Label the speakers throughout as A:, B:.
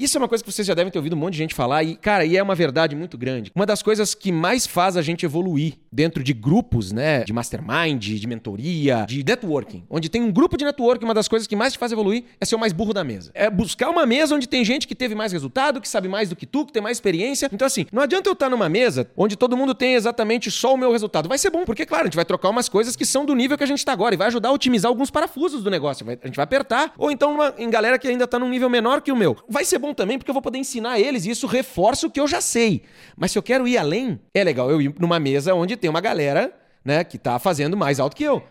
A: Isso é uma coisa que vocês já devem ter ouvido um monte de gente falar e, cara, e é uma verdade muito grande. Uma das coisas que mais faz a gente evoluir dentro de grupos, né, de mastermind, de mentoria, de networking, onde tem um grupo de networking, uma das coisas que mais te faz evoluir é ser o mais burro da mesa. É buscar uma mesa onde tem gente que teve mais resultado, que sabe mais do que tu, que tem mais experiência. Então assim, não adianta eu estar numa mesa onde todo mundo tem exatamente só o meu resultado. Vai ser bom, porque claro, a gente vai trocar umas coisas que são do nível que a gente está agora e vai ajudar a otimizar alguns parafusos do negócio. a gente vai apertar ou então uma, em galera que ainda está num nível menor que o meu. Vai ser bom também porque eu vou poder ensinar eles e isso reforça o que eu já sei. Mas se eu quero ir além, é legal eu ir numa mesa onde tem uma galera, né, que tá fazendo mais alto que eu.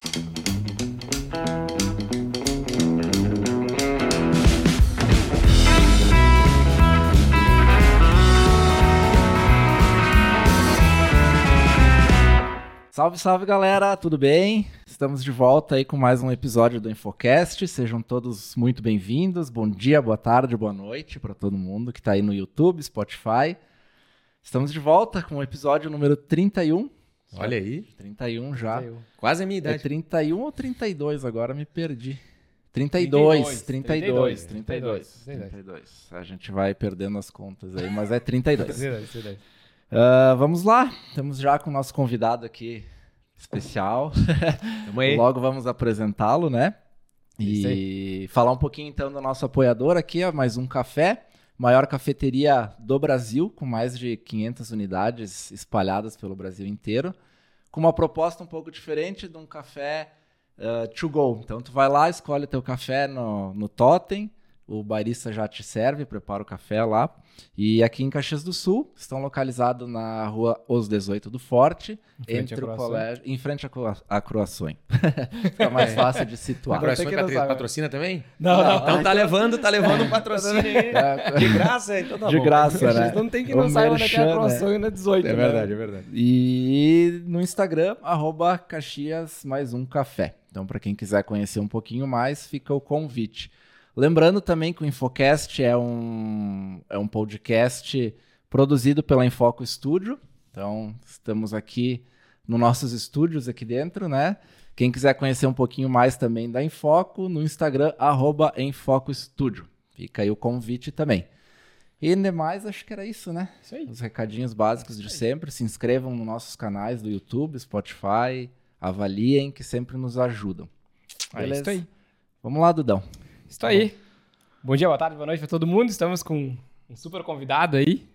B: Salve, salve galera, tudo bem? Estamos de volta aí com mais um episódio do Infocast. Sejam todos muito bem-vindos. Bom dia, boa tarde, boa noite para todo mundo que está aí no YouTube, Spotify. Estamos de volta com o episódio número 31.
A: Olha aí.
B: 31 já.
A: 31. Quase a minha idade. É
B: 31 ou 32? Agora me perdi. 32, 32, 32, 32, 32. A gente vai perdendo as contas aí, mas é 32. Uh, vamos lá, estamos já com o nosso convidado aqui especial. Logo vamos apresentá-lo, né? E falar um pouquinho então do nosso apoiador aqui, ó, mais um café, maior cafeteria do Brasil, com mais de 500 unidades espalhadas pelo Brasil inteiro, com uma proposta um pouco diferente de um café uh, to go. Então tu vai lá, escolhe teu café no, no Totem, o barista já te serve, prepara o café lá. E aqui em Caxias do Sul, estão localizados na rua Os 18 do Forte, entre o colégio, em frente a, Croações. Fica mais fácil de situar.
A: A Croações patrocina também?
B: Não, não.
A: Então tá levando, tá levando um patrocínio aí. De graça, então tá
B: De
A: bom.
B: graça, né?
C: Não tem que não sair onde é a Croações na 18.
A: É verdade, né? é verdade.
B: E no Instagram, arroba Caxias mais um café. Então, para quem quiser conhecer um pouquinho mais, fica o convite. Lembrando também que o Infocast é um, é um podcast produzido pela Infoco Studio. Então, estamos aqui nos nossos estúdios aqui dentro, né? Quem quiser conhecer um pouquinho mais também da Infoco, no Instagram, arroba Studio. Fica aí o convite também. E demais, acho que era isso, né?
C: Isso aí.
B: Os recadinhos básicos de sempre. Se inscrevam nos nossos canais do YouTube, Spotify, avaliem, que sempre nos ajudam.
C: É isso aí.
B: Vamos lá, Dudão.
C: Isso aí. Bom dia, boa tarde, boa noite para todo mundo. Estamos com um super convidado aí.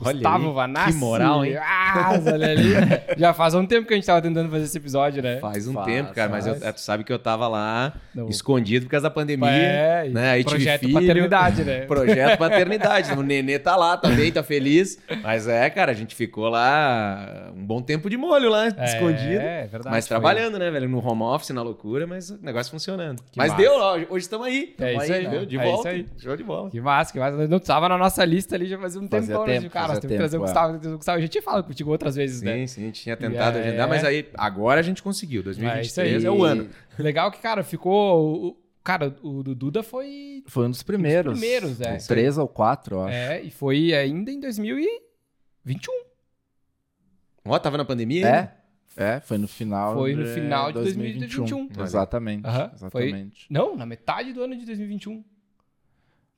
A: Olha Gustavo
C: Vanassi.
A: Que moral, hein?
C: Ah, olha ali. Já faz um tempo que a gente tava tentando fazer esse episódio, né?
A: Faz um faz, tempo, cara, faz. mas eu, tu sabe que eu tava lá Não. escondido por causa da pandemia. É, né? Aí
C: projeto filho, paternidade, né?
A: Projeto paternidade. o Nenê tá lá também, tá feliz. Mas é, cara, a gente ficou lá um bom tempo de molho lá, é, escondido. É, verdade. Mas trabalhando, foi. né, velho? No home office, na loucura, mas o negócio funcionando. Que mas massa. deu, ó, hoje estamos aí.
C: É isso aí,
A: aí, De é volta. Show de bola.
C: Que massa, que massa. Não tava na nossa lista ali já fazia um fazia tempo, tempo, cara. Fazia tem que trazer o Gustavo Gustavo, Gustavo, a gente fala contigo outras vezes,
A: sim,
C: né?
A: Sim, sim, a gente tinha tentado é... agendar, mas aí agora a gente conseguiu. 2023 é, é o ano.
C: Legal que, cara, ficou. Cara, o do Duda foi.
B: Foi um dos primeiros.
C: Um dos primeiros, é.
B: Três ou quatro, eu acho.
C: É, e foi ainda em 2021.
A: Ó, oh, tava na pandemia?
B: É. É, foi no final
C: Foi no final de 2021. 2021.
B: Exatamente.
C: Uhum.
B: exatamente.
C: Foi... Não, na metade do ano de 2021.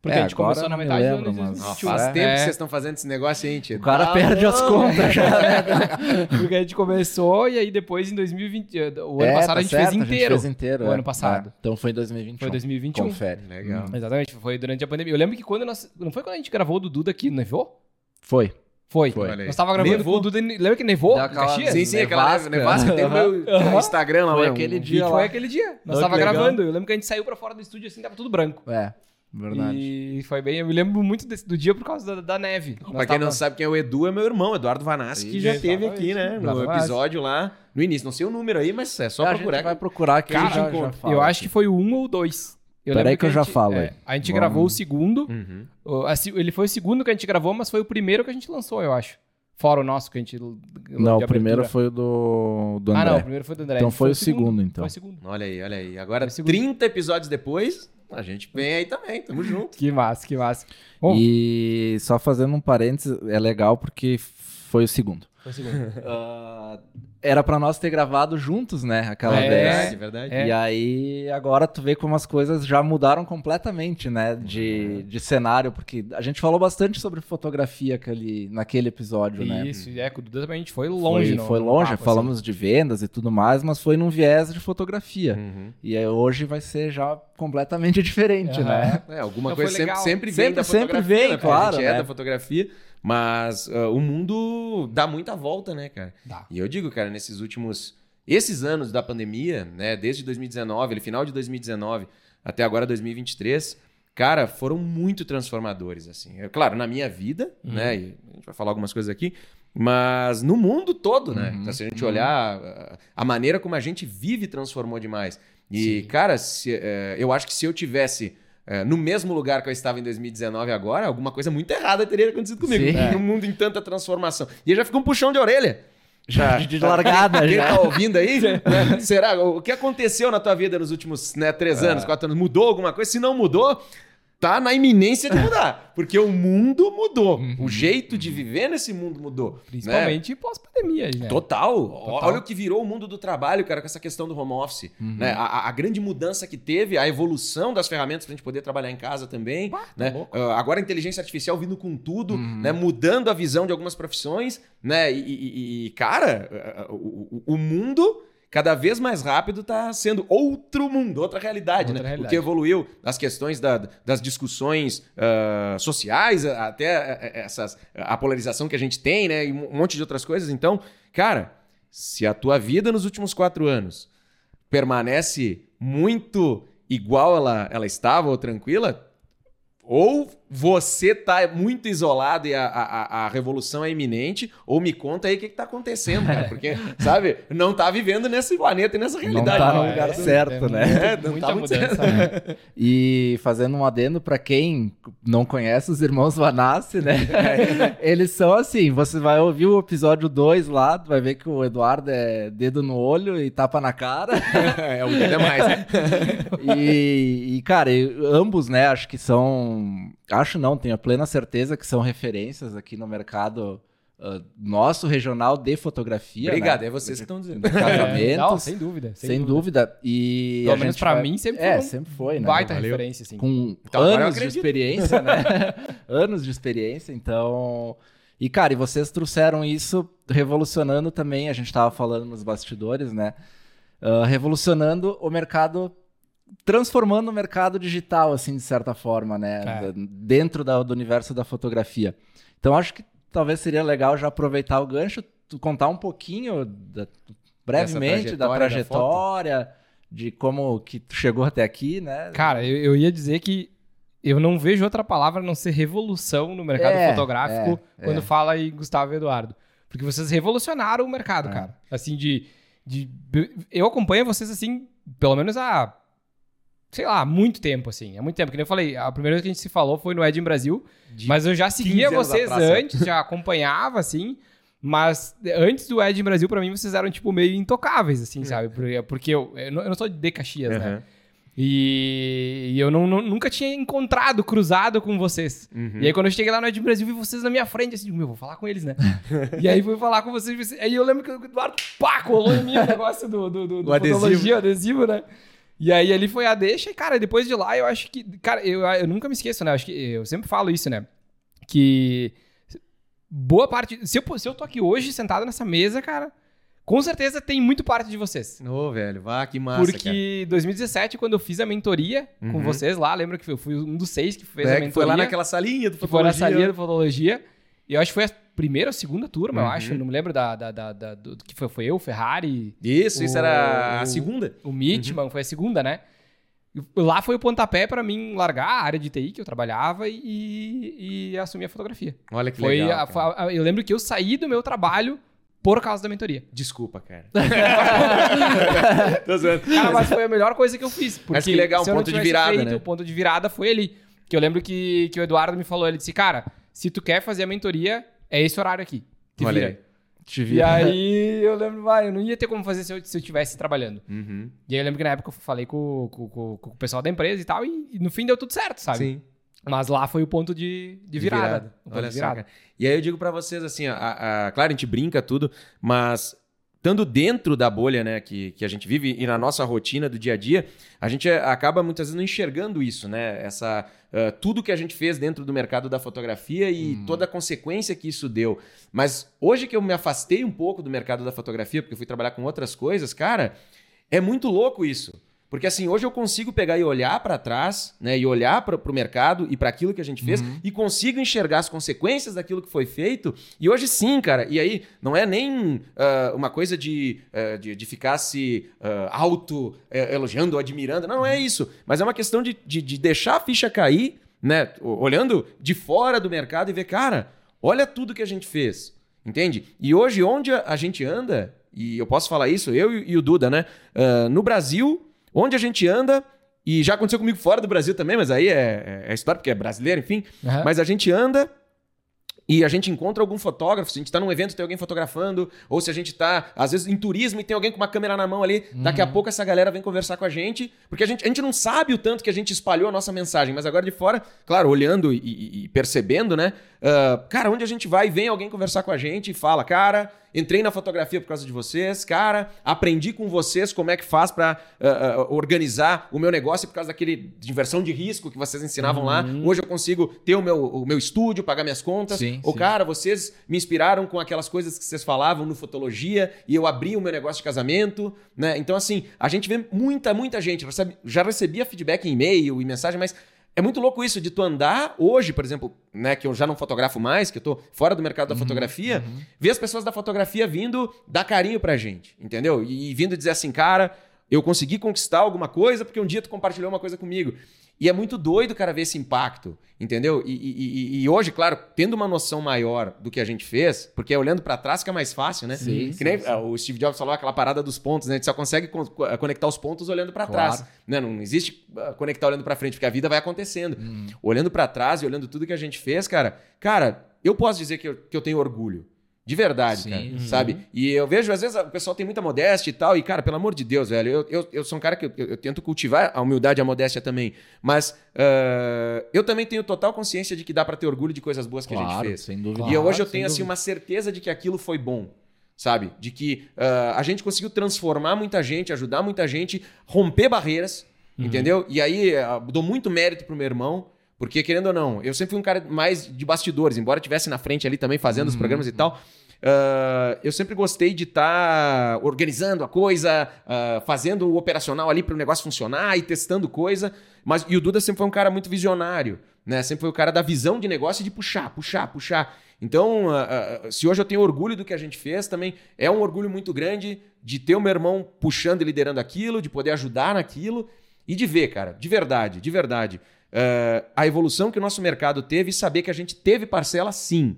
B: Porque é, a gente começou na metade lembro, do ano 2021.
A: Faz é. tempo que vocês estão fazendo esse negócio aí, gente.
B: O cara ah, perde não. as contas já.
C: Porque a gente começou e aí depois em 2020. Eh, o ano é, passado tá a gente certo, fez inteiro.
B: A gente fez inteiro.
C: O é. ano passado.
B: Ah, então foi em 2021.
C: Foi 2021.
B: Confere.
A: Legal.
C: Hum. Exatamente, foi durante a pandemia. Eu lembro que quando nós. Não foi quando a gente gravou o do Duda aqui, nevou?
B: Foi.
C: Foi. Foi. Nós tava gravando
A: nevou.
C: com o Duda. Lembra que nevou? Caxias?
A: Sim, sim, aquela nevasca. Tem no meu Instagram lá.
B: Foi aquele dia.
C: Foi aquele dia. Nós tava gravando. Eu lembro que a gente saiu pra fora do estúdio assim, tava tudo branco.
B: É. Verdade.
C: E foi bem. Eu me lembro muito desse, do dia por causa da, da neve.
A: Pra quem tava... não sabe quem é o Edu, é meu irmão, Eduardo Vanassi, que já teve aqui, né? No episódio lá. No início, não sei o número aí, mas é só é, procurar. A
B: gente vai procurar que
C: Cara,
B: a gente já,
C: fala, Eu acho que foi o 1 ou 2.
B: Peraí que, que eu já
C: gente,
B: falo.
C: É, a gente Vamos. gravou o segundo. Uhum. Ele foi o segundo que a gente gravou, mas foi o primeiro que a gente lançou, eu acho. Fora o nosso que a gente.
B: Não, o primeiro foi o do, do André.
C: Ah, não, o primeiro foi do André.
B: Então foi, foi o segundo, segundo, então.
C: Foi o segundo.
A: Olha aí, olha aí. Agora, 30 episódios depois, a gente vem aí também, tamo junto.
C: que massa, que massa.
B: Bom, e só fazendo um parênteses, é legal porque foi o segundo.
C: Foi o segundo. uh,
B: era para nós ter gravado juntos, né? Aquela
C: É,
B: vez.
A: Verdade, verdade.
C: É.
B: E aí, agora tu vê como as coisas já mudaram completamente, né? De, de cenário, porque a gente falou bastante sobre fotografia aquele, naquele episódio, né?
C: Isso, é, com o Duda também a gente foi longe.
B: Foi,
C: no-
B: foi longe,
C: papo,
B: falamos de vendas e tudo mais, mas foi num viés de fotografia.
A: Uhum.
B: E aí, hoje vai ser já completamente diferente,
C: Aham.
B: né?
A: É, alguma
C: Não,
A: coisa sempre,
C: legal.
A: sempre vem
B: Sempre-
A: da
B: sempre vem,
A: né,
B: claro,
A: A gente é
B: né?
A: da fotografia, mas ah, o mundo dá muita volta, né, cara?
C: Dá.
A: E eu digo, cara, nesses últimos... Esses anos da pandemia, né, desde 2019, ele final de 2019 até agora 2023, cara, foram muito transformadores, assim. É, claro, na minha vida,
C: Uhum.
A: né, e a gente vai falar algumas coisas aqui, mas no mundo todo, né?
B: Uhum.
A: Então, se a gente olhar, ah, a maneira como a gente vive transformou demais. E,
C: Sim.
A: cara, se, eh, eu acho que se eu tivesse eh, no mesmo lugar que eu estava em 2019 agora, alguma coisa muito errada teria acontecido comigo.
B: Sim.
A: No mundo em tanta transformação. E já fica um puxão de orelha.
B: Já de largada,
A: Quem
B: já.
A: tá ouvindo aí, né? será? O que aconteceu na tua vida nos últimos né, três
B: É.
A: anos, quatro anos? Mudou alguma coisa? Se não mudou, tá na iminência de mudar. Porque o mundo mudou.
B: Uhum.
A: O jeito de viver nesse mundo mudou. né?
C: Principalmente pós-pandemia, né?
A: Total.
C: Total.
A: Olha o que virou o mundo do trabalho, cara, com essa questão do home office.
B: Uhum.
A: Né? A, a- a grande mudança que teve, a evolução das ferramentas pra gente poder trabalhar em casa também. né?
C: tá louco.
A: Ah, agora a inteligência artificial vindo com tudo,
B: Uhum.
A: né? mudando a visão de algumas profissões. Né? E, e- e, cara, ah, ah, o, o- o mundo. Cada vez mais rápido tá sendo outro mundo, outra realidade,
C: Outra
A: né?
C: realidade.
A: O que evoluiu as questões da- das discussões ah, sociais, até essas, a polarização que a gente tem, né? E um monte de outras coisas. Então, cara, se a tua vida nos últimos quatro anos permanece muito igual ela, ela estava ou tranquila, ou você tá muito isolado e a, a, a revolução é iminente, ou me conta aí o que, que tá acontecendo, cara. Porque, sabe, não tá vivendo nesse planeta e nessa
B: Não
A: realidade.
B: tá no
C: é,
B: lugar
C: é,
B: certo,
C: é
B: né?
A: É, não
C: Muita
A: tá muito
C: mudança, né?
B: E fazendo um adendo pra quem não conhece os irmãos Vanassi, né? Eles são assim, você vai ouvir o episódio 2 lá, vai ver que o Eduardo é dedo no olho e tapa na cara.
A: é, o dedo é mais.
B: e, e, cara, ambos, né, acho que são. Acho não, tenho a plena certeza que são referências aqui no mercado ah, nosso regional de fotografia.
A: Obrigado,
B: né?
A: é vocês que estão dizendo.
B: Casamentos.
C: Não, sem dúvida.
B: Sem, dúvida. E
C: Pelo menos pra
B: vai-
C: mim sempre
B: É,
C: foi um
B: sempre foi, né?
C: baita
A: Valeu.
C: referência, assim.
B: com
A: Então,
B: anos de experiência, né? anos de experiência, então. E, cara, e vocês trouxeram isso revolucionando também, a gente tava falando nos bastidores, né? Ah, revolucionando o mercado, transformando o mercado digital, assim, de certa forma, né?
C: É.
B: Da- Dentro da- do universo da fotografia. Então, acho que talvez seria legal já aproveitar o gancho, contar um pouquinho, da- brevemente, da
A: trajetória da
B: trajetória, de como que tu chegou até aqui, né?
C: Cara, eu, eu ia dizer que eu não vejo outra palavra a não ser revolução no mercado
B: É,
C: fotográfico
B: é,
C: quando
B: é.
C: fala em Gustavo Eduardo. Porque vocês revolucionaram o mercado,
B: É.
C: cara. Assim, de, de. Eu acompanho vocês, assim, pelo menos há. Sei lá, muito tempo, assim. Há muito tempo. Que nem eu falei, a primeira vez que a gente se falou foi no Ed Brasil. mas eu já
A: 15
C: seguia vocês
A: né?
C: antes, já acompanhava, assim. Mas antes do Ed Brasil, pra mim, vocês eram, tipo, meio intocáveis, assim, sabe? Porque, eu, eu, não, sou de Caxias, né?
A: Aham.
C: E, eu não, não- nunca tinha encontrado, cruzado com vocês.
A: Uhum.
C: E aí, quando eu cheguei lá no Ed Brasil, vi vocês na minha frente, assim, meu, vou falar com eles, né? e aí, fui falar com vocês. Aí eu lembro que o Eduardo, pá, colou em mim o negócio do, do, do, do
A: O adesivo.
C: adesivo, né? E aí, ali foi a deixa. E, cara, depois de lá, eu acho que... Cara, eu, eu nunca me esqueço, né? Eu acho que eu sempre falo isso, né? Que boa parte... Se eu, se eu tô aqui hoje, sentado nessa mesa, cara... Com certeza tem muito parte de vocês.
A: Ô, velho, vá, que massa, cara.
C: Porque 2017, quando eu fiz a mentoria com
A: Uhum.
C: vocês lá, lembra que eu fui um dos seis que fez a
A: É,
C: mentoria.
A: que foi lá naquela salinha do
C: que foi na
A: fotologia.
C: salinha da fotologia. E eu acho que foi a primeira ou segunda turma, eu
A: Uhum.
C: acho. Não me lembro da, da, da- da- do que foi. Foi eu, o Ferrari,
A: Isso, isso
C: O-
A: era a
C: o-
A: segunda.
C: o Mitman, foi a segunda, né? Lá foi o pontapé pra mim largar a área de TI que eu trabalhava e, e assumir a fotografia.
A: Olha que
C: Foi
A: legal.
C: a- a- eu lembro que eu saí do meu trabalho por causa da mentoria.
A: Desculpa, cara. Tô zoando.
C: Cara, mas foi a melhor coisa que eu fiz. Porque
A: Mas que legal, um
C: eu
A: ponto de virada,
C: feito,
A: né?
C: O ponto de virada foi ali. Que eu lembro que, que o Eduardo me falou, ele disse, cara, se tu quer fazer a mentoria, é esse horário aqui. Te
A: Olha
C: vira.
B: Te
C: E
B: vi.
C: aí eu lembro, vai, eu não ia ter como fazer se eu, se eu tivesse trabalhando.
A: Uhum.
C: E aí eu lembro que na época eu falei com, com- com- com o pessoal da empresa e tal, e, e no fim deu tudo certo, sabe?
A: Sim.
C: Mas lá foi o ponto de, de virada. O ponto
A: Olha
C: de
A: só,
C: virada.
A: cara. E aí eu digo pra vocês assim, ó, a- a- claro, a gente brinca tudo, mas estando dentro da bolha né, que, que a gente vive e na nossa rotina do dia a dia, a gente acaba muitas vezes não enxergando isso, né? Essa, uh, tudo que a gente fez dentro do mercado da fotografia e hum. toda a consequência que isso deu. Mas hoje que eu me afastei um pouco do mercado da fotografia, porque eu fui trabalhar com outras coisas, cara, é muito louco isso. Porque assim, hoje eu consigo pegar e olhar para trás, né, e olhar para o mercado e para aquilo que a gente fez uhum. e consigo enxergar as consequências daquilo que foi feito. E hoje sim, cara, e aí não é nem uh, uma coisa de, uh, de, de, ficar se uh, auto elogiando ou admirando, não, não é isso. Mas é uma questão de, de, de deixar a ficha cair, né, olhando de fora do mercado e ver, cara, olha tudo que a gente fez. Entende? E hoje, onde a gente anda, e eu posso falar isso, eu e o Duda, né? no Brasil, Onde a gente anda, e já aconteceu comigo fora do Brasil também, mas aí é, é, é história, porque é brasileiro, enfim. Uhum. Mas a gente anda e a gente encontra algum fotógrafo, se a gente está num evento tem alguém fotografando, ou se a gente está, às vezes, em turismo e tem alguém com uma câmera na mão ali, uhum. daqui a pouco essa galera vem conversar com a gente, porque a gente, a gente não sabe o tanto que a gente espalhou a nossa mensagem, mas agora de fora, claro, olhando e, e percebendo, né? Uh, cara, onde a gente vai, vem alguém conversar com a gente e fala, cara, entrei na fotografia por causa de vocês, cara, aprendi com vocês como é que faz para uh, uh, organizar o meu negócio por causa daquele inversão de risco que vocês ensinavam uhum. lá. Hoje eu consigo ter o meu, o meu estúdio, pagar minhas contas. Sim, Ou, sim. cara, vocês me inspiraram com aquelas coisas que vocês falavam no Fotologia e eu abri o meu negócio de casamento, né? Então, assim, a gente vê muita, muita gente. Já recebia feedback em e-mail e mensagem, mas é muito louco isso de tu andar hoje, por exemplo, né, que eu já não fotografo mais, que eu tô fora do mercado da uhum, fotografia, uhum. ver as pessoas da fotografia vindo dar carinho pra gente, entendeu? E, e vindo dizer assim, cara, eu consegui conquistar alguma coisa porque um dia tu compartilhou uma coisa comigo. E é muito doido, cara, ver esse impacto, entendeu? E, e, e, hoje, claro, tendo uma noção maior do que a gente fez, porque olhando para trás fica mais fácil, né? Sim, que nem sim, sim. o Steve Jobs falou aquela parada dos pontos, né? A gente só consegue conectar os pontos olhando para claro. trás. Né? Não existe ah, conectar olhando para frente, porque a vida vai acontecendo. Hum. Olhando para trás e olhando tudo que a gente fez, cara, cara, eu posso dizer que eu, que eu tenho orgulho. De verdade, Sim. cara, uhum. sabe? E eu vejo, às vezes, o pessoal tem muita modéstia e tal, e, cara, pelo amor de Deus, velho, eu, eu, eu sou um cara que eu, eu, tento cultivar a humildade e a modéstia também, mas uh, eu também tenho total consciência de que dá para ter orgulho de coisas boas que claro, a gente fez. Sem dúvida. E eu, hoje eu tenho, assim, uma certeza de que aquilo foi bom, sabe? De que uh, a gente conseguiu transformar muita gente, ajudar muita gente, romper barreiras, uhum. entendeu? E aí, uh, dou muito mérito pro meu irmão, porque, querendo ou não, eu sempre fui um cara mais de bastidores, embora estivesse na frente ali também fazendo uhum. os programas e tal. Uh, eu sempre gostei de estar tá organizando a coisa, uh, fazendo o operacional ali para o negócio funcionar e testando coisa. Mas e o Duda sempre foi um cara muito visionário, né? Sempre foi o cara da visão de negócio e de puxar, puxar, puxar. Então, uh, se hoje eu tenho orgulho do que a gente fez, também é um orgulho muito grande de ter o meu irmão puxando e liderando aquilo, de poder ajudar naquilo e de ver, cara, de verdade, de verdade, a evolução que o nosso mercado teve e saber que a gente teve parcela sim.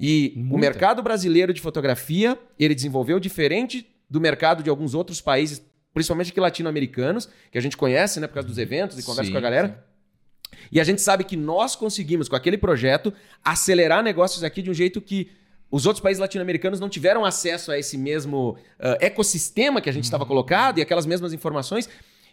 A: E Muita. o mercado brasileiro de fotografia, ele desenvolveu diferente do mercado de alguns outros países, principalmente aqui latino-americanos, que a gente conhece, né, por causa dos eventos e conversa sim, com a galera. Sim. E a gente sabe que nós conseguimos, com aquele projeto, acelerar negócios aqui de um jeito que os outros países latino-americanos não tiveram acesso a esse mesmo uh, ecossistema que a gente estava uhum. colocado e aquelas mesmas informações.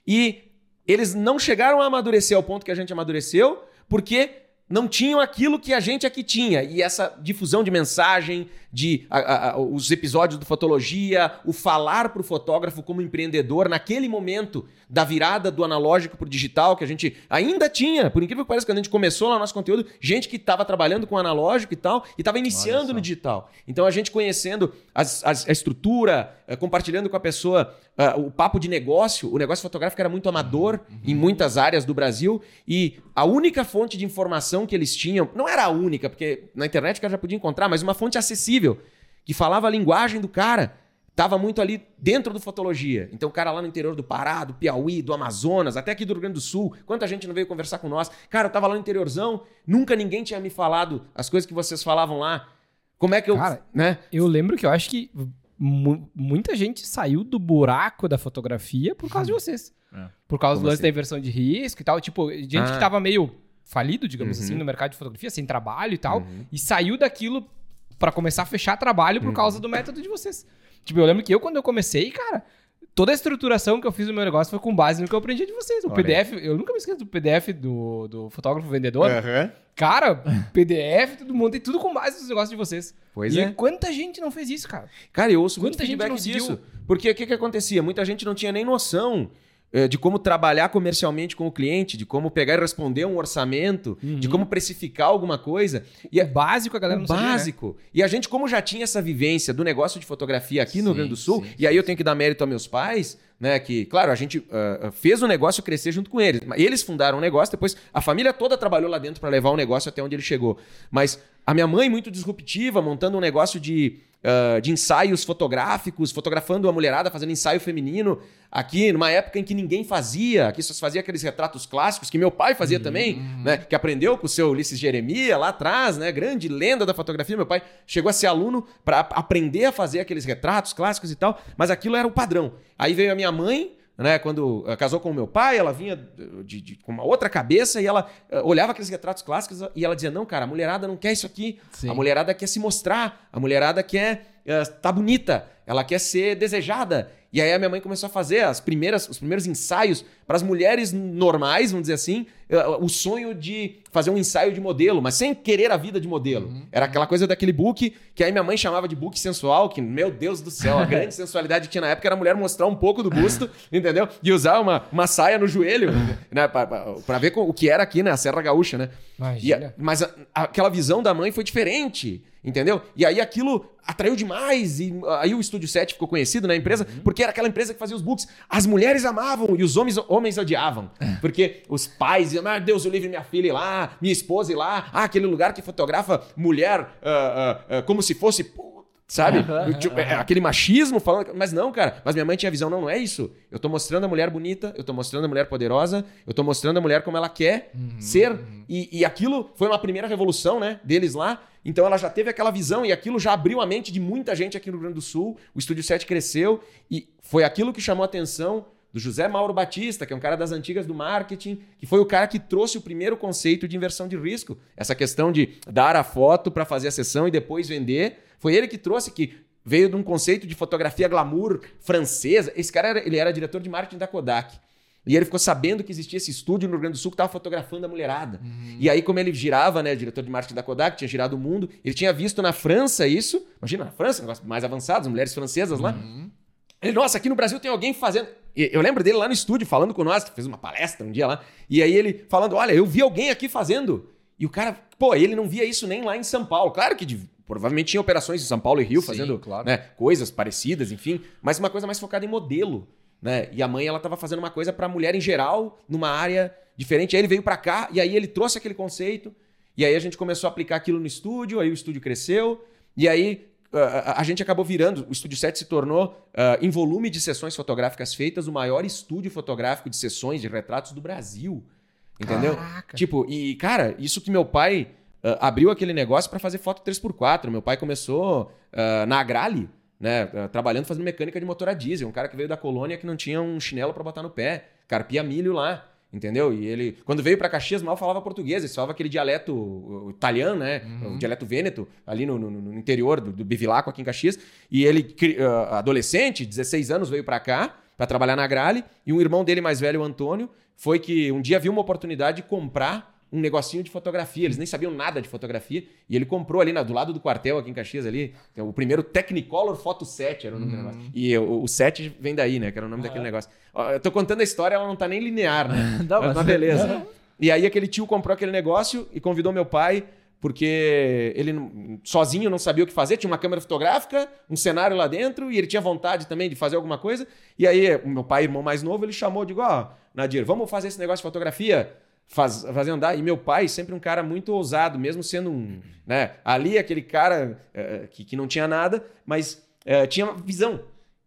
A: E eles não chegaram a amadurecer ao ponto que a gente amadureceu, porque não tinham aquilo que a gente aqui tinha. E essa difusão de mensagem, de a, a, os episódios do Fotologia, o falar para o fotógrafo como empreendedor naquele momento da virada do analógico para o digital, que a gente ainda tinha, por incrível que pareça, quando a gente começou lá no nosso conteúdo, gente que estava trabalhando com analógico e tal, e estava iniciando no digital. Então a gente conhecendo as, as, a estrutura, eh, compartilhando com a pessoa uh, o papo de negócio, o negócio fotográfico era muito amador uhum. em muitas áreas do Brasil, e a única fonte de informação que eles tinham, não era a única, porque na internet o cara já podia encontrar, mas uma fonte acessível, que falava a linguagem do cara estava muito ali dentro do fotologia. Então, o cara lá no interior do Pará, do Piauí, do Amazonas, até aqui do Rio Grande do Sul, quanta gente não veio conversar com nós. Cara, eu tava lá no interiorzão, nunca ninguém tinha me falado as coisas que vocês falavam lá. Como é que eu. Cara,
C: né? Eu lembro que eu acho que muita gente saiu do buraco da fotografia por causa de uhum. vocês. É. Por causa Como do lance assim? da inversão de risco e tal. Tipo, gente ah. que tava meio falido, digamos uhum. assim, no mercado de fotografia, sem trabalho e tal, uhum. e saiu daquilo para começar a fechar trabalho por uhum. causa do método de vocês. Tipo, eu lembro que eu, quando eu comecei, cara, toda a estruturação que eu fiz no meu negócio foi com base no que eu aprendi de vocês. O
A: Olha
C: PDF, eu nunca me esqueço do PDF do, do fotógrafo vendedor.
A: Aham.
C: Cara, PDF, todo mundo tem tudo com base nos negócios de vocês.
A: Pois
C: e
A: é.
C: quanta gente não fez isso, cara?
A: Cara, eu ouço muito
C: Quanta gente
A: feedback
C: não seguiu?
A: disso. Porque o que, que acontecia? Muita gente não tinha nem noção de como trabalhar comercialmente com o cliente, de como pegar e responder um orçamento,
C: Uhum.
A: de como precificar alguma coisa. E é
C: básico a galera não sabia, né?
A: básico. E a gente, como já tinha essa vivência do negócio de fotografia aqui no Rio
B: Sim,
A: Grande do Sul,
B: sim,
A: e aí eu tenho que dar mérito a meus pais, né? Que, claro, a gente ah, fez o negócio crescer junto com eles. Eles fundaram o negócio, depois a família toda trabalhou lá dentro para levar o negócio até onde ele chegou. Mas a minha mãe, muito disruptiva, montando um negócio de, ah, de ensaios fotográficos, fotografando a mulherada, fazendo ensaio feminino, aqui numa época em que ninguém fazia, aqui só se fazia aqueles retratos clássicos que meu pai fazia também, né? Que aprendeu com o seu Ulisses Jeremias lá atrás, né? Grande lenda da fotografia. Meu pai chegou a ser aluno para aprender a fazer aqueles retratos clássicos e tal, mas aquilo era o padrão. Aí veio a minha mãe, né, quando eh, casou com o meu pai, ela vinha de, de- com uma outra cabeça e ela eh, olhava aqueles retratos clássicos e ela dizia: Não, cara, a mulherada não quer isso aqui.
B: Sim.
A: A mulherada quer se mostrar, a mulherada quer estar tá bonita, ela quer ser desejada. E aí a minha mãe começou a fazer as primeiras, os primeiros ensaios para as mulheres normais, vamos dizer assim, o sonho de fazer um ensaio de modelo, mas sem querer a vida de modelo. Era aquela coisa daquele book que aí minha mãe chamava de book sensual, que, meu Deus do céu, a grande sensualidade que tinha na época era a mulher mostrar um pouco do busto, entendeu? E usar uma, uma saia no joelho, né? Pra, pra- pra ver com- o que era aqui, né? A Serra Gaúcha, né? E mas a- aquela visão da mãe foi diferente, entendeu? E aí aquilo atraiu demais. E aí o Estúdio 7 ficou conhecido na empresa, porque era aquela empresa que fazia os books. As mulheres amavam e os homens, homens odiavam. Porque os pais diziam, ah, Deus o livre minha filha ir lá, minha esposa ir lá, ah, aquele lugar que fotografa mulher ah, ah, ah, como se fosse. Sabe? Tipo, é, Aquele machismo falando. Mas não, cara. Mas minha mãe tinha visão. Não, não é isso. Eu tô mostrando a mulher bonita, eu tô mostrando a mulher poderosa, eu tô mostrando a mulher como ela quer ser. E, e aquilo foi uma primeira revolução, né? Deles lá. Então ela já teve aquela visão e aquilo já abriu a mente de muita gente aqui no Rio Grande do Sul. O Estúdio 7 cresceu e foi aquilo que chamou a atenção do José Mauro Batista, que é um cara das antigas do marketing, que foi o cara que trouxe o primeiro conceito de inversão de risco. Essa questão de dar a foto para fazer a sessão e depois vender. Foi ele que trouxe, que veio de um conceito de fotografia glamour francesa. Esse cara era, ele era diretor de marketing da Kodak. E ele ficou sabendo que existia esse estúdio no Rio Grande do Sul que estava fotografando a mulherada. E aí, como ele girava, né, diretor de marketing da Kodak, tinha girado o mundo, ele tinha visto na França isso. Imagina, na França, negócio mais avançado, as mulheres francesas lá. Ele, nossa, aqui no Brasil tem alguém fazendo. Eu lembro dele lá no estúdio falando com nós, fez uma palestra um dia lá. E aí ele falando: Olha, eu vi alguém aqui fazendo. E o cara, pô, ele não via isso nem lá em São Paulo. Claro que de- provavelmente tinha operações em São Paulo e Rio
B: Sim,
A: fazendo
B: claro.
A: né, coisas parecidas, enfim, mas uma coisa mais focada em modelo. Né? E a mãe ela tava fazendo uma coisa pra mulher em geral, numa área diferente. Aí ele veio pra cá e aí ele trouxe aquele conceito. E aí a gente começou a aplicar aquilo no estúdio, aí o estúdio cresceu. E aí a, gente acabou virando, o Estúdio 7 se tornou, ah, em volume de sessões fotográficas feitas, o maior estúdio fotográfico de sessões de retratos do Brasil. Entendeu?
C: Caraca.
A: Tipo, e cara, isso que meu pai ah, abriu aquele negócio pra fazer foto 3x4. Meu pai começou ah, na Agrale, né? trabalhando fazendo mecânica de motor a diesel. Um cara que veio da colônia que não tinha um chinelo pra botar no pé. Carpia milho lá. Entendeu? E ele, quando veio pra Caxias, mal falava português, ele falava aquele dialeto uh, italiano, né? O dialeto vêneto, ali no, no- no interior do, do Bevilacqua, aqui em Caxias. E ele, ah, adolescente, 16 anos, veio pra cá pra trabalhar na Grale. E um irmão dele mais velho, o Antônio, foi que um dia viu uma oportunidade de comprar um negocinho de fotografia. Eles nem sabiam nada de fotografia. E ele comprou ali na- do lado do quartel, aqui em Caxias, ali, é o primeiro Technicolor Photo 7 era o nome do negócio. E o, o 7 vem daí, né? Que era o nome daquele negócio. Eu tô contando a história, ela não tá nem linear, né? Mas-
B: mas
A: beleza. E aí aquele tio comprou aquele negócio e convidou meu pai, porque ele sozinho não sabia o que fazer, tinha uma câmera fotográfica, um cenário lá dentro, e ele tinha vontade também de fazer alguma coisa. E aí o meu pai, irmão mais novo, ele chamou, digo, ó, Nadir, vamos fazer esse negócio de fotografia? Faz, fazer andar. E meu pai, sempre um cara muito ousado, mesmo sendo um. Né, ali, aquele cara eh, que, que não tinha nada, mas eh, tinha visão.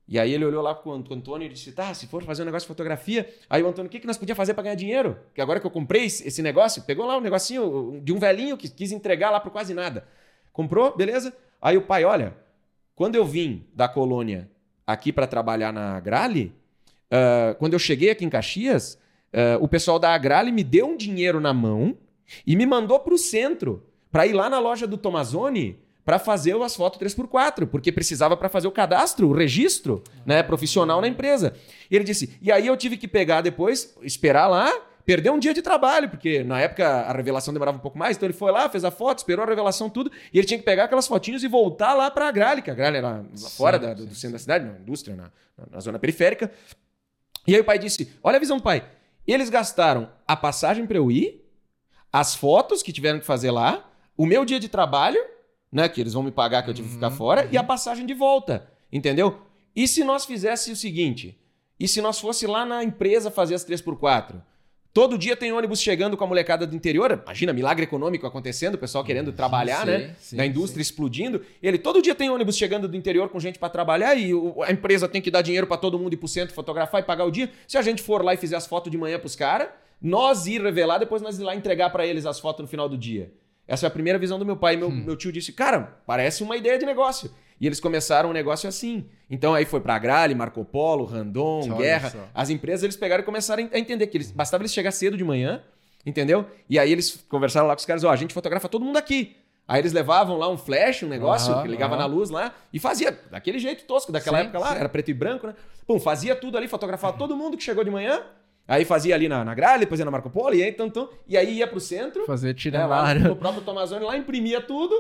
A: E aí ele olhou lá pro Ant- Antônio e disse: tá, se for fazer um negócio de fotografia. Aí o Antônio, o que, que nós podíamos fazer para ganhar dinheiro? Que agora que eu comprei esse negócio, pegou lá um negocinho de um velhinho que quis entregar lá por quase nada. Comprou, beleza? Aí o pai, olha, quando eu vim da colônia aqui para trabalhar na Agrale, ah, quando eu cheguei aqui em Caxias, ah, o pessoal da Agrale me deu um dinheiro na mão e me mandou para o centro para ir lá na loja do Tomazoni para fazer as fotos 3x4, porque precisava para fazer o cadastro, o registro né, profissional na empresa. E ele disse: e aí eu tive que pegar depois, esperar lá, perder um dia de trabalho, porque na época a revelação demorava um pouco mais, então ele foi lá, fez a foto, esperou a revelação, tudo, e ele tinha que pegar aquelas fotinhas e voltar lá para a Gralha, que a Gralha era lá fora da, do, do centro da cidade, na indústria, na, na zona periférica. E aí o pai disse: Olha a visão do pai. Eles gastaram a passagem para eu ir, as fotos que tiveram que fazer lá, o meu dia de trabalho né? Que eles vão me pagar que eu tive que ficar uhum, fora, uhum. e a uhum. passagem de volta. Entendeu? E se nós fizesse o seguinte? E se nós fosse lá na empresa fazer as 3x4? Todo dia tem ônibus chegando com a molecada do interior. Imagina, milagre econômico acontecendo, o pessoal querendo trabalhar, né? Sim, da indústria sim. explodindo. Ele todo dia tem ônibus chegando do interior com gente para trabalhar e a empresa tem que dar dinheiro para todo mundo ir pro centro fotografar e pagar o dia. Se a gente for lá e fizer as fotos de manhã pros caras, nós ir revelar, depois nós ir lá entregar para eles as fotos no final do dia. Essa é a primeira visão do meu pai. Meu, hum. meu tio disse, cara, parece uma ideia de negócio. E eles começaram um negócio assim. Então aí foi para Grale, Marco Polo, Randon, só Guerra. As empresas eles pegaram e começaram a entender que eles, bastava eles chegar cedo de manhã, entendeu? E aí eles conversaram lá com os caras, ó, oh, a gente fotografa todo mundo aqui. Aí eles levavam lá um flash, um negócio uhum, que ligava uhum. na luz lá e fazia daquele jeito tosco daquela sim, época lá, sim. era preto e branco, né? Pum, fazia tudo ali, fotografava todo mundo que chegou de manhã Aí fazia ali na, na Gralha, depois ia na Marco Polo, e aí, então, e aí ia pro centro.
B: Fazer itinerário.
A: Né, no próprio Tomazone, lá imprimia tudo,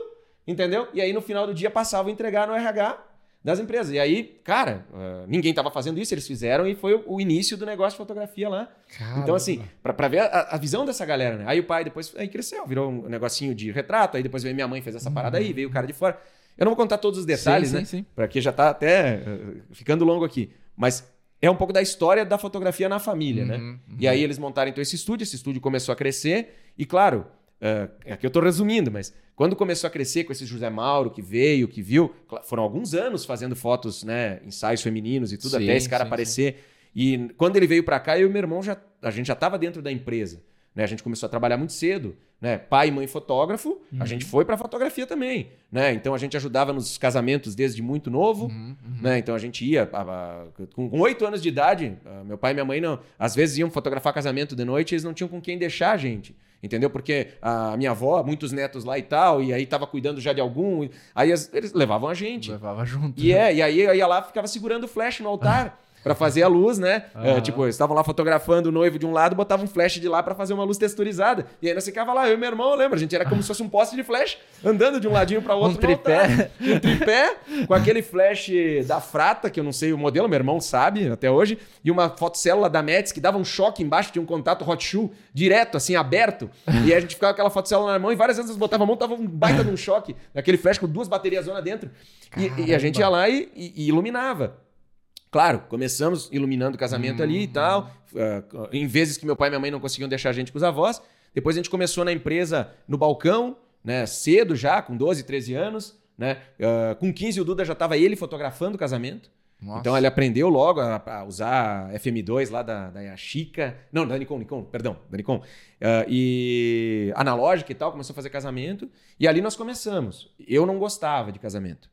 A: entendeu? E aí no final do dia passava a entregar no RH das empresas. E aí, cara, uh, ninguém tava fazendo isso, eles fizeram e foi o, início do negócio de fotografia lá. Caramba. Então, assim, pra ver a, a, visão dessa galera, né? Aí o pai depois aí cresceu, virou um negocinho de retrato, aí depois veio minha mãe, fez essa parada aí, veio o cara de fora. Eu não vou contar todos os detalhes, sim, né? Sim, sim. Porque já tá até uh, ficando longo aqui. Mas é um pouco da história da fotografia na família, né? uhum, né? Uhum. E aí eles montaram então esse estúdio, esse estúdio começou a crescer, e claro, uh, aqui eu estou resumindo, mas quando começou a crescer com esse José Mauro que veio, que viu, foram alguns anos fazendo fotos, né, ensaios femininos e tudo, sim, até esse cara sim, aparecer. Sim. E quando ele veio para cá, eu e meu irmão já, a gente já estava dentro da empresa. Né? A gente começou a trabalhar muito cedo. Né? Pai e mãe fotógrafo, uhum. a gente foi para fotografia também. Né? Então a gente ajudava nos casamentos desde muito novo. Uhum, uhum. Né? Então a gente ia, a, a, com oito anos de idade, a, meu pai e minha mãe não. Às vezes iam fotografar casamento de noite e eles não tinham com quem deixar a gente. Entendeu? Porque a minha avó, muitos netos lá e tal, e aí tava cuidando já de algum. Aí eles levavam a gente.
B: Levava junto.
A: E né? é, e aí eu ia lá ficava segurando o flash no altar. para fazer a luz, né? Uhum. É, tipo, eles estavam lá fotografando o noivo de um lado, botava um flash de lá para fazer uma luz texturizada. E aí nós ficava lá, eu e meu irmão, lembra? A gente era como se fosse um poste de flash, andando de um ladinho para outro.
B: Um tripé.
A: Um tripé, com aquele flash da Frata, que eu não sei o modelo, meu irmão sabe até hoje, e uma fotocélula da Metz que dava um choque embaixo de um contato hot shoe, direto, assim, aberto. E a gente ficava com aquela fotocélula na mão e várias vezes botava a mão, tava um baita de um choque, daquele flash com duas baterias zona dentro. E, e, a gente ia lá e, e iluminava. Claro, começamos iluminando o casamento ali e uhum. tal, uh, em vezes que meu pai e minha mãe não conseguiam deixar a gente com os avós. Depois a gente começou na empresa no balcão, né, cedo já, com 12, 13 anos. Né? Uh, com 15 o Duda já estava ele fotografando o casamento. Nossa. Então ele aprendeu logo a, a usar FM2 lá da, da Yashica. Não, da Nikon, Nikon, perdão, da Nikon. Uh, e analógica e tal, começou a fazer casamento. E ali nós começamos. Eu não gostava de casamento.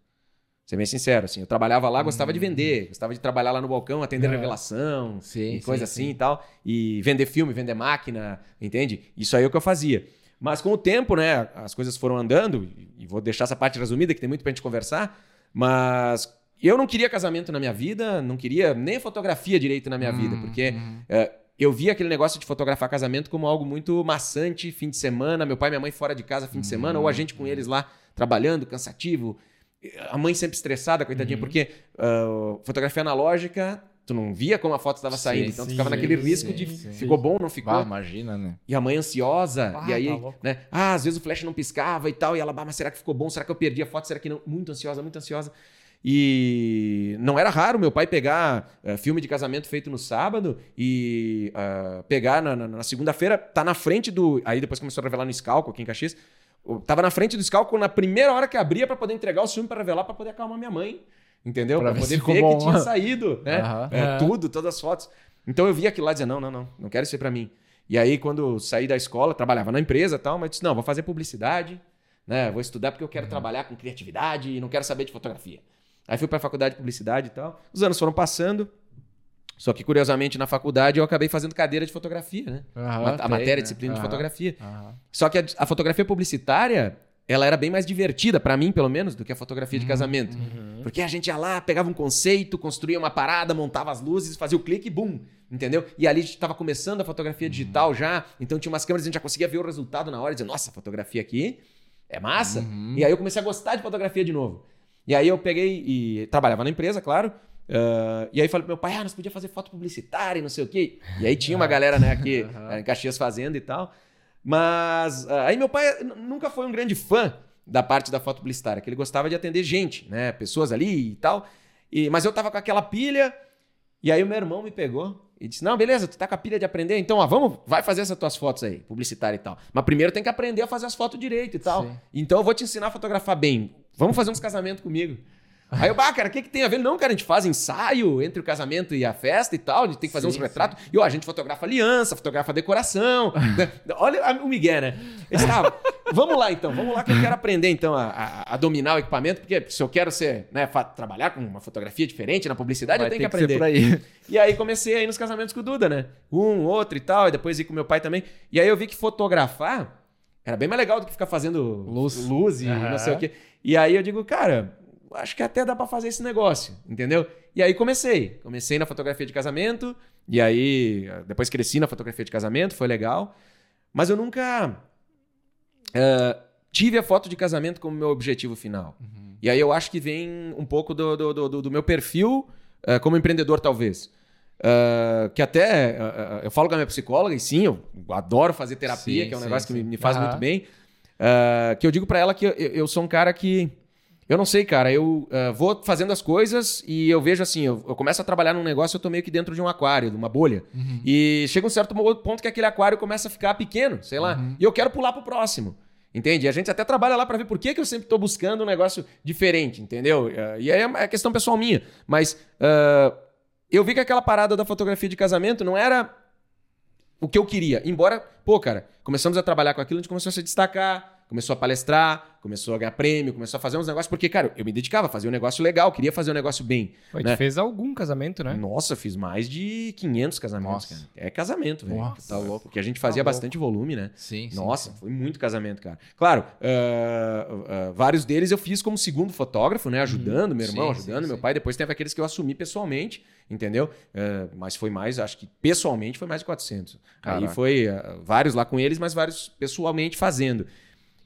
A: Ser bem sincero, assim, eu trabalhava lá, gostava de vender, hum. gostava de trabalhar lá no balcão, atender é. revelação, sim, e coisa sim, assim sim. e tal, e vender filme, vender máquina, entende? Isso aí é o que eu fazia. Mas com o tempo, né, as coisas foram andando, e vou deixar essa parte resumida, que tem muito pra gente conversar, mas eu não queria casamento na minha vida, não queria nem fotografia direito na minha hum, vida, porque hum. É, eu via aquele negócio de fotografar casamento como algo muito maçante, fim de semana, meu pai e minha mãe fora de casa fim de semana, ou a gente com eles lá trabalhando, cansativo, a mãe sempre estressada, coitadinha, uhum. porque uh, fotografia analógica, tu não via como a foto estava saindo, então tu ficava naquele risco de ficou bom, não ficou. Ah,
B: imagina, né?
A: E a mãe ansiosa, ah, e aí, tá né? Ah, às vezes o flash não piscava e tal, e ela, mas será que ficou bom? Será que eu perdi a foto? Será que não? Muito ansiosa, muito ansiosa. E não era raro meu pai pegar uh, filme de casamento feito no sábado e uh, pegar na, na, na segunda-feira, tá na frente do. Aí depois começou a revelar no Scalco aqui em Caxias eu tava na frente do escalco na primeira hora que abria para poder entregar o filme para revelar, para poder acalmar minha mãe. Entendeu? Pra, pra poder ver bom. que tinha saído, né? Uhum. É, tudo, todas as fotos. Então eu vi aquilo lá e dizia: não, não, não, não quero isso para mim. E aí, quando saí da escola, trabalhava na empresa e tal, mas disse: não, vou fazer publicidade, né? Vou estudar porque eu quero uhum. trabalhar com criatividade e não quero saber de fotografia. Aí fui para a faculdade de publicidade e tal. Os anos foram passando. Só que, curiosamente, na faculdade eu acabei fazendo cadeira de fotografia, né? Uhum, a, matéria, né? disciplina uhum, de fotografia. Uhum. Só que a, a, fotografia publicitária, ela era bem mais divertida, para mim, pelo menos, do que a fotografia de
B: Uhum,
A: casamento. Porque a gente ia lá, pegava um conceito, construía uma parada, montava as luzes, fazia o clique e bum, entendeu? E ali a gente estava começando a fotografia digital já, então tinha umas câmeras, a gente já conseguia ver o resultado na hora e dizer, nossa, a fotografia aqui é massa.
B: Uhum.
A: E aí eu comecei a gostar de fotografia de novo. E aí eu peguei e trabalhava na empresa, claro. Ah, e aí falei pro meu pai, ah, nós podíamos fazer foto publicitária e não sei o quê. E aí tinha uma galera, né, aqui em Caxias fazendo e tal. Mas ah, aí meu pai nunca foi um grande fã da parte da foto publicitária, que ele gostava de atender gente, né, pessoas ali e tal. E, mas eu tava com aquela pilha, e aí o meu irmão me pegou e disse: Não, beleza, tu tá com a pilha de aprender, então, ó, vamos, vai fazer essas tuas fotos aí, publicitária e tal. Mas primeiro tem que aprender a fazer as fotos direito e tal.
B: Sim.
A: Então eu vou te ensinar a fotografar bem. Vamos fazer uns casamentos comigo. Aí eu, bah, cara, o que, que tem a ver? Não, cara, a gente faz ensaio entre o casamento e a festa e tal, a gente tem que fazer
B: Sim,
A: uns retratos. E ó, a gente fotografa aliança, fotografa decoração. né? Olha a- o Miguel, né? Ele disse, "Ah, vamos lá então, vamos lá que eu quero aprender então a, a- a dominar o equipamento, porque se eu quero ser, né, trabalhar com uma fotografia diferente na publicidade,
B: Vai
A: eu tenho que aprender.
B: aí.
A: E aí comecei a ir nos casamentos com o Duda, né? Um, outro e tal, e depois ir com meu pai também. E aí eu vi que fotografar era bem mais legal do que ficar fazendo
B: Luz.
A: luz e
C: Aham.
A: não sei o quê. E aí eu digo, cara, acho que até dá pra fazer esse negócio, entendeu? E aí comecei. Comecei na fotografia de casamento, e aí depois cresci na fotografia de casamento, foi legal. Mas eu nunca eh, tive a foto de casamento como meu objetivo final. E aí eu acho que vem um pouco do, do, do- do meu perfil eh, como empreendedor, talvez. Eh, que até eu falo com a minha psicóloga, e sim, eu adoro fazer terapia,
B: Sim,
A: que é um
B: sim,
A: negócio que
B: sim.
A: me, me faz
C: Aham.
A: muito bem. Que eu digo pra ela que eu, eu sou um cara que. Eu não sei, cara. Eu eh, vou fazendo as coisas e eu vejo assim, eu, eu começo a trabalhar num negócio, eu tô meio que dentro de um aquário, de uma bolha. E chega um certo ponto que aquele aquário começa a ficar pequeno, sei lá. E eu quero pular pro próximo. Entende? E a gente até trabalha lá pra ver por que, que eu sempre tô buscando um negócio diferente, entendeu? Eh, E aí é é questão pessoal minha. Mas ah, eu vi que aquela parada da fotografia de casamento não era o que eu queria. Embora, pô, cara, começamos a trabalhar com aquilo, a gente começou a se destacar, começou a palestrar, começou a ganhar prêmio, começou a fazer uns negócios, porque, cara, eu me dedicava a fazer um negócio legal, queria fazer um negócio bem.
C: Pô,
A: né?
C: fez algum casamento, né?
A: Nossa, fiz mais de 500 casamentos,
B: Nossa.
A: cara. É casamento, velho. Tá louco. Porque a gente fazia
B: Tá
A: bastante volume, né?
B: Sim, sim.
A: Nossa,
B: sim.
A: foi muito casamento, cara. Claro, ah, ah, vários deles eu fiz como segundo fotógrafo, né? Ajudando meu irmão,
B: Uhum. Sim,
A: ajudando
B: sim,
A: meu pai. Depois teve aqueles que eu assumi pessoalmente, entendeu? Ah, mas foi mais, acho que pessoalmente foi mais de 400. Aí
B: Caraca.
A: foi ah, vários lá com eles, mas vários pessoalmente fazendo.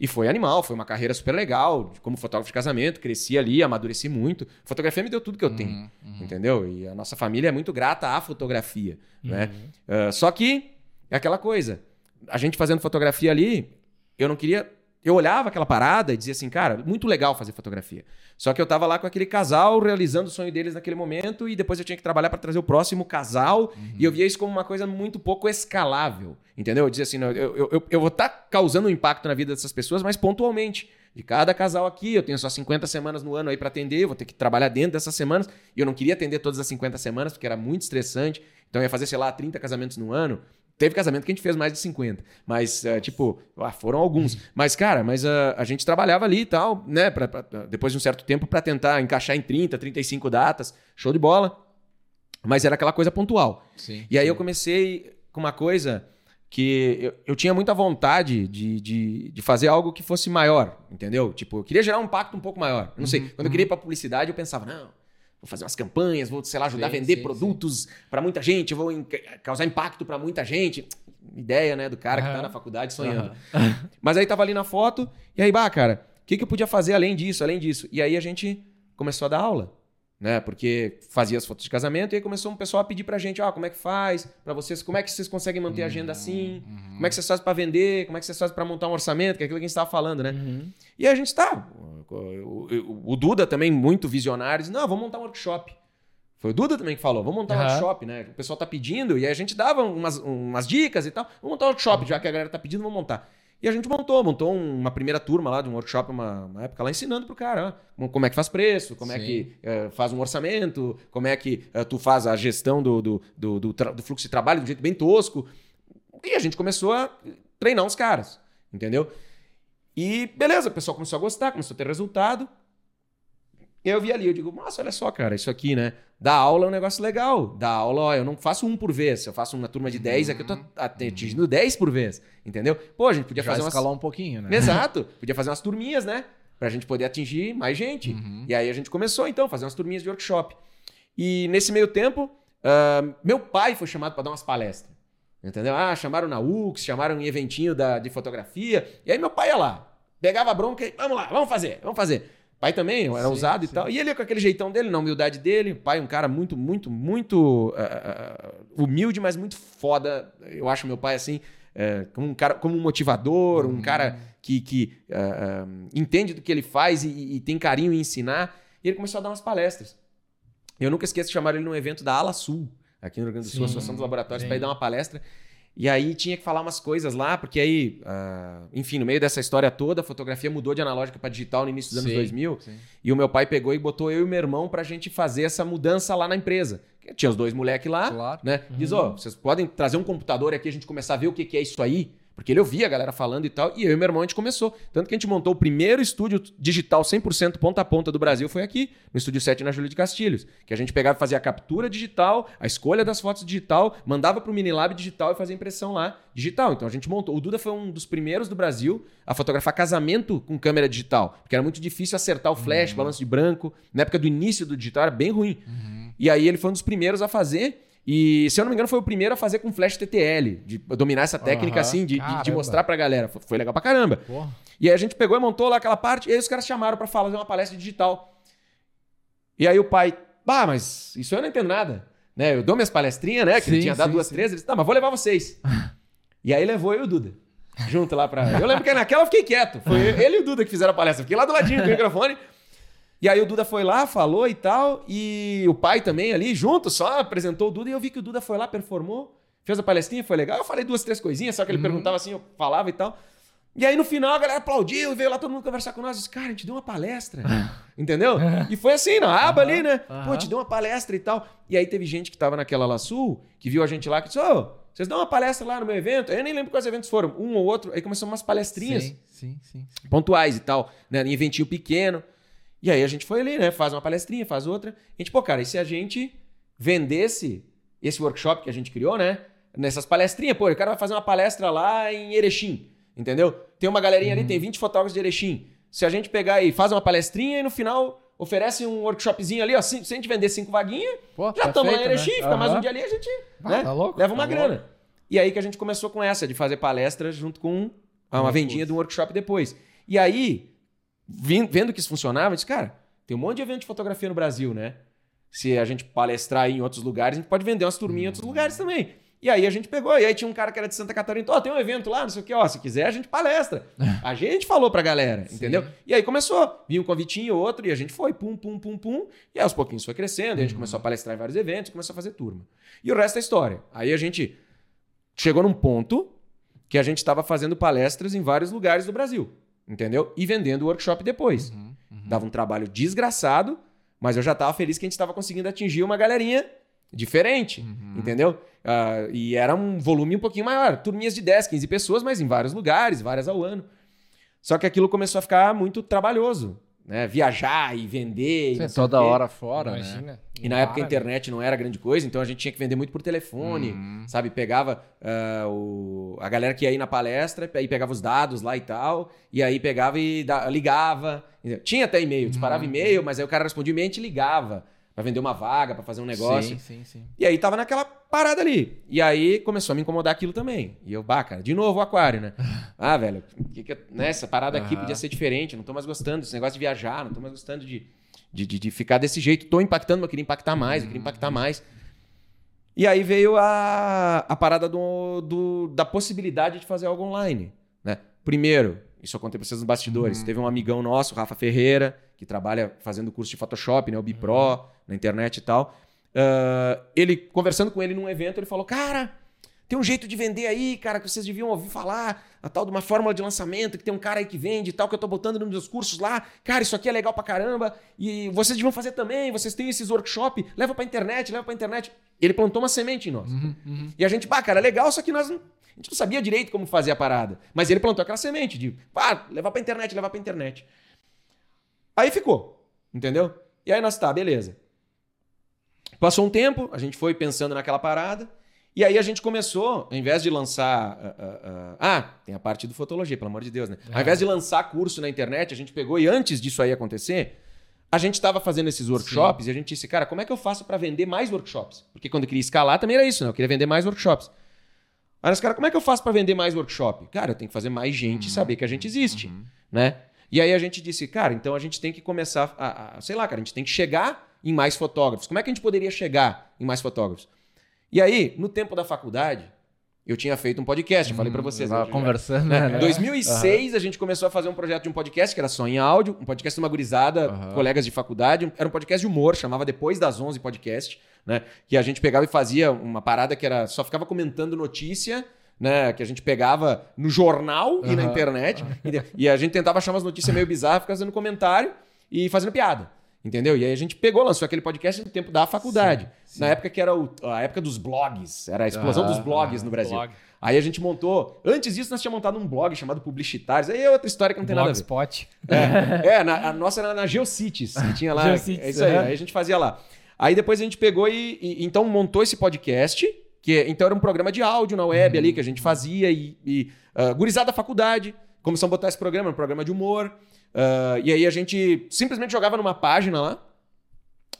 A: E foi animal, foi uma carreira super legal, como fotógrafo de casamento, cresci ali, amadureci muito. Fotografia me deu tudo que eu tenho.
B: Uhum, uhum.
A: Entendeu? E a nossa família é muito grata à fotografia, né?
B: Uhum.
A: Ah, só que é aquela coisa. A gente fazendo fotografia ali, eu não queria. Eu olhava aquela parada e dizia assim, cara, muito legal fazer fotografia. Só que eu tava lá com aquele casal realizando o sonho deles naquele momento e depois eu tinha que trabalhar para trazer o próximo casal e eu via isso como uma coisa muito pouco escalável, entendeu? Eu dizia assim, não, eu, eu, eu- vou estar causando um impacto na vida dessas pessoas, mas pontualmente. De cada casal aqui, eu tenho só 50 semanas no ano aí para atender, eu vou ter que trabalhar dentro dessas semanas e eu não queria atender todas as 50 semanas porque era muito estressante. Então eu ia fazer, sei lá, 30 casamentos no ano. Teve casamento que a gente fez mais de 50. Mas, eh, tipo, ah, foram alguns. Mas, cara, mas ah, a gente trabalhava ali e tal, né? pra- pra- depois de um certo tempo, para tentar encaixar em 30, 35 datas. Show de bola. Mas era aquela coisa pontual.
B: Sim,
A: E aí
B: sim.
A: eu comecei com uma coisa que eu, eu tinha muita vontade de, de, de fazer algo que fosse maior, entendeu? Tipo, eu queria gerar um impacto um pouco maior. Eu não sei,
B: Uhum,
A: quando eu queria ir pra publicidade, eu pensava, não, vou fazer umas campanhas, vou, sei lá, ajudar
B: Sim,
A: a vender
B: sim,
A: produtos pra muita gente, vou causar impacto pra muita gente. Ideia, né, do cara que tá na faculdade sonhando. Mas aí tava ali na foto, e aí, bah, cara, o que, que eu podia fazer além disso, além disso? E aí a gente começou a dar aula, né? Porque fazia as fotos de casamento, e aí começou um pessoal a pedir pra gente, ó, como é que faz pra vocês, como é que vocês conseguem manter a agenda assim?
B: Uhum.
A: Como é que vocês fazem pra vender? Como é que vocês fazem pra montar um orçamento? Que é aquilo que a gente tava falando, né?
C: Uhum.
A: E aí a gente tá. O, o- o Duda também, muito visionário, disse: não, vamos montar um workshop. Foi o Duda também que falou: vamos montar um workshop, né? O pessoal tá pedindo, e aí a gente dava umas, umas dicas e tal. Vamos montar um workshop, já que a galera tá pedindo, vamos montar. E a gente montou, montou um- uma primeira turma lá de um workshop, uma, uma época lá, ensinando pro cara ó, como é que faz preço, como é
B: Sim.
A: que eh, faz um orçamento, como é que eh, tu faz a gestão do, do, do, do do fluxo de trabalho de um jeito bem tosco. E a gente começou a treinar os caras, entendeu? E beleza, o pessoal começou a gostar, começou a ter resultado. E eu vi ali, eu digo, nossa, olha só, cara, isso aqui, né? Dar aula é um negócio legal. Dar aula, ó, eu não faço um por vez. Se eu faço uma turma de 10, aqui eu tô atingindo 10 por vez. Entendeu? Pô, a gente podia
B: Já
A: fazer umas.
B: escalar um pouquinho, né?
A: Exato. Podia fazer umas turminhas, né? Pra gente poder atingir mais gente. E aí a gente começou, então, a fazer umas turminhas de workshop. E nesse meio tempo, ah, meu pai foi chamado para dar umas palestras. Entendeu? Ah, chamaram na UX, chamaram em eventinho da, de fotografia. E aí meu pai ia lá, pegava a bronca e vamos lá, vamos fazer, vamos fazer. Pai também era
B: Sim,
A: ousado
B: sim.
A: e tal. E ele com aquele jeitão dele, na humildade dele. Pai, um cara muito, muito, muito ah, humilde, mas muito foda. Eu acho meu pai assim, eh, como um cara, como um motivador, um cara que, que ah, entende do que ele faz e, e tem carinho em ensinar. E ele começou a dar umas palestras. Eu nunca esqueço de chamar ele num evento da Ala Sul, aqui no Rio Grande do Sul,
C: Sim,
A: Associação dos Laboratórios, para ir dar uma palestra. E aí tinha que falar umas coisas lá, porque aí, ah, enfim, no meio dessa história toda, a fotografia mudou de analógica para digital no início dos anos
B: Sim,
A: 2000.
B: sim.
A: E o meu pai pegou e botou eu e meu irmão pra gente fazer essa mudança lá na empresa. Tinha os dois moleques lá,
B: Claro.
A: né? Diz, ó, vocês podem trazer um computador aqui, a gente começar a ver o que, que é isso aí. Porque ele ouvia a galera falando e tal. E eu e meu irmão a gente começou. Tanto que a gente montou o primeiro estúdio digital 100% ponta a ponta do Brasil foi aqui, no Estúdio 7 na Júlia de Castilhos. Que a gente pegava e fazia a captura digital, a escolha das fotos digital, mandava pro Minilab digital e fazia impressão lá digital. Então a gente montou. O Duda foi um dos primeiros do Brasil a fotografar casamento com câmera digital. Porque era muito difícil acertar o flash, balanço de branco. Na época do início do digital era bem ruim. E aí ele foi um dos primeiros a fazer. E, se eu não me engano, foi o primeiro a fazer com flash TTL, de dominar essa técnica
B: Aham,
A: assim, de, de- de mostrar pra galera. Foi, legal pra caramba.
B: Porra.
A: E aí a gente pegou e montou lá aquela parte, e aí os caras chamaram pra fazer uma palestra digital. E aí o pai, bah, mas isso eu não entendo nada. Né? Eu dou minhas palestrinhas, né? Que ele
B: Sim,
A: tinha dado
B: sim,
A: duas,
B: sim.
A: três. Ele disse, tá, mas vou levar vocês. e aí levou eu e o Duda. Junto lá pra. Eu lembro que naquela eu fiquei quieto. Foi ele e o Duda que fizeram a palestra. Fiquei lá do ladinho com o microfone. E aí o Duda foi lá, falou e tal. E o pai também ali, junto, só apresentou o Duda. E eu vi que o Duda foi lá, performou, fez a palestrinha, foi legal. Eu falei duas, três coisinhas, só que ele
B: Uhum.
A: perguntava assim, eu falava e tal. E aí no final a galera aplaudiu, veio lá todo mundo conversar com nós. Disse, cara, a gente deu uma palestra. Entendeu? E foi assim, na aba ali, né? Pô, a gente deu uma palestra e tal. E aí teve gente que tava naquela lá sul, que viu a gente lá, que disse, ô, vocês dão uma palestra lá no meu evento? Eu nem lembro quais eventos foram, um ou outro. Aí começou umas palestrinhas
B: Sim, sim, sim. sim.
A: pontuais e tal, né? Em eventinho pequeno. E aí a gente foi ali, né? Faz uma palestrinha, faz outra. A gente, pô, cara, e se a gente vendesse esse workshop que a gente criou, né? Nessas palestrinhas, pô, o cara vai fazer uma palestra lá em Erechim, entendeu? Tem uma galerinha ali, tem 20 fotógrafos de Erechim. Se a gente pegar e faz uma palestrinha e no final oferece um workshopzinho ali, ó, se, se a gente vender cinco vaguinhas,
B: Pô,
A: já estamos lá em
B: perfeito,
A: Erechim,
B: né?
A: fica mais um dia ali, a gente
C: Ah,
A: né,
C: tá louco,
A: leva uma
C: tá
A: grana. E aí que a gente começou com essa, de fazer palestras junto com uma
B: Uma
A: vendinha de um workshop depois. E aí, vendo que isso funcionava, eu disse, cara, tem um monte de evento de fotografia no Brasil, né? Se a gente palestrar aí em outros lugares, a gente pode vender umas turminhas em outros lugares também. E aí a gente pegou, e aí tinha um cara que era de Santa Catarina, ó, tem um evento lá, não sei o que, ó, se quiser a gente palestra. A gente falou pra galera, entendeu? E aí começou, vinha um convitinho, outro, e a gente foi, pum, pum, pum, pum, e aos pouquinhos foi crescendo, e a gente começou a palestrar em vários eventos, começou a fazer turma. E o resto é história. Aí a gente chegou num ponto que a gente estava fazendo palestras em vários lugares do Brasil, entendeu? E vendendo o workshop depois.
B: Uhum, uhum.
A: Dava um trabalho desgraçado, mas eu já estava feliz que a gente estava conseguindo atingir uma galerinha diferente,
B: Uhum.
A: entendeu? Ah, e era um volume um pouquinho maior, turminhas de 10, 15 pessoas, mas em vários lugares, várias ao ano. Só que aquilo começou a ficar muito trabalhoso, né? Viajar e vender. e sei o
B: toda
A: quê.
B: hora fora, né?
C: Imagina.
A: E na época a
C: Para,
A: internet não era grande coisa, então a gente tinha que vender muito por telefone,
B: Uhum.
A: sabe? Pegava ah, o... a galera que ia ir na palestra, aí pegava os dados lá e tal, e aí pegava e da- ligava. Tinha até e-mail, disparava
B: Uhum.
A: e-mail, mas aí o cara respondia e-mail e a gente ligava pra vender uma vaga, pra fazer um negócio.
B: Sim, sim, sim.
A: E aí tava naquela parada ali. E aí começou a me incomodar aquilo também. E eu, bah, cara, de novo o aquário, né? Ah, velho, que que eu- né, essa parada aqui podia ser diferente, não tô mais gostando desse negócio de viajar, não tô mais gostando de, de, de, de ficar desse jeito. Tô impactando, mas eu queria impactar mais, eu queria impactar mais. E aí veio a, a parada do, do- da possibilidade de fazer algo online. Né? Primeiro, isso eu contei pra vocês nos bastidores. Teve um amigão nosso, Rafa Ferreira, que trabalha fazendo curso de Photoshop, né? O Bipro, na internet e tal. Ah, ele, conversando com ele num evento, ele falou: Cara, tem um jeito de vender aí, cara, que vocês deviam ouvir falar, a tal de uma fórmula de lançamento, que tem um cara aí que vende e tal, que eu tô botando nos meus cursos lá. Cara, isso aqui é legal pra caramba. E vocês deviam fazer também, vocês têm esses workshop, leva pra internet, leva pra internet. Ele plantou uma semente em nós.
B: Uhum, uhum.
A: E a gente, pá, cara, legal, só que nós não, a gente não sabia direito como fazer a parada. Mas ele plantou aquela semente de, pá, levar pra internet, levar pra internet. Aí ficou, entendeu? E aí nós, tá, beleza. Passou um tempo, a gente foi pensando naquela parada. E aí a gente começou, ao invés de lançar. Uh, uh, uh, ah, tem a parte do fotologia, pelo amor de Deus, né? Ao invés de lançar curso na internet, a gente pegou e antes disso aí acontecer, a gente estava fazendo esses workshops Sim. e a gente disse, cara, como é que eu faço para vender mais workshops? Porque quando eu queria escalar também era isso, né? Eu queria vender mais workshops. Aí os caras, como é que eu faço para vender mais workshop? Cara, eu tenho que fazer mais gente uhum. saber que a gente existe, uhum. né? E aí a gente disse, cara, então a gente tem que começar a, a, sei lá, cara, a gente tem que chegar em mais fotógrafos. Como é que a gente poderia chegar em mais fotógrafos? E aí, no tempo da faculdade, eu tinha feito um podcast, eu falei para vocês.
B: Tava conversando,
A: né? Em 2006, uhum. a gente começou a fazer um projeto de um podcast que era só em áudio, um podcast de uma gurizada, uhum. colegas de faculdade. Era um podcast de humor, chamava Depois das 11 Podcast, né? Que a gente pegava e fazia uma parada que era só ficava comentando notícia. Né, que a gente pegava no jornal uhum. e na internet, e, e a gente tentava achar umas notícias meio bizarras, fazendo comentário e fazendo piada. Entendeu? E aí a gente pegou, lançou aquele podcast no tempo da faculdade. Sim, sim. Na época que era o, a época dos blogs. Era a explosão dos blogs no Brasil. Blog. Aí a gente montou. Antes disso, nós tínhamos montado um blog chamado Publicitários. Aí é outra história que não tem
C: Blogspot.
A: nada a ver. É, é na, a nossa era na Geocities, que tinha lá. Geocities, é isso aí. É. Aí a gente fazia lá. Aí depois a gente pegou e, e, então montou esse podcast. Que, então era um programa de áudio na web uhum. ali que a gente fazia. E, e uh, gurizada da faculdade. Começamos a botar esse programa, um programa de humor. Uh, e aí a gente simplesmente jogava numa página lá,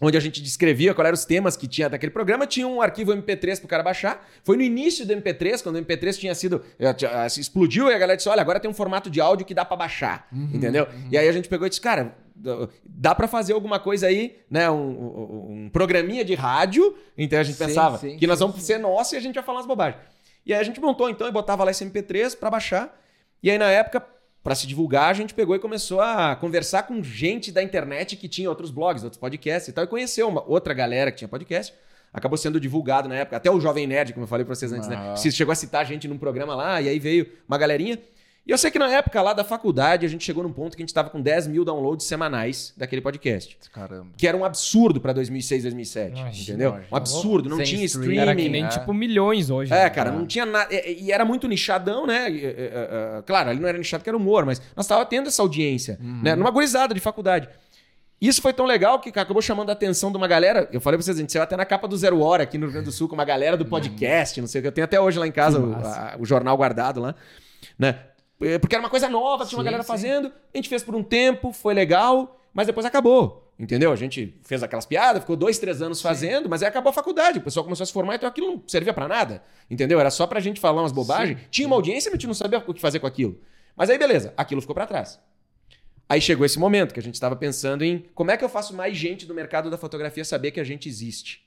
A: onde a gente descrevia quais eram os temas que tinha daquele programa, tinha um arquivo MP3 pro cara baixar. Foi no início do MP3, quando o MP3 tinha sido. Eh, eh, explodiu e a galera disse: olha, agora tem um formato de áudio que dá para baixar. Uhum, entendeu? Uhum. E aí a gente pegou e disse, cara. Dá para fazer alguma coisa aí, né? Um, um, um, programinha de rádio. Então a gente sim, pensava sim, que sim, nós vamos ser nosso e a gente vai falar umas bobagens. E aí a gente montou então e botava lá esse MP3 para baixar. E aí na época para se divulgar, a gente pegou e começou a conversar com gente da internet que tinha outros blogs, outros podcasts e tal, e conheceu uma outra galera que tinha podcast. Acabou sendo divulgado na época, até o Jovem Nerd, como eu falei para vocês antes, né? Você chegou a citar a gente num programa lá, e aí veio uma galerinha. E eu sei que na época lá da faculdade, a gente chegou num ponto que a gente estava com 10 mil downloads semanais daquele podcast.
B: Caramba.
A: Que era um absurdo para 2006, 2007. Imagina, entendeu? Imagina. Um absurdo. Não Sem tinha streaming. Era
C: que nem, é. tipo, milhões hoje.
A: É, né? cara, não tinha nada. E era muito nichadão, né? E, claro, ali não era nichado que era humor, mas nós estávamos tendo essa audiência, uhum. né? Numa gurizada de faculdade. Isso foi tão legal que acabou chamando a atenção de uma galera. Eu falei pra vocês, a gente saiu até na capa do Zero Hora aqui no Rio Grande do Sul com uma galera do podcast, não sei o que. Eu tenho até hoje lá em casa o, a, o jornal guardado lá. Né? É, porque era uma coisa nova, tinha sim, uma galera sim. fazendo. A gente fez por um tempo, foi legal, mas depois acabou. Entendeu? A gente fez aquelas piadas, ficou dois, três anos fazendo, mas aí acabou a faculdade. O pessoal começou a se formar, então aquilo não servia para nada. Entendeu? Era só pra gente falar umas bobagens. Sim, Tinha uma audiência, mas a gente não sabia o que fazer com aquilo. Mas aí, beleza, aquilo ficou para trás. Aí chegou esse momento que a gente estava pensando em como é que eu faço mais gente do mercado da fotografia saber que a gente existe.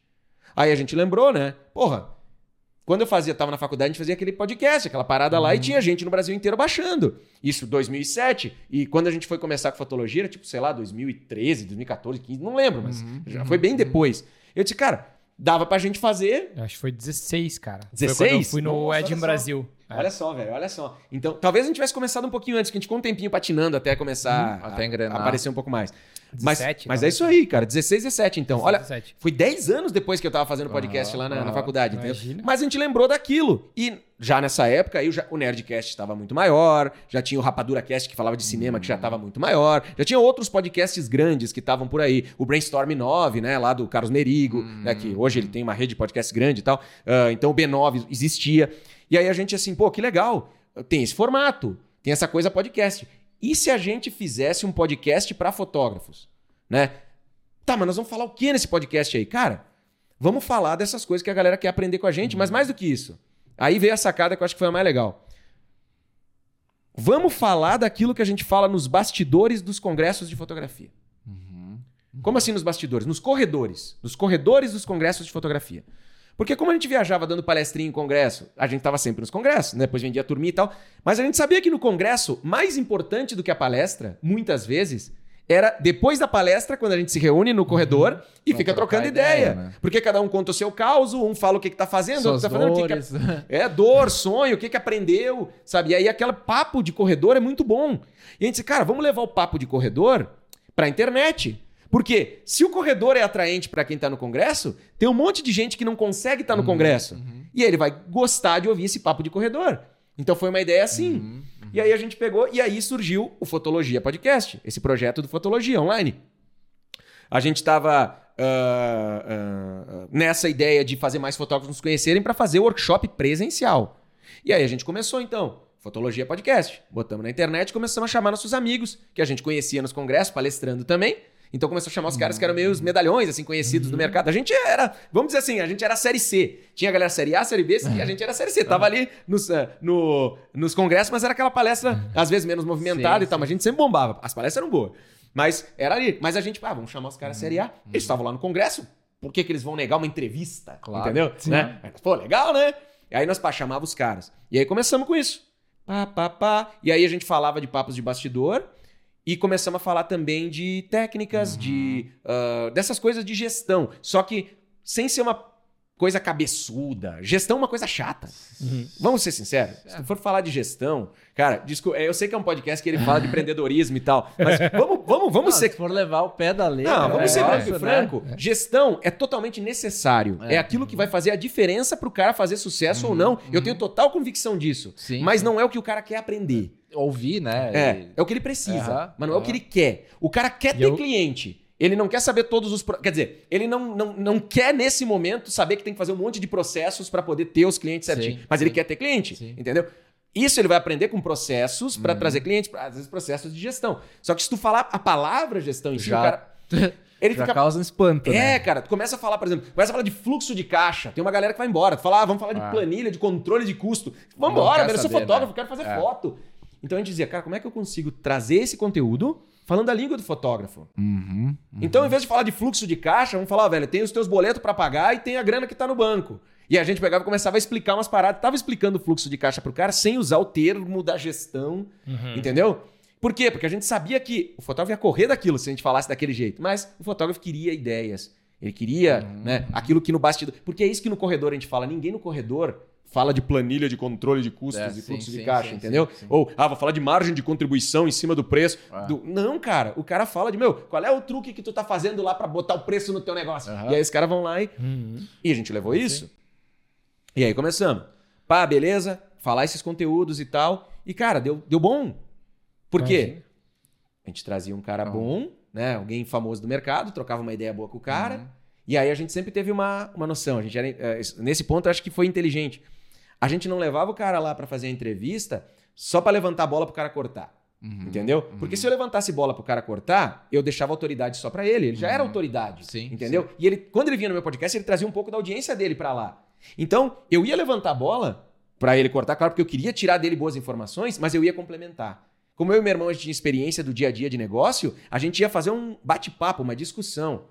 A: Aí a gente lembrou, né? Porra, quando eu fazia, tava na faculdade, a gente fazia aquele podcast, aquela parada lá, e uhum. tinha gente no Brasil inteiro baixando. Isso 2007. E quando a gente foi começar com fotologia, era tipo, sei lá, 2013, 2014, 15, não lembro, mas uhum. já foi bem uhum. depois. Eu disse, cara, dava pra gente fazer.
C: Eu acho que foi 16, cara.
A: 16?
C: Foi quando eu fui no Nossa, Ed Brasil.
A: É. Olha só, velho, olha só. Então, talvez a gente tivesse começado um pouquinho antes, que a gente ficou um tempinho patinando até começar
B: uhum, até a,
A: a, aparecer um pouco mais. 17, mas, mas é isso aí, cara. 16, 17, então. 16, Olha, 17. foi 10 anos depois que eu tava fazendo podcast ah, lá na, ah, na faculdade. Mas a gente lembrou daquilo. E já nessa época, aí o Nerdcast estava muito maior, já tinha o Rapadura Cast que falava de cinema, que já estava muito maior, já tinha outros podcasts grandes que estavam por aí. O Brainstorm 9, né, lá do Carlos Merigo, hum. né, que hoje ele tem uma rede de podcast grande e tal. Uh, então o B9 existia. E aí a gente assim, pô, que legal, tem esse formato, tem essa coisa podcast. E se a gente fizesse um podcast para fotógrafos, né? Tá, mas nós vamos falar o que nesse podcast aí? Cara, vamos falar dessas coisas que a galera quer aprender com a gente, mas mais do que isso. Aí veio a sacada que eu acho que foi a mais legal. Vamos falar daquilo que a gente fala nos bastidores dos congressos de fotografia. Uhum. Como assim nos bastidores? Nos corredores. Nos corredores dos congressos de fotografia. Porque como a gente viajava dando palestrinha em congresso, a gente estava sempre nos congressos, né? depois vendia turminha e tal, mas a gente sabia que no congresso, mais importante do que a palestra, muitas vezes, era depois da palestra, quando a gente se reúne no corredor uhum. e pra fica trocando ideia. ideia né? Porque cada um conta o seu caos, um fala o que, que tá fazendo, Suas outro tá fazendo o que, que é, é dor, sonho, o que, que aprendeu, sabe? E aí aquele papo de corredor é muito bom. E a gente disse, cara, vamos levar o papo de corredor para a internet. Porque se o corredor é atraente para quem está no congresso, tem um monte de gente que não consegue estar tá no uhum, congresso. Uhum. E aí ele vai gostar de ouvir esse papo de corredor. Então foi uma ideia assim. Uhum. E aí a gente pegou, e aí surgiu o Fotologia Podcast, esse projeto do Fotologia Online. A gente tava uh, uh, nessa ideia de fazer mais fotógrafos nos conhecerem para fazer o workshop presencial. E aí a gente começou então. Fotologia Podcast. Botamos na internet e começamos a chamar nossos amigos, que a gente conhecia nos congressos, palestrando também. Então começou a chamar os caras que eram meio os medalhões, assim, conhecidos do mercado. A gente era, vamos dizer assim, a gente era a série C. Tinha a galera série A, série B, e a gente era a série C. Tava ali nos, uh, no, nos congressos, mas era aquela palestra, às vezes, menos movimentada sim, e tal, sim. mas a gente sempre bombava. As palestras eram boas. Mas era ali. Mas a gente, ah, vamos chamar os caras série A. Eles estavam lá no congresso. Por que, que eles vão negar uma entrevista? Claro. Entendeu? Né? Pô, legal, né? E aí nós pá, chamava os caras. E aí começamos com isso. Pá, pá, pá. E aí a gente falava de papos de bastidor e começamos a falar também de técnicas, uhum. de uh, dessas coisas de gestão. Só que sem ser uma coisa cabeçuda. Gestão é uma coisa chata. Uhum. Vamos ser sinceros. Se tu for falar de gestão, cara, desculpa, eu sei que é um podcast que ele fala de empreendedorismo e tal, mas vamos, vamos, vamos
B: não,
A: ser.
B: Se for levar o pé da letra.
A: Não, vamos é, ser franco, né? franco. Gestão é totalmente necessário. É, é aquilo que vai fazer a diferença para o cara fazer sucesso uhum. ou não. Eu tenho total convicção disso. Sim. Mas não é o que o cara quer aprender.
B: Ouvir, né?
A: É, é o que ele precisa, uhum. mas não é o que ele quer. O cara quer e ter eu... cliente. Ele não quer saber todos os. Quer dizer, ele não, não, não quer nesse momento saber que tem que fazer um monte de processos para poder ter os clientes certinho. Sim, mas sim. ele quer ter cliente, sim. entendeu? Isso ele vai aprender com processos para uhum. trazer clientes, às vezes processos de gestão. Só que se tu falar a palavra gestão em si, Já... o cara.
B: Ele Já fica... causa um espanto.
A: É, né? cara, tu começa a falar, por exemplo, começa a falar de fluxo de caixa. Tem uma galera que vai embora. Tu fala, ah, vamos falar ah. de planilha, de controle de custo. Vamos embora, eu sou fotógrafo, né? quero fazer é. foto. Então a gente dizia, cara, como é que eu consigo trazer esse conteúdo falando a língua do fotógrafo. Uhum, uhum. Então, em vez de falar de fluxo de caixa, vamos falar, velho, tem os teus boletos para pagar e tem a grana que tá no banco. E a gente pegava e começava a explicar umas paradas. Tava explicando o fluxo de caixa pro cara sem usar o termo da gestão, uhum. entendeu? Por quê? Porque a gente sabia que o fotógrafo ia correr daquilo se a gente falasse daquele jeito. Mas o fotógrafo queria ideias. Ele queria uhum. né, aquilo que no bastidor. Porque é isso que no corredor a gente fala. Ninguém no corredor fala de planilha de controle de custos é, e fluxo sim, de caixa, sim, entendeu? Ou, ah, vou falar de margem de contribuição em cima do preço. Ah. Do... Não, cara, o cara fala de, meu, qual é o truque que tu tá fazendo lá para botar o preço no teu negócio? Uhum. E aí os caras vão lá e... Uhum. E a gente levou isso. E aí começamos. Pá, beleza, falar esses conteúdos e tal. E, cara, deu, deu bom. Por quê? A gente trazia um cara bom, né? Alguém famoso do mercado, trocava uma ideia boa com o cara. Uhum. E aí a gente sempre teve uma, uma noção. A gente era, eh, nesse ponto, eu acho que foi inteligente. A gente não levava o cara lá para fazer a entrevista só para levantar a bola pro cara cortar. Uhum, entendeu? Uhum. Porque se eu levantasse bola pro cara cortar, eu deixava autoridade só para ele. Ele já uhum. era autoridade. Sim, entendeu? Sim. E ele, quando ele vinha no meu podcast, ele trazia um pouco da audiência dele para lá. Então, eu ia levantar a bola para ele cortar, claro, porque eu queria tirar dele boas informações, mas eu ia complementar. Como eu e meu irmão a gente tinha experiência do dia a dia de negócio, a gente ia fazer um bate-papo, uma discussão.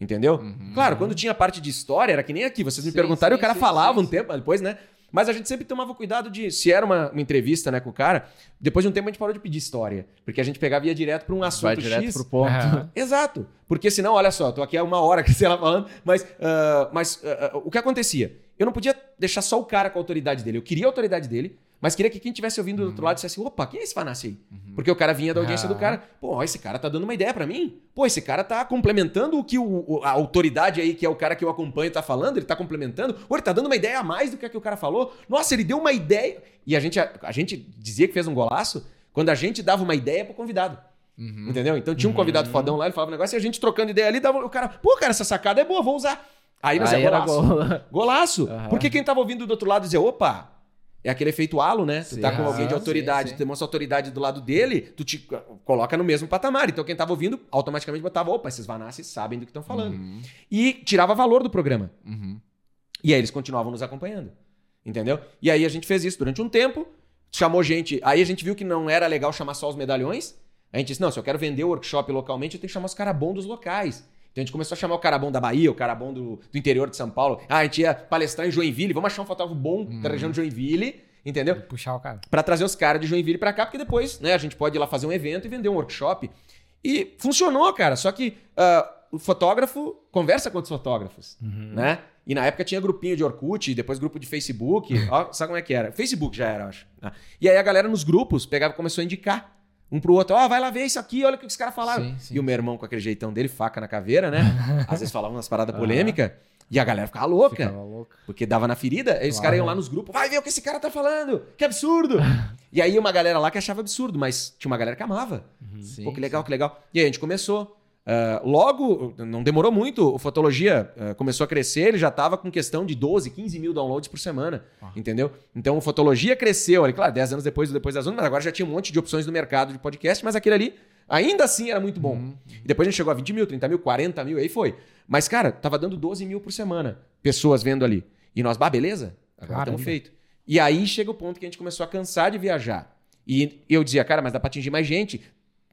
A: Entendeu? Uhum. Claro, quando tinha parte de história, era que nem aqui. Vocês me sim, perguntaram e o cara falava um tempo depois, né? Mas a gente sempre tomava cuidado de, se era uma, uma, entrevista né, com o cara, depois de um tempo a gente parou de pedir história. Porque a gente pegava e ia direto para um assunto Vai direto X.
B: pro ponto.
A: Exato. Porque senão, olha só, tô aqui há uma hora que você lá falando, mas, uh, mas uh, uh, o que acontecia? Eu não podia deixar só o cara com a autoridade dele. Eu queria a autoridade dele, mas queria que quem estivesse ouvindo do outro uhum. lado dissesse: opa, quem é esse Fanassi aí? Uhum. Porque o cara vinha da audiência ah. do cara. Pô, esse cara tá dando uma ideia para mim. Pô, esse cara tá complementando o que o, a autoridade aí, que é o cara que eu acompanho, tá falando. Ele tá complementando. Ou ele tá dando uma ideia a mais do que a que o cara falou. Nossa, ele deu uma ideia. E a gente, a, a gente dizia que fez um golaço quando a gente dava uma ideia pro convidado. Uhum. Entendeu? Então tinha um convidado uhum. fodão lá, ele falava um negócio e a gente trocando ideia ali, dava o cara, pô, cara, essa sacada é boa, vou usar. Aí, mas Aí é golaço. Gol... Golaço. Uhum. Porque quem tava ouvindo do outro lado dizia, opa, é aquele efeito halo, né? Sim, tu tá com alguém de autoridade, sim, sim. tu demonstra autoridade do lado dele, tu te coloca no mesmo patamar. Então quem tava ouvindo automaticamente botava, opa, esses Vanassis sabem do que estão falando. Uhum. E tirava valor do programa. Uhum. E aí eles continuavam nos acompanhando. Entendeu? E aí a gente fez isso durante um tempo, chamou gente. Aí a gente viu que não era legal chamar só os medalhões. A gente disse, não, se eu quero vender o workshop localmente, eu tenho que chamar os caras bons dos locais. Então a gente começou a chamar o cara bom da Bahia, o cara bom do, do interior de São Paulo. Ah, a gente ia palestrar em Joinville, vamos achar um fotógrafo bom uhum. da região de Joinville, entendeu? E
C: puxar o cara.
A: Para trazer os caras de Joinville para cá, porque depois, né, a gente pode ir lá fazer um evento e vender um workshop. E funcionou, cara. Só que uh, o fotógrafo conversa com outros fotógrafos, uhum. né? E na época tinha grupinho de Orkut, depois grupo de Facebook. Ó, sabe como é que era? Facebook já era, acho. Né? E aí a galera nos grupos pegava começou a indicar um pro outro, ó, oh, vai lá ver isso aqui, olha o que os caras falaram. Sim, sim. E o meu irmão com aquele jeitão dele, faca na caveira, né? Às vezes falava umas paradas polêmicas. E a galera ficava louca. Ficava louca. Porque dava na ferida. Aí os caras iam lá nos grupos, vai ver o que esse cara tá falando. Que absurdo. e aí uma galera lá que achava absurdo, mas tinha uma galera que amava. Uhum. Pô, que legal, sim. que legal. E aí a gente começou. Uh, logo, não demorou muito, o Fotologia uh, começou a crescer, ele já estava com questão de 12, 15 mil downloads por semana, ah. entendeu? Então o Fotologia cresceu, ali, claro, 10 anos depois do Depois das Ondas, mas agora já tinha um monte de opções no mercado de podcast, mas aquele ali ainda assim era muito bom. Uhum. E depois a gente chegou a 20 mil, 30 mil, 40 mil, aí foi. Mas, cara, tava dando 12 mil por semana, pessoas vendo ali. E nós, bah, beleza, agora estamos feito. E aí chega o ponto que a gente começou a cansar de viajar. E eu dizia, cara, mas dá para atingir mais gente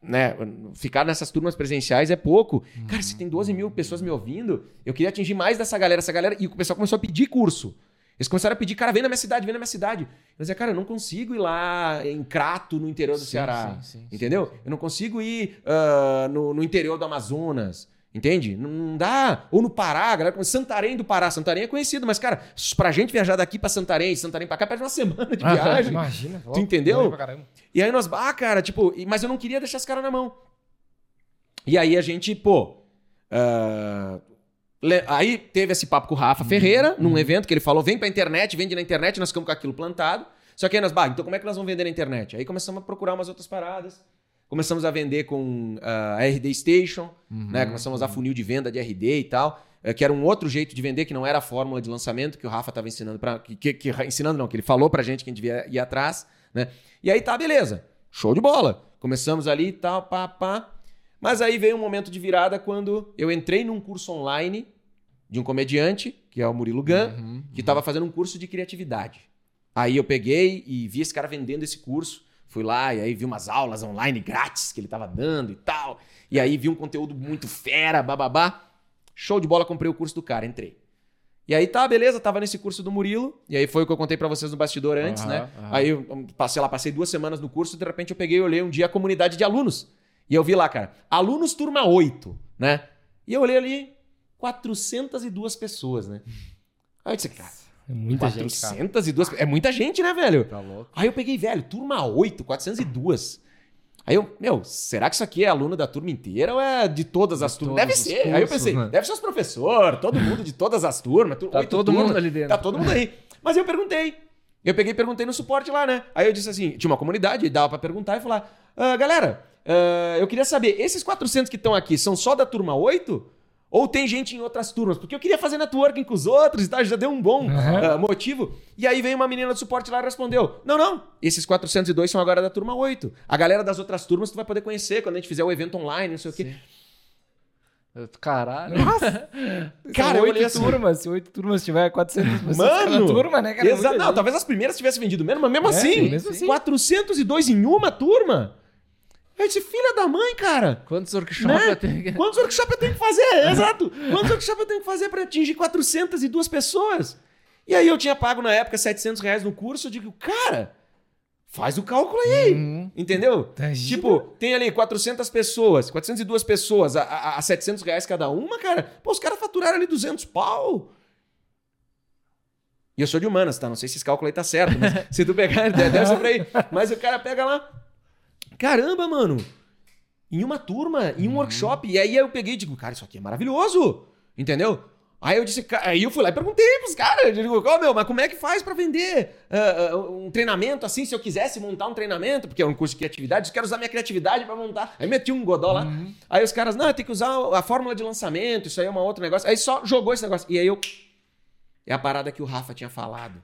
A: né, ficar nessas turmas presenciais é pouco. Cara, se tem 12 mil pessoas me ouvindo, eu queria atingir mais dessa galera, essa galera. E o pessoal começou a pedir curso. Eles começaram a pedir, cara, vem na minha cidade, vem na minha cidade. Eu dizia, cara, eu não consigo ir lá em Crato, no interior do sim, Ceará. Sim, sim, entendeu? Eu não consigo ir uh, no, no interior do Amazonas. Entende? Não dá. Ou no Pará, galera, como Santarém do Pará. Santarém é conhecido, mas, cara, pra gente viajar daqui pra Santarém, Santarém pra cá, perde uma semana de viagem.
C: Imagina.
A: Tu entendeu? E aí nós, ah, cara, tipo, mas eu não queria deixar esse cara na mão. E aí a gente, pô. Uh, aí teve esse papo com o Rafa Ferreira, uhum. num evento que ele falou: vem pra internet, vende na internet, nós ficamos com aquilo plantado. Só que aí nós, bah, então como é que nós vamos vender na internet? Aí começamos a procurar umas outras paradas. Começamos a vender com a uh, RD Station, uhum, né? Começamos a usar funil de venda de RD e tal, uh, que era um outro jeito de vender, que não era a fórmula de lançamento que o Rafa estava ensinando para que, que, que, ensinando não, que ele falou pra gente que a gente devia ir atrás, né? E aí tá, beleza. Show de bola. Começamos ali e tal, pá, pá. Mas aí veio um momento de virada quando eu entrei num curso online de um comediante, que é o Murilo Gun, uhum, que estava uhum. fazendo um curso de criatividade. Aí eu peguei e vi esse cara vendendo esse curso. Fui lá e aí vi umas aulas online grátis que ele tava dando e tal. E aí vi um conteúdo muito fera, bababá. Show de bola, comprei o curso do cara, entrei. E aí tá, beleza, tava nesse curso do Murilo. E aí foi o que eu contei para vocês no bastidor antes, uhum, né? Uhum. Aí eu passei lá, passei duas semanas no curso e de repente eu peguei e olhei um dia a comunidade de alunos. E eu vi lá, cara, alunos turma 8, né? E eu olhei ali, 402 pessoas, né? Aí eu disse, cara,
C: é muita 402.
A: Gente, é muita gente, né, velho? Tá louco. Aí eu peguei, velho, turma 8, 402. Aí eu, meu, será que isso aqui é aluno da turma inteira ou é de todas as de turmas? Deve ser. Cursos, aí eu pensei, né? deve ser os professores, todo mundo de todas as turmas.
C: Tá todo turmas, mundo ali dentro.
A: Tá todo mundo aí. Mas eu perguntei. Eu peguei e perguntei no suporte lá, né? Aí eu disse assim, tinha uma comunidade, dava para perguntar e falar, ah, galera, uh, eu queria saber, esses 400 que estão aqui são só da turma 8? Ou tem gente em outras turmas, porque eu queria fazer networking com os outros e tal, já deu um bom uhum. uh, motivo. E aí veio uma menina do suporte lá e respondeu: Não, não, esses 402 são agora da turma 8. A galera das outras turmas tu vai poder conhecer quando a gente fizer o evento online, não sei Sim. o quê.
C: Caralho. Nossa.
A: cara, oito assim,
C: turmas. Se oito turmas tiver 400 pessoas
A: Mano,
C: turma, né,
A: cara? Exato. Não, talvez as primeiras tivessem vendido menos, mas mesmo, é, assim, mesmo assim, 402 em uma turma. Eu disse, filha da mãe, cara.
C: Quantos workshops né? eu tenho que...
A: Quantos workshops eu tenho que fazer? Exato. Quantos workshops eu tenho que fazer para atingir 402 pessoas? E aí eu tinha pago na época 700 reais no curso. Eu digo, cara, faz o cálculo aí. Uhum. Entendeu? Tá tipo, tem ali 400 pessoas, 402 pessoas a, a, a 700 reais cada uma, cara. Pô, os caras faturaram ali 200 pau. E eu sou de humanas, tá? Não sei se esse cálculo aí tá certo, mas se tu pegar, deve ser pra aí. Mas o cara pega lá, Caramba, mano! Em uma turma, em um uhum. workshop. E aí eu peguei e digo, cara, isso aqui é maravilhoso. Entendeu? Aí eu disse, aí eu fui lá e perguntei pros caras, eu digo, oh, meu, mas como é que faz para vender uh, uh, um treinamento assim, se eu quisesse montar um treinamento, porque é um curso de criatividade, eu quero usar minha criatividade para montar. Aí meti um godó lá. Uhum. Aí os caras, não, tem que usar a fórmula de lançamento, isso aí é um outro negócio. Aí só jogou esse negócio. E aí eu. É a parada que o Rafa tinha falado.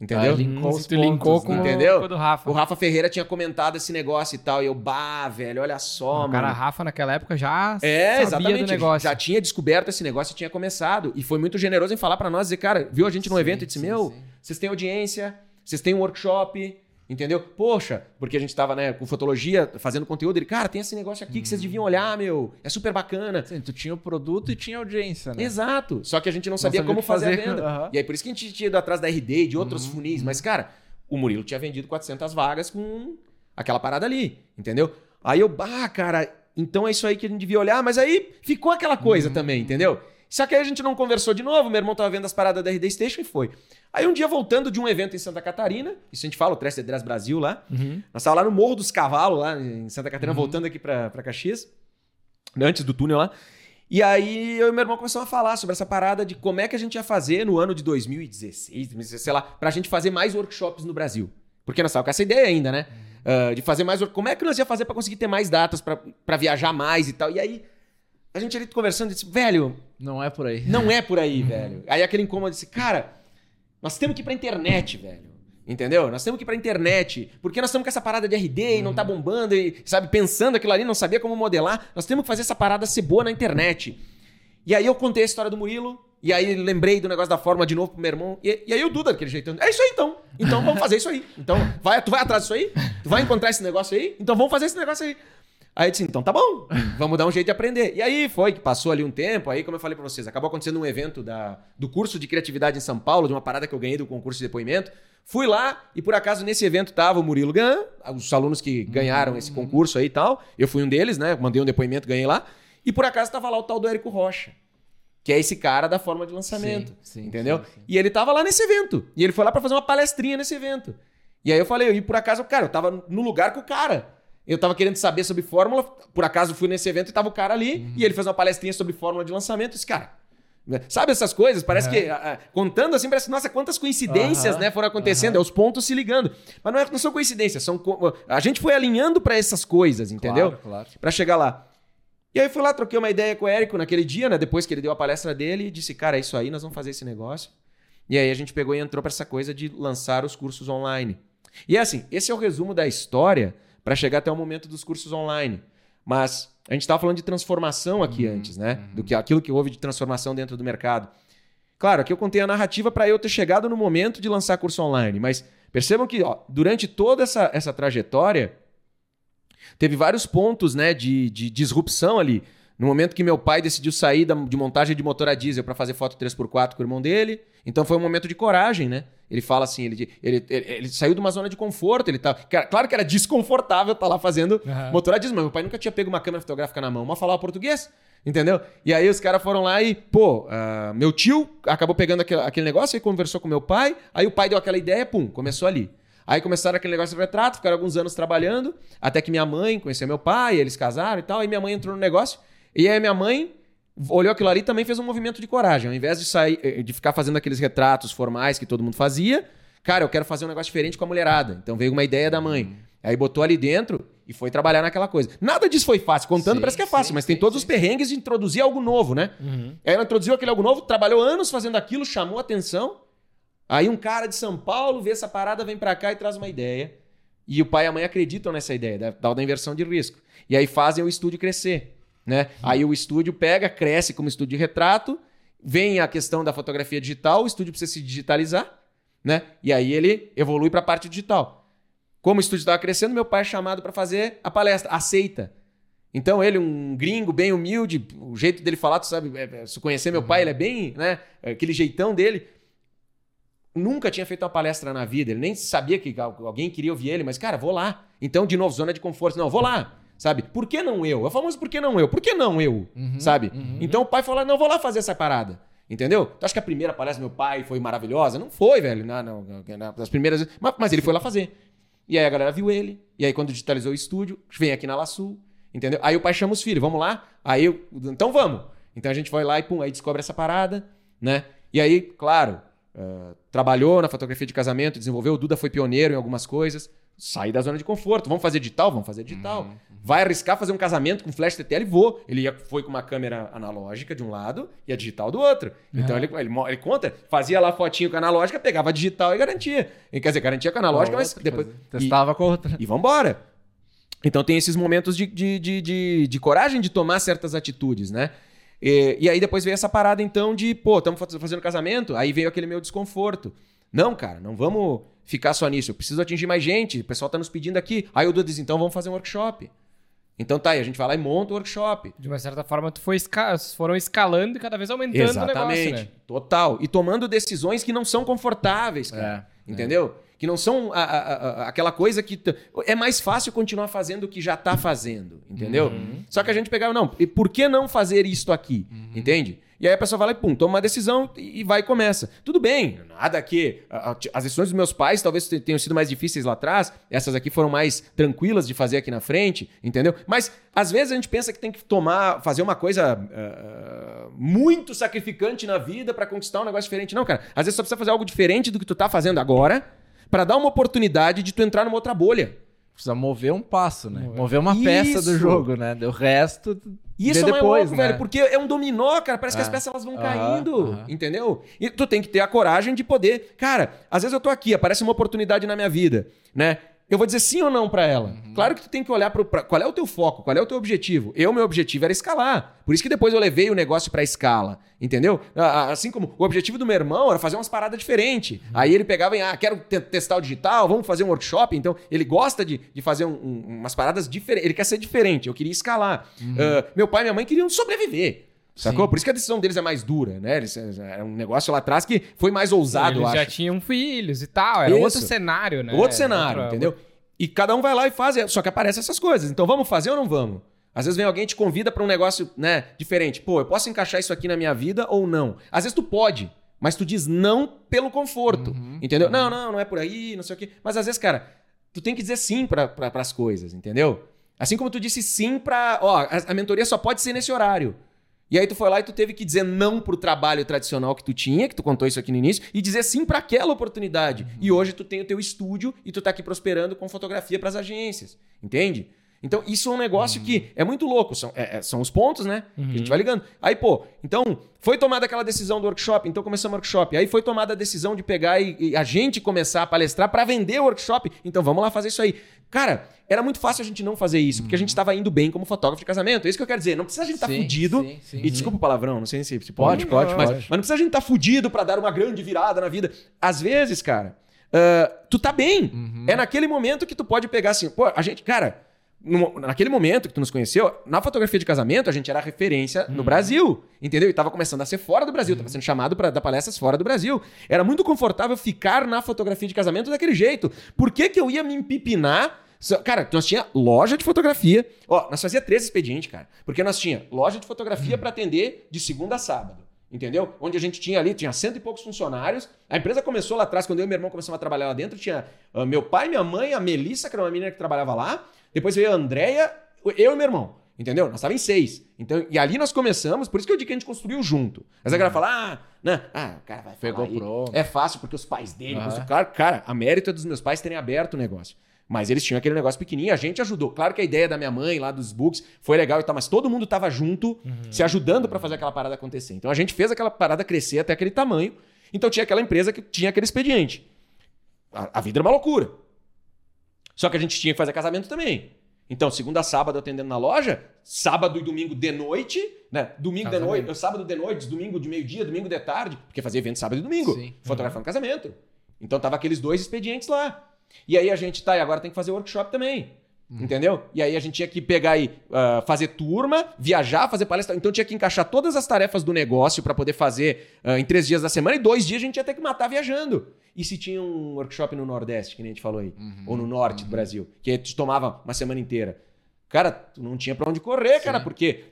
A: Entendeu? Ah,
C: linkou tu linkou com,
A: entendeu?
C: o do Rafa.
A: O Rafa Ferreira tinha comentado esse negócio e tal. E eu, bah, velho, olha só, o mano. O cara
C: Rafa naquela época já
A: é, sabia exatamente, do negócio. Já tinha descoberto esse negócio e tinha começado. E foi muito generoso em falar para nós, dizer, cara, viu a gente no sim, evento e disse, sim, meu, sim. vocês têm audiência, vocês têm um workshop, Entendeu? Poxa, porque a gente tava, né, com fotologia, fazendo conteúdo, ele, cara, tem esse negócio aqui que vocês deviam olhar, meu. É super bacana.
C: Sim, tu tinha o produto e tinha audiência, né?
A: Exato. Só que a gente não, não sabia, como fazer, fazer a venda. Uhum. E aí por isso que a gente tinha ido atrás da RD e de outros uhum. funis. Mas, cara, o Murilo tinha vendido 400 vagas com aquela parada ali, entendeu? Aí eu, bah, cara, então é isso aí que a gente devia olhar. Mas aí ficou aquela coisa uhum. também, entendeu? Só que aí a gente não conversou de novo, meu irmão tava vendo as paradas da RD Station e foi. Aí um dia voltando de um evento em Santa Catarina, isso a gente fala, o Três Cedras Brasil lá, uhum. nós tava lá no Morro dos Cavalos, lá em Santa Catarina, uhum. voltando aqui pra, pra Caxias, antes do túnel lá. E aí eu e meu irmão começamos a falar sobre essa parada de como é que a gente ia fazer no ano de 2016, sei lá, pra gente fazer mais workshops no Brasil. Porque nós tava com essa ideia ainda, né? Uh, de fazer mais. Como é que nós ia fazer para conseguir ter mais datas para viajar mais e tal. E aí a gente ali conversando, disse, velho,
B: Não é por aí.
A: não é por aí, velho. Aí aquele incômodo disse, cara, nós temos que ir pra internet, velho. Entendeu? Nós temos que ir pra internet. Porque nós estamos com essa parada de RD e não tá bombando, e, sabe, pensando aquilo ali, não sabia como modelar. Nós temos que fazer essa parada ser boa na internet. E aí eu contei a história do Murilo, e aí lembrei do negócio da forma de novo pro meu irmão. E, e aí o Duda, daquele jeito, é isso aí então. Então vamos fazer isso aí. Então, vai, tu vai atrás disso aí? Tu vai encontrar esse negócio aí? Então vamos fazer esse negócio aí. Aí eu disse, então tá bom, vamos dar um jeito de aprender. E aí foi que passou ali um tempo, aí como eu falei pra vocês, acabou acontecendo um evento da, do curso de criatividade em São Paulo, de uma parada que eu ganhei do concurso de depoimento. Fui lá e por acaso nesse evento tava o Murilo Gan, os alunos que ganharam esse concurso aí e tal. Eu fui um deles, né? Mandei um depoimento, ganhei lá. E por acaso tava lá o tal do Érico Rocha, que é esse cara da forma de lançamento.
B: Sim, sim,
A: entendeu?
B: sim.
A: E ele tava lá nesse evento. E ele foi lá pra fazer uma palestrinha nesse evento. E aí eu falei, e por acaso, cara, eu tava no lugar com o cara. Eu tava querendo saber sobre fórmula, por acaso fui nesse evento e tava o cara ali,
C: Uhum.
A: e ele fez uma palestrinha sobre fórmula de lançamento. Esse cara, né? sabe essas coisas? Parece que, ah, ah, contando assim, parece, nossa, quantas coincidências, né, foram acontecendo, é os pontos se ligando. Mas não, é, não são coincidências, são a gente foi alinhando pra essas coisas, entendeu?
B: Claro, claro.
A: Pra chegar lá. E aí fui lá, troquei uma ideia com o Érico naquele dia, né? Depois que ele deu a palestra dele, e disse, cara, é isso aí, nós vamos fazer esse negócio. E aí a gente pegou e entrou pra essa coisa de lançar os cursos online. E é assim, esse é o resumo da história pra chegar até o momento dos cursos online. Mas a gente estava falando de transformação aqui antes, né? Do que aquilo que houve de transformação dentro do mercado. Claro, aqui eu contei a narrativa para eu ter chegado no momento de lançar curso online, mas percebam que ó, durante toda essa, essa trajetória teve vários pontos né, de, de disrupção ali. No momento que meu pai decidiu sair da- de montagem de motor a diesel para fazer foto 3x4 com o irmão dele. Então foi um momento de coragem, né? Ele fala assim, ele, ele, ele, ele saiu de uma zona de conforto. Ele tá, claro que era desconfortável estar lá fazendo
C: Aham.
A: motor a diesel, mas meu pai nunca tinha pego uma câmera fotográfica na mão, mas falava português. Entendeu? E aí os caras foram lá e, pô, ah, meu tio acabou pegando aquele, aquele negócio e conversou com meu pai. Aí o pai deu aquela ideia, pum, começou ali. Aí começaram aquele negócio de retrato, ficaram alguns anos trabalhando, até que minha mãe conheceu meu pai, eles casaram e tal, aí minha mãe entrou no negócio, e aí minha mãe olhou aquilo ali e também fez um movimento de coragem. Ao invés de sair, eh, de ficar fazendo aqueles retratos formais que todo mundo fazia, cara, eu quero fazer um negócio diferente com a mulherada. Então veio uma ideia da mãe. Aí botou ali dentro e foi trabalhar naquela coisa. Nada disso foi fácil. Contando
B: Sim,
A: parece que é fácil,
B: sim,
A: mas tem
B: sim,
A: todos os perrengues de introduzir algo novo, né?
C: Uhum.
A: Aí ela introduziu aquele algo novo, trabalhou anos fazendo aquilo, chamou atenção. Aí um cara de São Paulo vê essa parada, vem pra cá e traz uma ideia. E o pai e a mãe acreditam nessa ideia, da da inversão de risco. E aí fazem o estúdio crescer. Né? Aí o estúdio pega, cresce como estúdio de retrato, vem a questão da fotografia digital, o estúdio precisa se digitalizar, né? E aí ele evolui para a parte digital. Como o estúdio estava crescendo, meu pai é chamado para fazer a palestra, aceita. Então ele, um gringo bem humilde, o jeito dele falar, tu sabe, é, é, se conhecer meu pai, ele é bem, né, aquele jeitão dele. Nunca tinha feito uma palestra na vida, ele nem sabia que al- alguém queria ouvir ele, mas cara, vou lá. Então, de novo, zona de conforto, não, vou lá. Sabe? Por que não eu? É famoso por que não eu? Por que não eu? sabe? Então o pai falou: não, vou lá fazer essa parada. Entendeu? Tu acha que a primeira palestra do meu pai foi maravilhosa? Não foi, velho. Não, não, não, das primeiras. Mas, mas ele foi lá fazer. E aí a galera viu ele. E aí, quando digitalizou o estúdio, vem aqui na Laçu. Entendeu? Aí o pai chama os filhos, vamos lá. Aí eu, então vamos. Então a gente vai lá e pum, aí descobre essa parada, né? E aí, claro, eh, trabalhou na fotografia de casamento, desenvolveu. O Duda foi pioneiro em algumas coisas. Sair da zona de conforto. Vamos fazer digital? Vamos fazer digital. Vai arriscar fazer um casamento com flash TTL? Vou. Ele ia, foi com uma câmera analógica de um lado e a digital do outro. Então ele, ele, ele conta, fazia lá fotinho com a analógica, pegava a digital e garantia. E, Quer dizer, garantia com a analógica, mas depois.
B: fazer.
A: e-
B: Testava com a outra.
A: e vambora. Então tem esses momentos de, de, de, de, de coragem de tomar certas atitudes, né? E, e aí depois veio essa parada, então, de, pô, estamos fazendo casamento, aí veio aquele meu desconforto. Não, cara, não vamos ficar só nisso. Eu preciso atingir mais gente, o pessoal tá nos pedindo aqui. Aí o Duda diz, então vamos fazer um workshop. Então tá, aí a gente vai lá e monta o workshop.
C: De uma certa forma, tu foi esca... foram escalando e cada vez aumentando
A: Exatamente.
C: o negócio, né?
A: Total. E tomando decisões que não são confortáveis, cara.
B: É,
A: entendeu? Que não são a- a- a- aquela coisa que. É mais fácil continuar fazendo o que já tá fazendo, entendeu?
C: Uhum.
A: Só que a gente pegava, não, e por que não fazer isto aqui? Entende? E aí a pessoa vai lá e pum, toma uma decisão e vai e começa. Tudo bem, nada que. As decisões dos meus pais talvez te- tenham sido mais difíceis lá atrás, essas aqui foram mais tranquilas de fazer aqui na frente, entendeu? Mas às vezes a gente pensa que tem que tomar, fazer uma coisa ah, muito sacrificante na vida pra conquistar um negócio diferente. Não, cara. Às vezes só precisa fazer algo diferente do que tu tá fazendo agora pra dar uma oportunidade de tu entrar numa outra bolha.
B: Precisa mover um passo, né?
C: Mover.
B: Mover uma peça do
A: Isso.
B: jogo, né? O resto.
A: E isso é
B: depois,
A: louco,
B: né?
A: velho, porque é um dominó, cara. Parece que as
B: É.
A: peças elas vão caindo, entendeu? E tu tem que ter a coragem de poder. Cara, às vezes eu tô aqui, aparece uma oportunidade na minha vida, né? Eu vou dizer sim ou não pra ela.
B: Uhum.
A: Claro que tu tem que olhar pro, pra, qual é o teu foco, qual é o teu objetivo. Eu, meu objetivo era escalar. Por isso que depois eu levei o negócio pra escala, entendeu? Assim como o objetivo do meu irmão era fazer umas paradas diferentes.
B: Uhum.
A: Aí ele pegava em, ah, quero te- testar o digital, vamos fazer um workshop. Então, ele gosta de, de fazer um- um- umas paradas diferentes. Ele quer ser diferente, eu queria escalar. Ah, meu pai e minha mãe queriam sobreviver. Sacou?
B: Sim.
A: Por isso que a decisão deles é mais dura, né? Eles, era um negócio lá atrás que foi mais ousado,
C: Eles já tinham filhos e tal. Era
A: Isso.
C: outro cenário, né?
A: Outro cenário,
C: Outra-
A: entendeu? E cada um vai lá e faz, é, só que aparecem essas coisas. Então vamos fazer ou não vamos? Às vezes vem alguém e te convida pra um negócio, né, diferente. Pô, eu posso encaixar isso aqui na minha vida ou não? Às vezes tu pode, mas tu diz não pelo conforto,
B: Uhum,
A: entendeu?
B: uhum.
A: Não, não, não é por aí, não sei o quê. Mas às vezes, cara, tu tem que dizer sim para pra, as coisas, entendeu? Assim como tu disse sim pra, ó, a, a mentoria só pode ser nesse horário. E aí tu foi lá e tu teve que dizer não pro trabalho tradicional que tu tinha, que tu contou isso aqui no início, e dizer sim para aquela oportunidade. E hoje tu tem o teu estúdio e tu tá aqui prosperando com fotografia pras agências, entende? Então isso é um negócio que é muito louco, são, é- é- são os pontos, né? Que a gente vai ligando. Aí, pô, então foi tomada aquela decisão do workshop, então começamos o workshop. Aí foi tomada a decisão de pegar e, e a gente começar a palestrar para vender o workshop. Então vamos lá fazer isso aí. Cara, era muito fácil a gente não fazer isso, porque a gente tava indo bem como fotógrafo de casamento. É isso que eu quero dizer. Não precisa a gente estar tá fudido.
B: sim, sim,
A: e
B: sim.
A: desculpa o palavrão, não sei se, se
B: Pode, pode,
A: mas,
B: pode.
A: mas não precisa a gente estar tá fudido para dar uma grande virada na vida. Às vezes, cara, ah, tu tá bem.
B: Uhum.
A: É naquele momento que tu pode pegar assim, pô, a gente, cara, no- naquele momento que tu nos conheceu, na fotografia de casamento, a gente era referência no Brasil, entendeu? E tava começando a ser fora do Brasil, tava sendo chamado para dar palestras fora do Brasil. Era muito confortável ficar na fotografia de casamento daquele jeito. Por que que eu ia me empipinar? Cara, nós tinha loja de fotografia. Ó, nós fazia três expedientes, cara. Porque nós tinha loja de fotografia para atender de segunda a sábado. Entendeu? Onde a gente tinha ali, tinha cento e poucos funcionários. A empresa começou lá atrás, quando eu e meu irmão começamos a trabalhar lá dentro, tinha ah, meu pai, minha mãe, a Melissa, que era uma menina que trabalhava lá. Depois veio a Andréia, eu e meu irmão. Entendeu? Nós estávamos em seis. Então, e ali nós começamos, por isso que eu digo que a gente construiu junto. Mas a galera fala, ah, né? Ah, o cara vai
B: Pegou
A: aí.
B: pronto.
A: É fácil porque os pais dele. Construíram. Claro, cara, a mérito é dos meus pais terem aberto o negócio. Mas eles tinham aquele negócio pequenininho, a gente ajudou. Claro que a ideia da minha mãe lá dos books foi legal e tal, mas todo mundo tava junto, se ajudando pra fazer aquela parada acontecer. Então a gente fez aquela parada crescer até aquele tamanho. Então tinha aquela empresa que tinha aquele expediente. A, a vida era uma loucura. Só que a gente tinha que fazer casamento também. Então, segunda a sábado atendendo na loja, sábado e domingo de noite, né? Domingo
C: Casamento.
A: de noite, sábado de noite, domingo de meio-dia, domingo de tarde, porque fazia evento sábado e domingo,
B: Sim.
A: fotografando casamento. Então tava aqueles dois expedientes lá. E aí a gente, tá, e agora tem que fazer workshop também. Entendeu? E aí a gente tinha que pegar e ah, fazer turma, viajar, fazer palestra. Então tinha que encaixar todas as tarefas do negócio para poder fazer ah, em três dias da semana e dois dias a gente ia ter que matar viajando. E se tinha um workshop no Nordeste, que nem a gente falou aí, ou no Norte do Brasil, que te tomava uma semana inteira. Cara, tu não tinha pra onde correr, cara,
B: Sim.
A: porque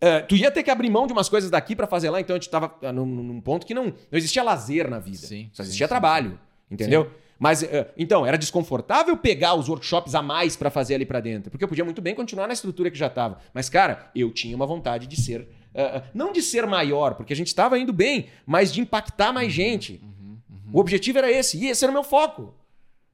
A: é, tu ia ter que abrir mão de umas coisas daqui pra fazer lá, então a gente tava num, num ponto que não, não existia lazer na vida.
B: Sim,
A: só
B: sim,
A: existia
B: sim,
A: trabalho, entendeu? Mas, é, então, era desconfortável pegar os workshops a mais pra fazer ali pra dentro, porque eu podia muito bem continuar na estrutura que já tava. Mas, cara, eu tinha uma vontade de ser, ah, não de ser maior, porque a gente tava indo bem, mas de impactar mais gente. O objetivo era esse, e esse era o meu foco.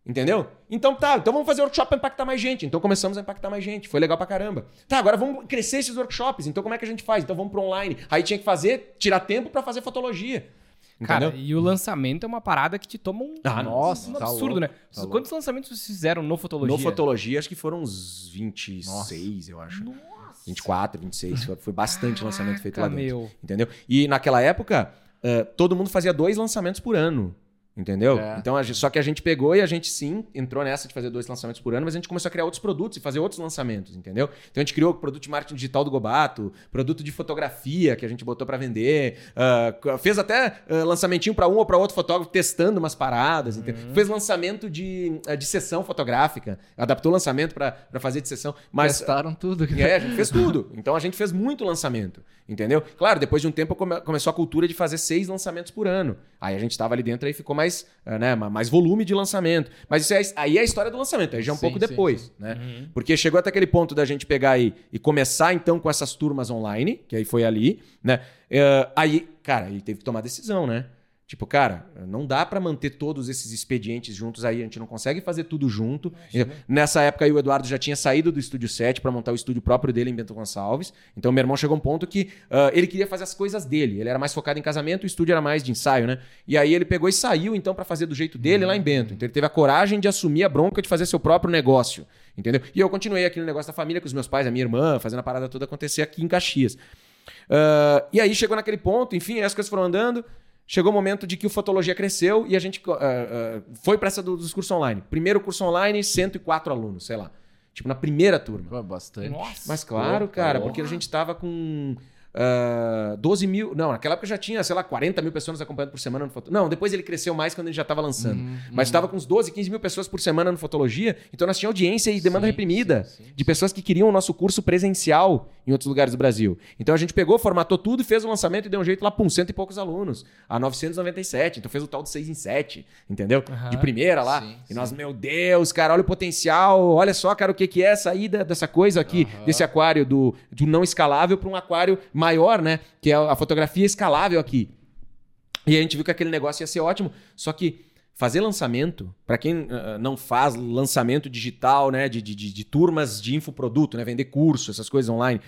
A: Entendeu? Então tá, então vamos fazer workshop pra impactar mais gente. Então começamos a impactar mais gente. Foi legal pra caramba. Tá, agora vamos crescer esses workshops. Então como é que a gente faz? Então vamos pro online. Aí tinha que fazer, tirar tempo pra fazer fotologia.
C: Cara,
A: Entendeu?
C: e o lançamento é uma parada que te toma um,
A: Ah,
B: nossa,
C: um
B: tá
C: absurdo,
B: louco,
C: né?
B: tá louco.
C: Quantos lançamentos vocês fizeram no Fotologia?
A: No fotologia, acho que foram uns 26, eu acho. 24, 26. Foi, foi bastante lançamento feito lá dentro.
C: meu.
A: Entendeu? E naquela época, eh, todo mundo fazia dois lançamentos por ano. Entendeu?
B: É.
A: Então, a gente- só que a gente pegou e a gente sim entrou nessa de fazer dois lançamentos por ano, mas a gente começou a criar outros produtos e fazer outros lançamentos, entendeu? Então a gente criou o produto de marketing digital do Gobato, produto de fotografia que a gente botou pra vender, ah, fez até ah, lançamentinho pra um ou pra outro fotógrafo testando umas paradas?
B: Uhum.
A: Fez lançamento de, ah, de sessão fotográfica, adaptou o lançamento pra pra fazer de sessão, mas
B: Testaram tudo.
A: é, a gente fez tudo. Então a gente fez muito lançamento, entendeu? Claro, depois de um tempo come- começou a cultura de fazer seis lançamentos por ano. Aí a gente tava ali dentro e ficou mais, ah, né, ma- mais volume de lançamento. Mas isso é, aí é a história do lançamento, aí já é um
B: Sim,
A: pouco
B: sim,
A: depois,
B: sim.
A: né?
C: Uhum.
A: Porque chegou até aquele ponto da gente pegar aí e começar então com essas turmas online, que aí foi ali, né? Eh, aí, cara, aí teve que tomar decisão, né? Tipo, cara, não dá para manter todos esses expedientes juntos aí, a gente não consegue fazer tudo junto. Nessa época aí o Eduardo já tinha saído do Estúdio 7 para montar o estúdio próprio dele em Bento Gonçalves. Então meu irmão chegou a um ponto que uh, ele queria fazer as coisas dele. Ele era mais focado em casamento, o estúdio era mais de ensaio, né? E aí ele pegou e saiu então para fazer do jeito dele lá em Bento. Então ele teve a coragem de assumir a bronca de fazer seu próprio negócio, entendeu? E eu continuei aqui no negócio da família com os meus pais, a minha irmã, fazendo a parada toda acontecer aqui em Caxias. Uh, e aí chegou naquele ponto, enfim, as coisas foram andando. Chegou o momento de que o Fotologia cresceu e a gente uh, uh, foi para essa do, dos cursos online. Primeiro curso online, 104 alunos, sei lá. Tipo, na primeira turma.
B: Bastante.
A: Nossa. Mas claro, cara, porque a gente tava com Uh, ah, 12 mil. Não, naquela época já tinha, sei lá, 40 mil pessoas acompanhando por semana no Fotologia. Não, depois ele cresceu mais quando ele já estava lançando. Uhum, Mas estava uhum. com uns 12, 15 mil pessoas por semana no Fotologia. Então nós tínhamos audiência e demanda sim, reprimida sim, sim, de pessoas que queriam o nosso curso presencial em outros lugares do Brasil. Então a gente pegou, formatou tudo, fez o lançamento e deu um jeito lá, pum, cento e poucos alunos. A 997. Então fez o tal de 6 em 7, entendeu? Uhum, de primeira lá. e nós, meu Deus, cara, olha o potencial. Olha só, cara, o que, que é a saída dessa coisa aqui, desse aquário do, do não escalável para um aquário maior, né? que é a fotografia escalável aqui. E a gente viu que aquele negócio ia ser ótimo, só que fazer lançamento, para quem uh, não faz lançamento digital, né, de, de, de, turmas de infoproduto, né, vender curso, essas coisas online,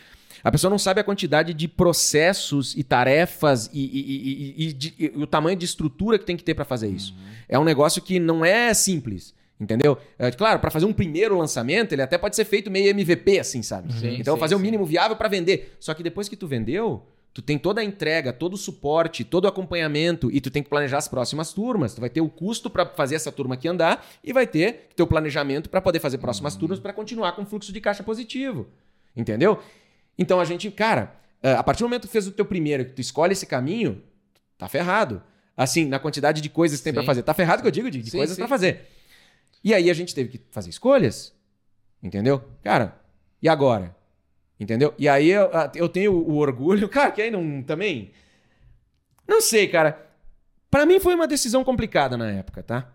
A: a pessoa não sabe a quantidade de processos e tarefas e, e, e, e o tamanho de estrutura que tem que ter para fazer isso. Uhum. É um negócio que não é simples. Entendeu? É, claro, para fazer um primeiro lançamento, ele até pode ser feito meio MVP, assim, sabe? Sim, então, sim, fazer o mínimo viável para vender. Só que depois que tu vendeu, Tu tem toda a entrega, todo o suporte, todo o acompanhamento e tu tem que planejar as próximas turmas. Tu vai ter o custo para fazer essa turma aqui andar e vai ter teu planejamento para poder fazer próximas uhum. turmas para continuar com fluxo de caixa positivo. Entendeu? Então a gente, cara, eh, a partir do momento que tu fez o teu primeiro, que tu escolhe esse caminho, tá ferrado. Assim, na quantidade de coisas que tem para fazer. Tá ferrado que eu digo de, de sim, coisas para fazer. E aí a gente teve que fazer escolhas. Entendeu? Cara, e agora? Entendeu? E aí eu, eu tenho o orgulho, cara, que aí não também. Não sei, cara. Para mim foi uma decisão complicada na época, tá?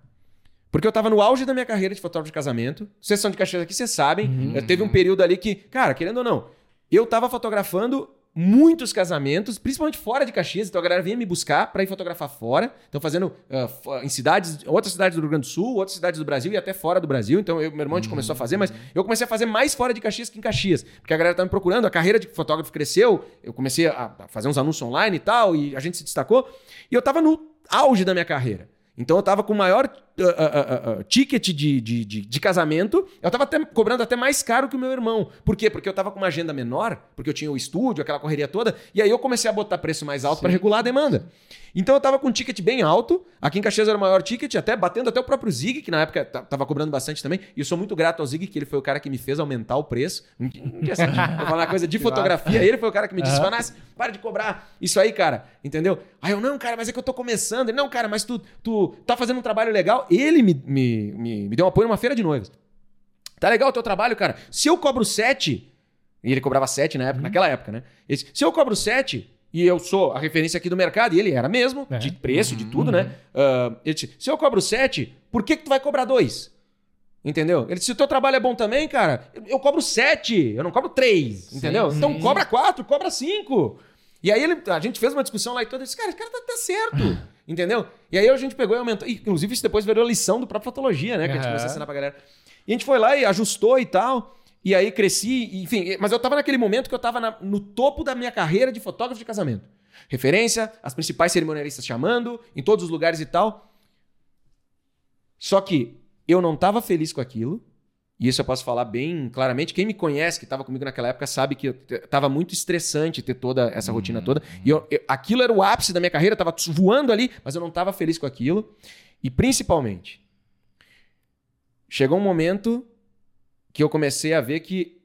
A: Porque eu tava no auge da minha carreira de fotógrafo de casamento. Vocês são de Caxias aqui, vocês sabem. Uhum. Teve um período ali que, cara, querendo ou não, eu tava fotografando muitos casamentos, principalmente fora de Caxias. Então a galera vinha me buscar para ir fotografar fora. Então fazendo uh, em cidades, outras cidades do Rio Grande do Sul, outras cidades do Brasil e até fora do Brasil. Então eu, meu irmão a gente começou a fazer, mas eu comecei a fazer mais fora de Caxias que em Caxias, porque a galera tava me procurando, a carreira de fotógrafo cresceu, eu comecei a fazer uns anúncios online e tal, e a gente se destacou, e eu tava no auge da minha carreira. Então eu tava com o maior uh, uh, ticket de, de, de, de, casamento, eu tava até, cobrando até mais caro que o meu irmão. Por quê? Porque eu tava com uma agenda menor, porque eu tinha o estúdio, aquela correria toda, e aí eu comecei a botar preço mais alto para regular a demanda. Então eu tava com um ticket bem alto, aqui em Caxias era o maior ticket, até batendo até o próprio Zig, que na época tava cobrando bastante também, e eu sou muito grato ao Zig, que ele foi o cara que me fez aumentar o preço. Vou falar uma coisa de fotografia, ele foi o cara que me disse, uhum. para de cobrar isso aí, cara, entendeu? Aí eu, não, cara, mas é que eu tô começando. Ele, não, cara, mas tu, tu tá fazendo um trabalho legal. Ele me, me, me, me deu um apoio numa feira de noivas. Tá legal o teu trabalho, cara. Se eu cobro 7, e ele cobrava 7 na época, uhum. naquela época, né? Esse, se eu cobro 7 e eu sou a referência aqui do mercado, e ele era mesmo, é. de preço, uhum. de tudo, né? Uh, ele disse, se eu cobro 7, por que, que tu vai cobrar 2? Entendeu? Ele disse, se o teu trabalho é bom também, cara, eu cobro 7, eu não cobro 3, entendeu? Sim. Então cobra 4, cobra 5. E aí ele, a gente fez uma discussão lá e toda, disse, cara, esse cara tá, tá certo. Entendeu? E aí a gente pegou e aumentou. Inclusive, isso depois virou lição do próprio Fotologia, né? Que a gente começou a ensinar pra galera. E a gente foi lá e ajustou e tal. E aí cresci, enfim. Mas eu tava naquele momento que eu tava na, no topo da minha carreira de fotógrafo de casamento. Referência, as principais cerimonialistas chamando, em todos os lugares e tal. Só que eu não tava feliz com aquilo. E isso eu posso falar bem claramente. Quem me conhece, que estava comigo naquela época, sabe que estava muito estressante ter toda essa rotina toda. E eu, eu, aquilo era o ápice da minha carreira, estava voando ali, mas eu não estava feliz com aquilo. E principalmente, chegou um momento que eu comecei a ver que.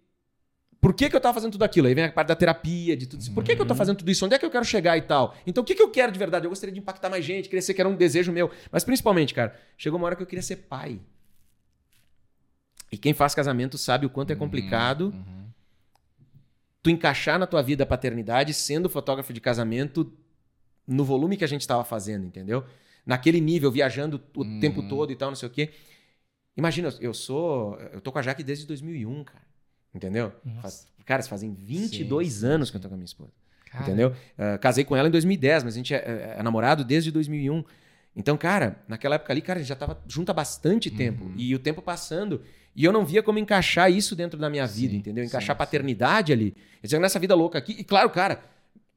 A: Por que, que eu estava fazendo tudo aquilo? Aí vem a parte da terapia, de tudo isso. Por que, que eu estou fazendo tudo isso? Onde é que eu quero chegar e tal? Então, o que, que eu quero de verdade? Eu gostaria de impactar mais gente, crescer, que era um desejo meu. Mas principalmente, cara, chegou uma hora que eu queria ser pai. E quem faz casamento sabe o quanto é uhum, complicado uhum. tu encaixar na tua vida a paternidade sendo fotógrafo de casamento no volume que a gente estava fazendo, entendeu? Naquele nível, viajando o uhum. tempo todo e tal, não sei o quê. Imagina, eu sou. Eu tô com a Jaque desde 2001, cara. Entendeu? Faz, cara, fazem 22 sim, sim, anos que eu tô com a minha esposa. Cara. Entendeu? Uh, casei com ela em 2010, mas a gente é, é, é, namorado desde 2001. Então, cara, naquela época ali, cara, a gente já tava junto há bastante uhum. tempo. E o tempo passando. E eu não via como encaixar isso dentro da minha vida, sim, entendeu? Encaixar sim, paternidade sim. ali. Dizer, nessa vida louca aqui. E claro, cara,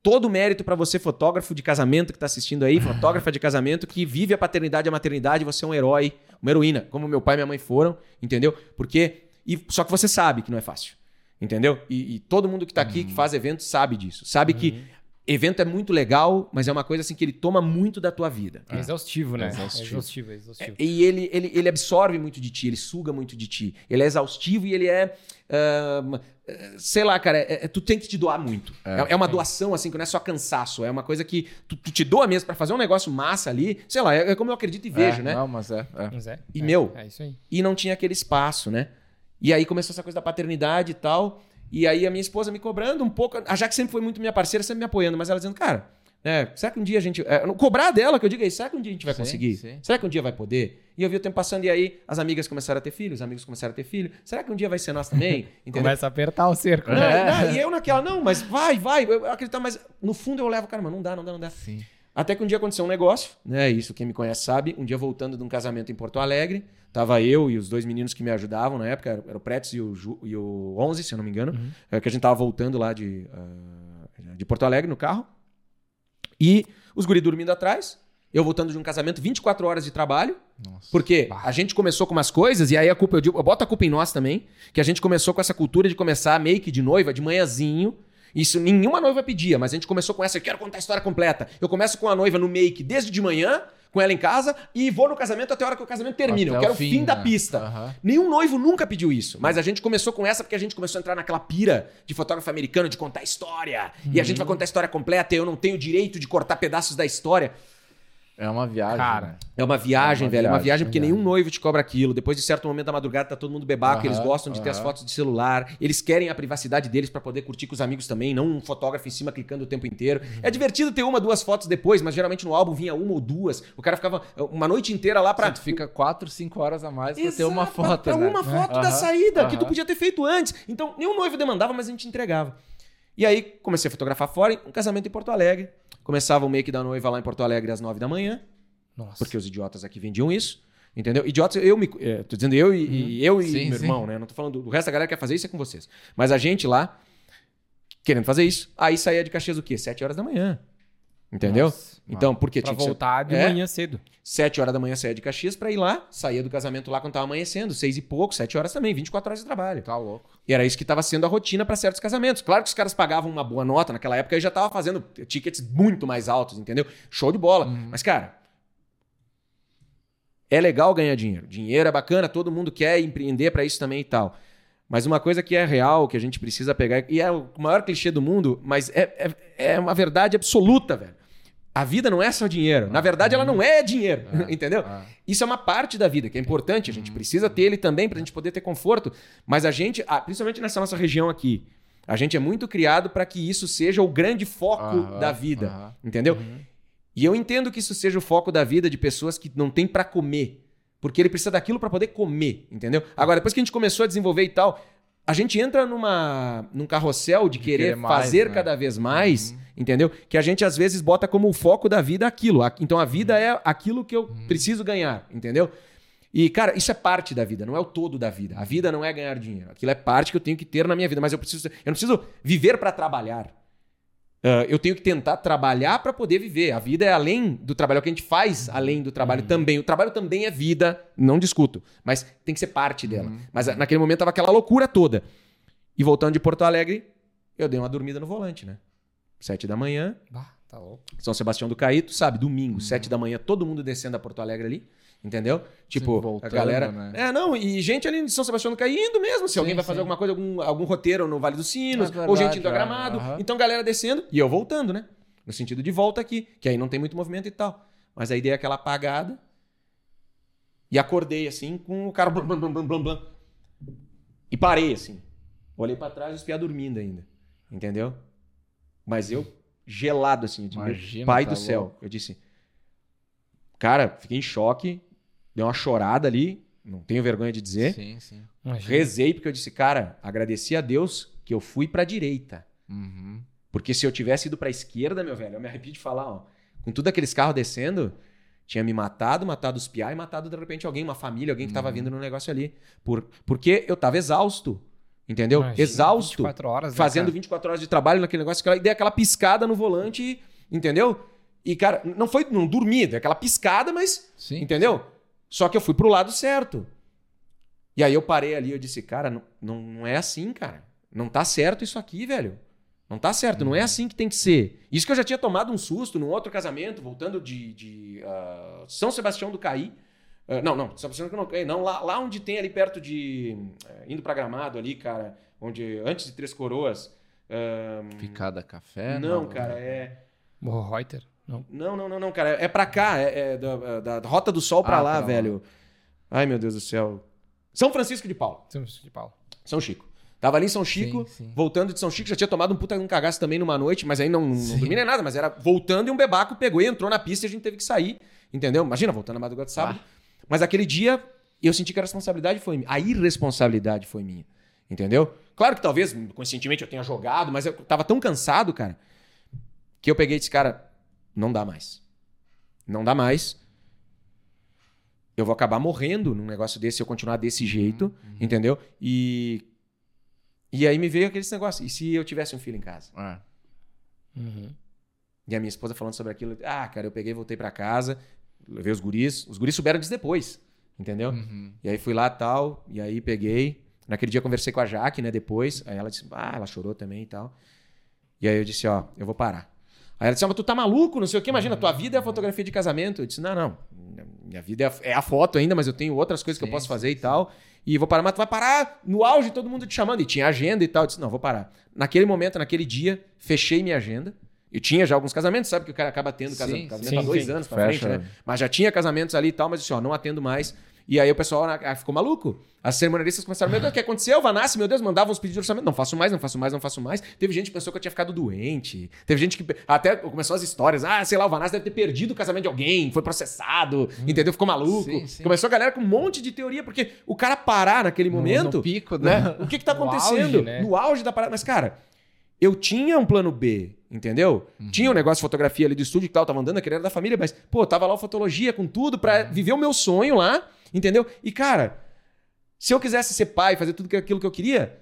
A: todo mérito para você, fotógrafo de casamento que tá assistindo aí, fotógrafa de casamento que vive a paternidade e a maternidade, você é um herói, uma heroína, como meu pai e minha mãe foram, entendeu? Porque. E, só que você sabe que não é fácil. Entendeu? E, e todo mundo que está aqui, uhum. que faz evento, sabe disso. Sabe uhum. que evento é muito legal, mas é uma coisa assim que ele toma muito da tua vida.
C: É exaustivo, né? É exaustivo, é exaustivo. É exaustivo.
A: E ele, ele, ele absorve muito de ti, ele suga muito de ti. Ele é exaustivo e ele é. Uh, sei lá, cara, é, é, tu tem que te doar muito. É, é uma doação, assim, que não é só cansaço. É uma coisa que tu, tu te doa mesmo para fazer um negócio massa ali. Sei lá, é, como eu acredito e vejo, né?
B: Não, mas é.
C: Mas é.
A: E meu. É isso aí. E não tinha aquele espaço, né? E aí começou essa coisa da paternidade e tal. E aí a minha esposa me cobrando um pouco, a Jaque sempre foi muito minha parceira, sempre me apoiando, mas ela dizendo, cara, é, será que um dia a gente. É, cobrar dela, que eu digo aí, será que um dia a gente vai sim, conseguir? Sim. Será que um dia vai poder? E eu vi o tempo passando, e aí as amigas começaram a ter filhos, os amigos começaram a ter filho. Será que um dia vai ser nós também?
C: Entendeu? Começa a apertar o cerco.
A: Não, é. não, e eu naquela, não, mas vai, vai, eu acredito, mas no fundo eu levo, cara, mas não dá, não dá, não dá. Sim. Até que um dia aconteceu um negócio, né? Isso quem me conhece sabe. Um dia voltando de um casamento em Porto Alegre, tava eu e os dois meninos que me ajudavam na época, era o Pretes e o, Ju, e o 11, se eu não me engano, uhum. é, que a gente tava voltando lá de, uh, de Porto Alegre no carro. E os guri dormindo atrás, eu voltando de um casamento, 24 horas de trabalho. Nossa. Porque a gente começou com umas coisas, e aí a culpa, eu, digo, eu boto a culpa em nós também, que a gente começou com essa cultura de começar make de noiva de manhãzinho, isso nenhuma noiva pedia, mas a gente começou com essa, eu quero contar a história completa. Eu começo com a noiva no make desde de manhã, com ela em casa, e vou no casamento até a hora que o casamento termina. Até eu quero o fim, fim né? da pista. Uhum. Nenhum noivo nunca pediu isso. Mas a gente começou com essa porque a gente começou a entrar naquela pira de fotógrafo americano de contar história. Uhum. E a gente vai contar a história completa e eu não tenho direito de cortar pedaços da história.
B: É uma viagem. Cara, né?
A: é uma viagem, é uma velho. Viagem, é uma viagem porque viagem. nenhum noivo te cobra aquilo. Depois de certo momento da madrugada, tá todo mundo bebaco, uh -huh, eles gostam de uh -huh. ter as fotos de celular, eles querem a privacidade deles para poder curtir com os amigos também, não um fotógrafo em cima clicando o tempo inteiro. Uh -huh. É divertido ter uma, duas fotos depois, mas geralmente no álbum vinha uma ou duas. O cara ficava uma noite inteira lá pra. Sim,
B: tu fica quatro, cinco horas a mais pra Exato, ter uma foto. Pra, pra
A: né? uma foto da saída, que tu podia ter feito antes. Então, nenhum noivo demandava, mas a gente entregava. E aí comecei a fotografar fora, um casamento em Porto Alegre. Começava o make da noiva lá em Porto Alegre às nove da manhã. Nossa. Porque os idiotas aqui vendiam isso. Entendeu? Idiotas, eu me. É, tô dizendo eu e, uhum. e eu e sim, meu sim. irmão, né? Não tô falando do resto da galera que quer fazer isso é com vocês. Mas a gente lá, querendo fazer isso, aí saía de Caxias o quê? Sete horas da manhã. Entendeu? Nossa, então, porque
C: pra tinha voltar ser... de é, manhã cedo.
A: Sete horas da manhã saía de Caxias pra ir lá, saía do casamento lá quando tava amanhecendo, seis e pouco, sete horas também, 24 horas de trabalho.
B: Tá louco.
A: E era isso que tava sendo a rotina para certos casamentos. Claro que os caras pagavam uma boa nota naquela época, eu já tava fazendo tickets muito mais altos, entendeu? Show de bola. Uhum. Mas, cara, é legal ganhar dinheiro. Dinheiro é bacana, todo mundo quer empreender para isso também e tal. Mas uma coisa que é real, que a gente precisa pegar, e é o maior clichê do mundo, mas é, é, é uma verdade absoluta, velho. A vida não é só dinheiro. Na verdade, ela não é dinheiro, é, entendeu? É. Isso é uma parte da vida que é importante. A gente uhum. precisa ter ele também para a gente poder ter conforto. Mas a gente, principalmente nessa nossa região aqui, a gente é muito criado para que isso seja o grande foco da vida, entendeu? Uhum. E eu entendo que isso seja o foco da vida de pessoas que não têm para comer. Porque ele precisa daquilo para poder comer, entendeu? Agora, depois que a gente começou a desenvolver e tal, a gente entra numa, num carrossel de, de querer, querer mais, fazer né? cada vez mais, uhum. entendeu? Que a gente às vezes bota como o foco da vida aquilo. Então a vida uhum. é aquilo que eu uhum. preciso ganhar, entendeu? E, cara, isso é parte da vida, não é o todo da vida. A vida não é ganhar dinheiro. Aquilo é parte que eu tenho que ter na minha vida, mas eu preciso. Eu não preciso viver para trabalhar. Uh, eu tenho que tentar trabalhar para poder viver. A vida é além do trabalho, é o que a gente faz além do trabalho uhum. também. O trabalho também é vida, não discuto, mas tem que ser parte dela. Uhum. Mas ah, naquele momento tava aquela loucura toda. E voltando de Porto Alegre, eu dei uma dormida no volante, né? Sete da manhã.
C: Bah, tá louco.
A: São Sebastião do Caíto, sabe? Domingo, uhum. sete da manhã, todo mundo descendo a Porto Alegre ali. Entendeu? Tipo, voltando, a galera. Né? É, não, e gente ali em São Sebastião caindo mesmo. Se sim, alguém vai fazer sim. alguma coisa, algum, algum roteiro no Vale dos Sinos, é verdade, ou gente indo a é, gramado. É, Então, galera descendo e eu voltando, né? No sentido de volta aqui, que aí não tem muito movimento e tal. Mas aí dei aquela apagada e acordei assim com o cara. E parei assim. Olhei para trás e espiar dormindo ainda. Entendeu? Mas eu gelado assim. Imagina, pai tá do céu. Louco. Eu disse. Cara, fiquei em choque deu uma chorada ali, não tenho vergonha de dizer. Sim, sim. Imagina. Rezei porque eu disse, cara, agradeci a Deus que eu fui para a direita. Uhum. Porque se eu tivesse ido pra esquerda, meu velho, eu me arrepio de falar, ó. Com tudo aqueles carros descendo, tinha me matado, matado os piá e matado de repente alguém, uma família, alguém que tava vindo no negócio ali. Por, porque eu tava exausto. Entendeu?
C: Imagina,
A: exausto.
C: 24 horas, né,
A: fazendo
C: cara?
A: 24 horas de trabalho naquele negócio, e dei aquela piscada no volante, entendeu? E, cara, não foi não dormi, dei aquela piscada, mas
B: Sim.
A: Entendeu? Só que eu fui pro lado certo. E aí eu parei ali, eu disse, cara, não, não, não é assim, cara. Não tá certo isso aqui, velho. Não tá certo, não é assim que tem que ser. Isso que eu já tinha tomado um susto num outro casamento, voltando de, de ah, São Sebastião do Caí. Ah, não, não, São Sebastião do Caí, não, lá, lá onde tem ali perto de. eh, indo pra Gramado ali, cara, onde antes de Três Coroas. ah,
B: Picada café?
A: não, cara, é.
C: O Reuter. Não.
A: Não, não, não, não, cara. É pra cá, é, é da, da- da Rota do Sol pra
B: Ah,
A: lá,
B: pra lá.
A: velho. Ai, meu Deus do céu. São Francisco de Paula.
C: Temos de Paulo.
A: São Chico. Tava ali em São Chico,
B: Sim, sim.
A: voltando de São Chico, já tinha tomado um puta um cagaço também numa noite, mas aí não, não
B: Sim.
A: dormi nem nada, mas era voltando e um bebaco pegou e entrou na pista e a gente teve que sair, entendeu? Imagina, voltando na madrugada de sábado. Mas aquele dia eu senti que a responsabilidade foi minha. A irresponsabilidade foi minha, entendeu? Claro que talvez conscientemente eu tenha jogado, mas eu tava tão cansado, cara, que eu peguei e disse, cara, não dá mais. Não dá mais. Eu vou acabar morrendo num negócio desse se eu continuar desse jeito, entendeu? E e aí me veio aquele negócio, e se eu tivesse um filho em casa?
B: É.
C: Uhum.
A: E a minha esposa falando sobre aquilo, ah, cara, eu peguei, voltei pra casa, levei os guris, os guris souberam disso depois, entendeu?
B: Uhum.
A: E aí fui lá tal, e aí peguei. Naquele dia eu conversei com a Jaque, né, depois. Aí ela disse, ah, ela chorou também e tal. E aí eu disse, ó, eu vou parar. Aí ela disse, ah, mas tu tá maluco, não sei o quê, imagina, tua vida é a fotografia de casamento. Eu disse, não, não, minha vida é a, é a foto ainda, mas eu tenho outras coisas que eu posso
B: sim,
A: fazer e
B: sim.
A: tal. E vou parar, mas tu vai parar no auge, todo mundo te chamando. E tinha agenda e tal. Eu disse, não, vou parar. Naquele momento, naquele dia, fechei minha agenda. Eu tinha já alguns casamentos, sabe que o cara acaba tendo
B: Sim,
A: casamento, há dois
C: sim.
A: anos pra
B: Fecha.
A: frente, né? Mas já tinha casamentos ali e tal, mas disse, ó, não atendo mais. E aí o pessoal ah, ficou maluco. As cerimonialistas começaram, meu Deus, o que aconteceu? Vanassi, meu Deus, mandavam uns pedidos de orçamento. Não faço mais, não faço mais, não faço mais. Teve gente que pensou que eu tinha ficado doente. Teve gente que até começou as histórias. Ah, sei lá, o Vanassi deve ter perdido o casamento de alguém, foi processado, entendeu? Ficou maluco.
B: Sim, sim.
A: Começou a galera com um monte de teoria, porque o cara parar naquele
B: No-
A: momento
B: no pico,
A: né?
B: né?
A: O que que tá
C: No
A: acontecendo?
C: auge, né?
A: No auge da parada. Mas, cara, eu tinha um plano B, entendeu? Tinha um negócio de fotografia ali do estúdio que tal, tava andando, aquele era da família, mas, pô, tava lá o fotologia com tudo pra viver o meu sonho lá, entendeu? E, cara, se eu quisesse ser pai, fazer tudo aquilo que eu queria,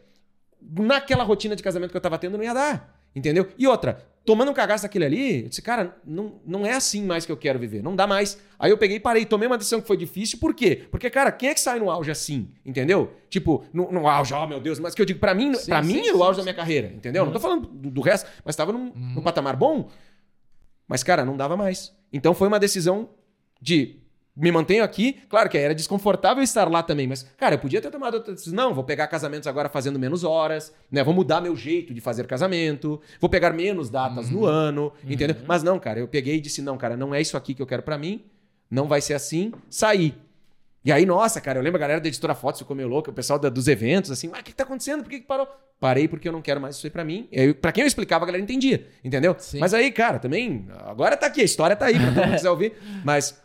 A: naquela rotina de casamento que eu tava tendo, não ia dar, entendeu? E outra, tomando um cagaço daquele ali, eu disse, cara, não, não é assim mais que eu quero viver, não dá mais. Aí eu peguei e parei, tomei uma decisão que foi difícil, por quê? Porque, cara, quem é que sai no auge assim, entendeu? Tipo, no, no auge, oh meu Deus, mas que eu digo, pra mim,
B: Sim, sim,
A: mim era o
B: sim,
A: auge da minha carreira, entendeu? Não tô falando do, do resto, mas tava num, num patamar bom, mas, cara, não dava mais. Então foi uma decisão de me mantenho aqui. Claro que era desconfortável estar lá também, mas, cara, eu podia ter tomado outra decisão. Não, vou pegar casamentos agora fazendo menos horas, né? Vou mudar meu jeito de fazer casamento, vou pegar menos datas no ano, entendeu? Mas não, cara, eu peguei e disse: não, cara, não é isso aqui que eu quero pra mim, não vai ser assim, saí. E aí, nossa, cara, eu lembro a galera da editora Fotos ficou meio louca, o pessoal da- dos eventos, assim, mas o que, que tá acontecendo? Por que, que parou? Parei porque eu não quero mais isso aí pra mim. E aí, pra quem eu explicava, a galera entendia, entendeu?
B: Sim.
A: Mas aí, cara, também, agora tá aqui, a história tá aí pra todo mundo que quiser ouvir. Mas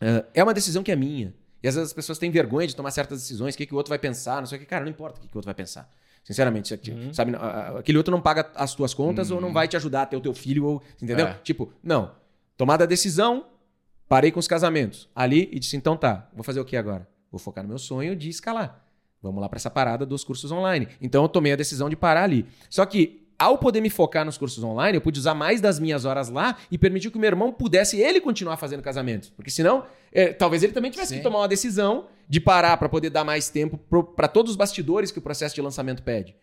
A: é, é uma decisão que é minha. E às vezes as pessoas têm vergonha de tomar certas decisões, o que, que o outro vai pensar, não sei o que. Cara, não importa o que, que o outro vai pensar. Sinceramente, aqui, sabe? Aquele outro não paga as tuas contas ou não vai te ajudar a ter o teu filho, ou, entendeu?
B: É.
A: Tipo, não. Tomada a decisão, parei com os casamentos ali e disse: então tá, vou fazer o que agora? Vou focar no meu sonho de escalar. Vamos lá para essa parada dos cursos online. Então eu tomei a decisão de parar ali. Só que ao poder me focar nos cursos online, eu pude usar mais das minhas horas lá e permitir que o meu irmão pudesse ele continuar fazendo casamentos. Porque senão, é, talvez ele também tivesse
B: Sim.
A: que tomar uma decisão de parar para poder dar mais tempo para todos os bastidores que o processo de lançamento pede.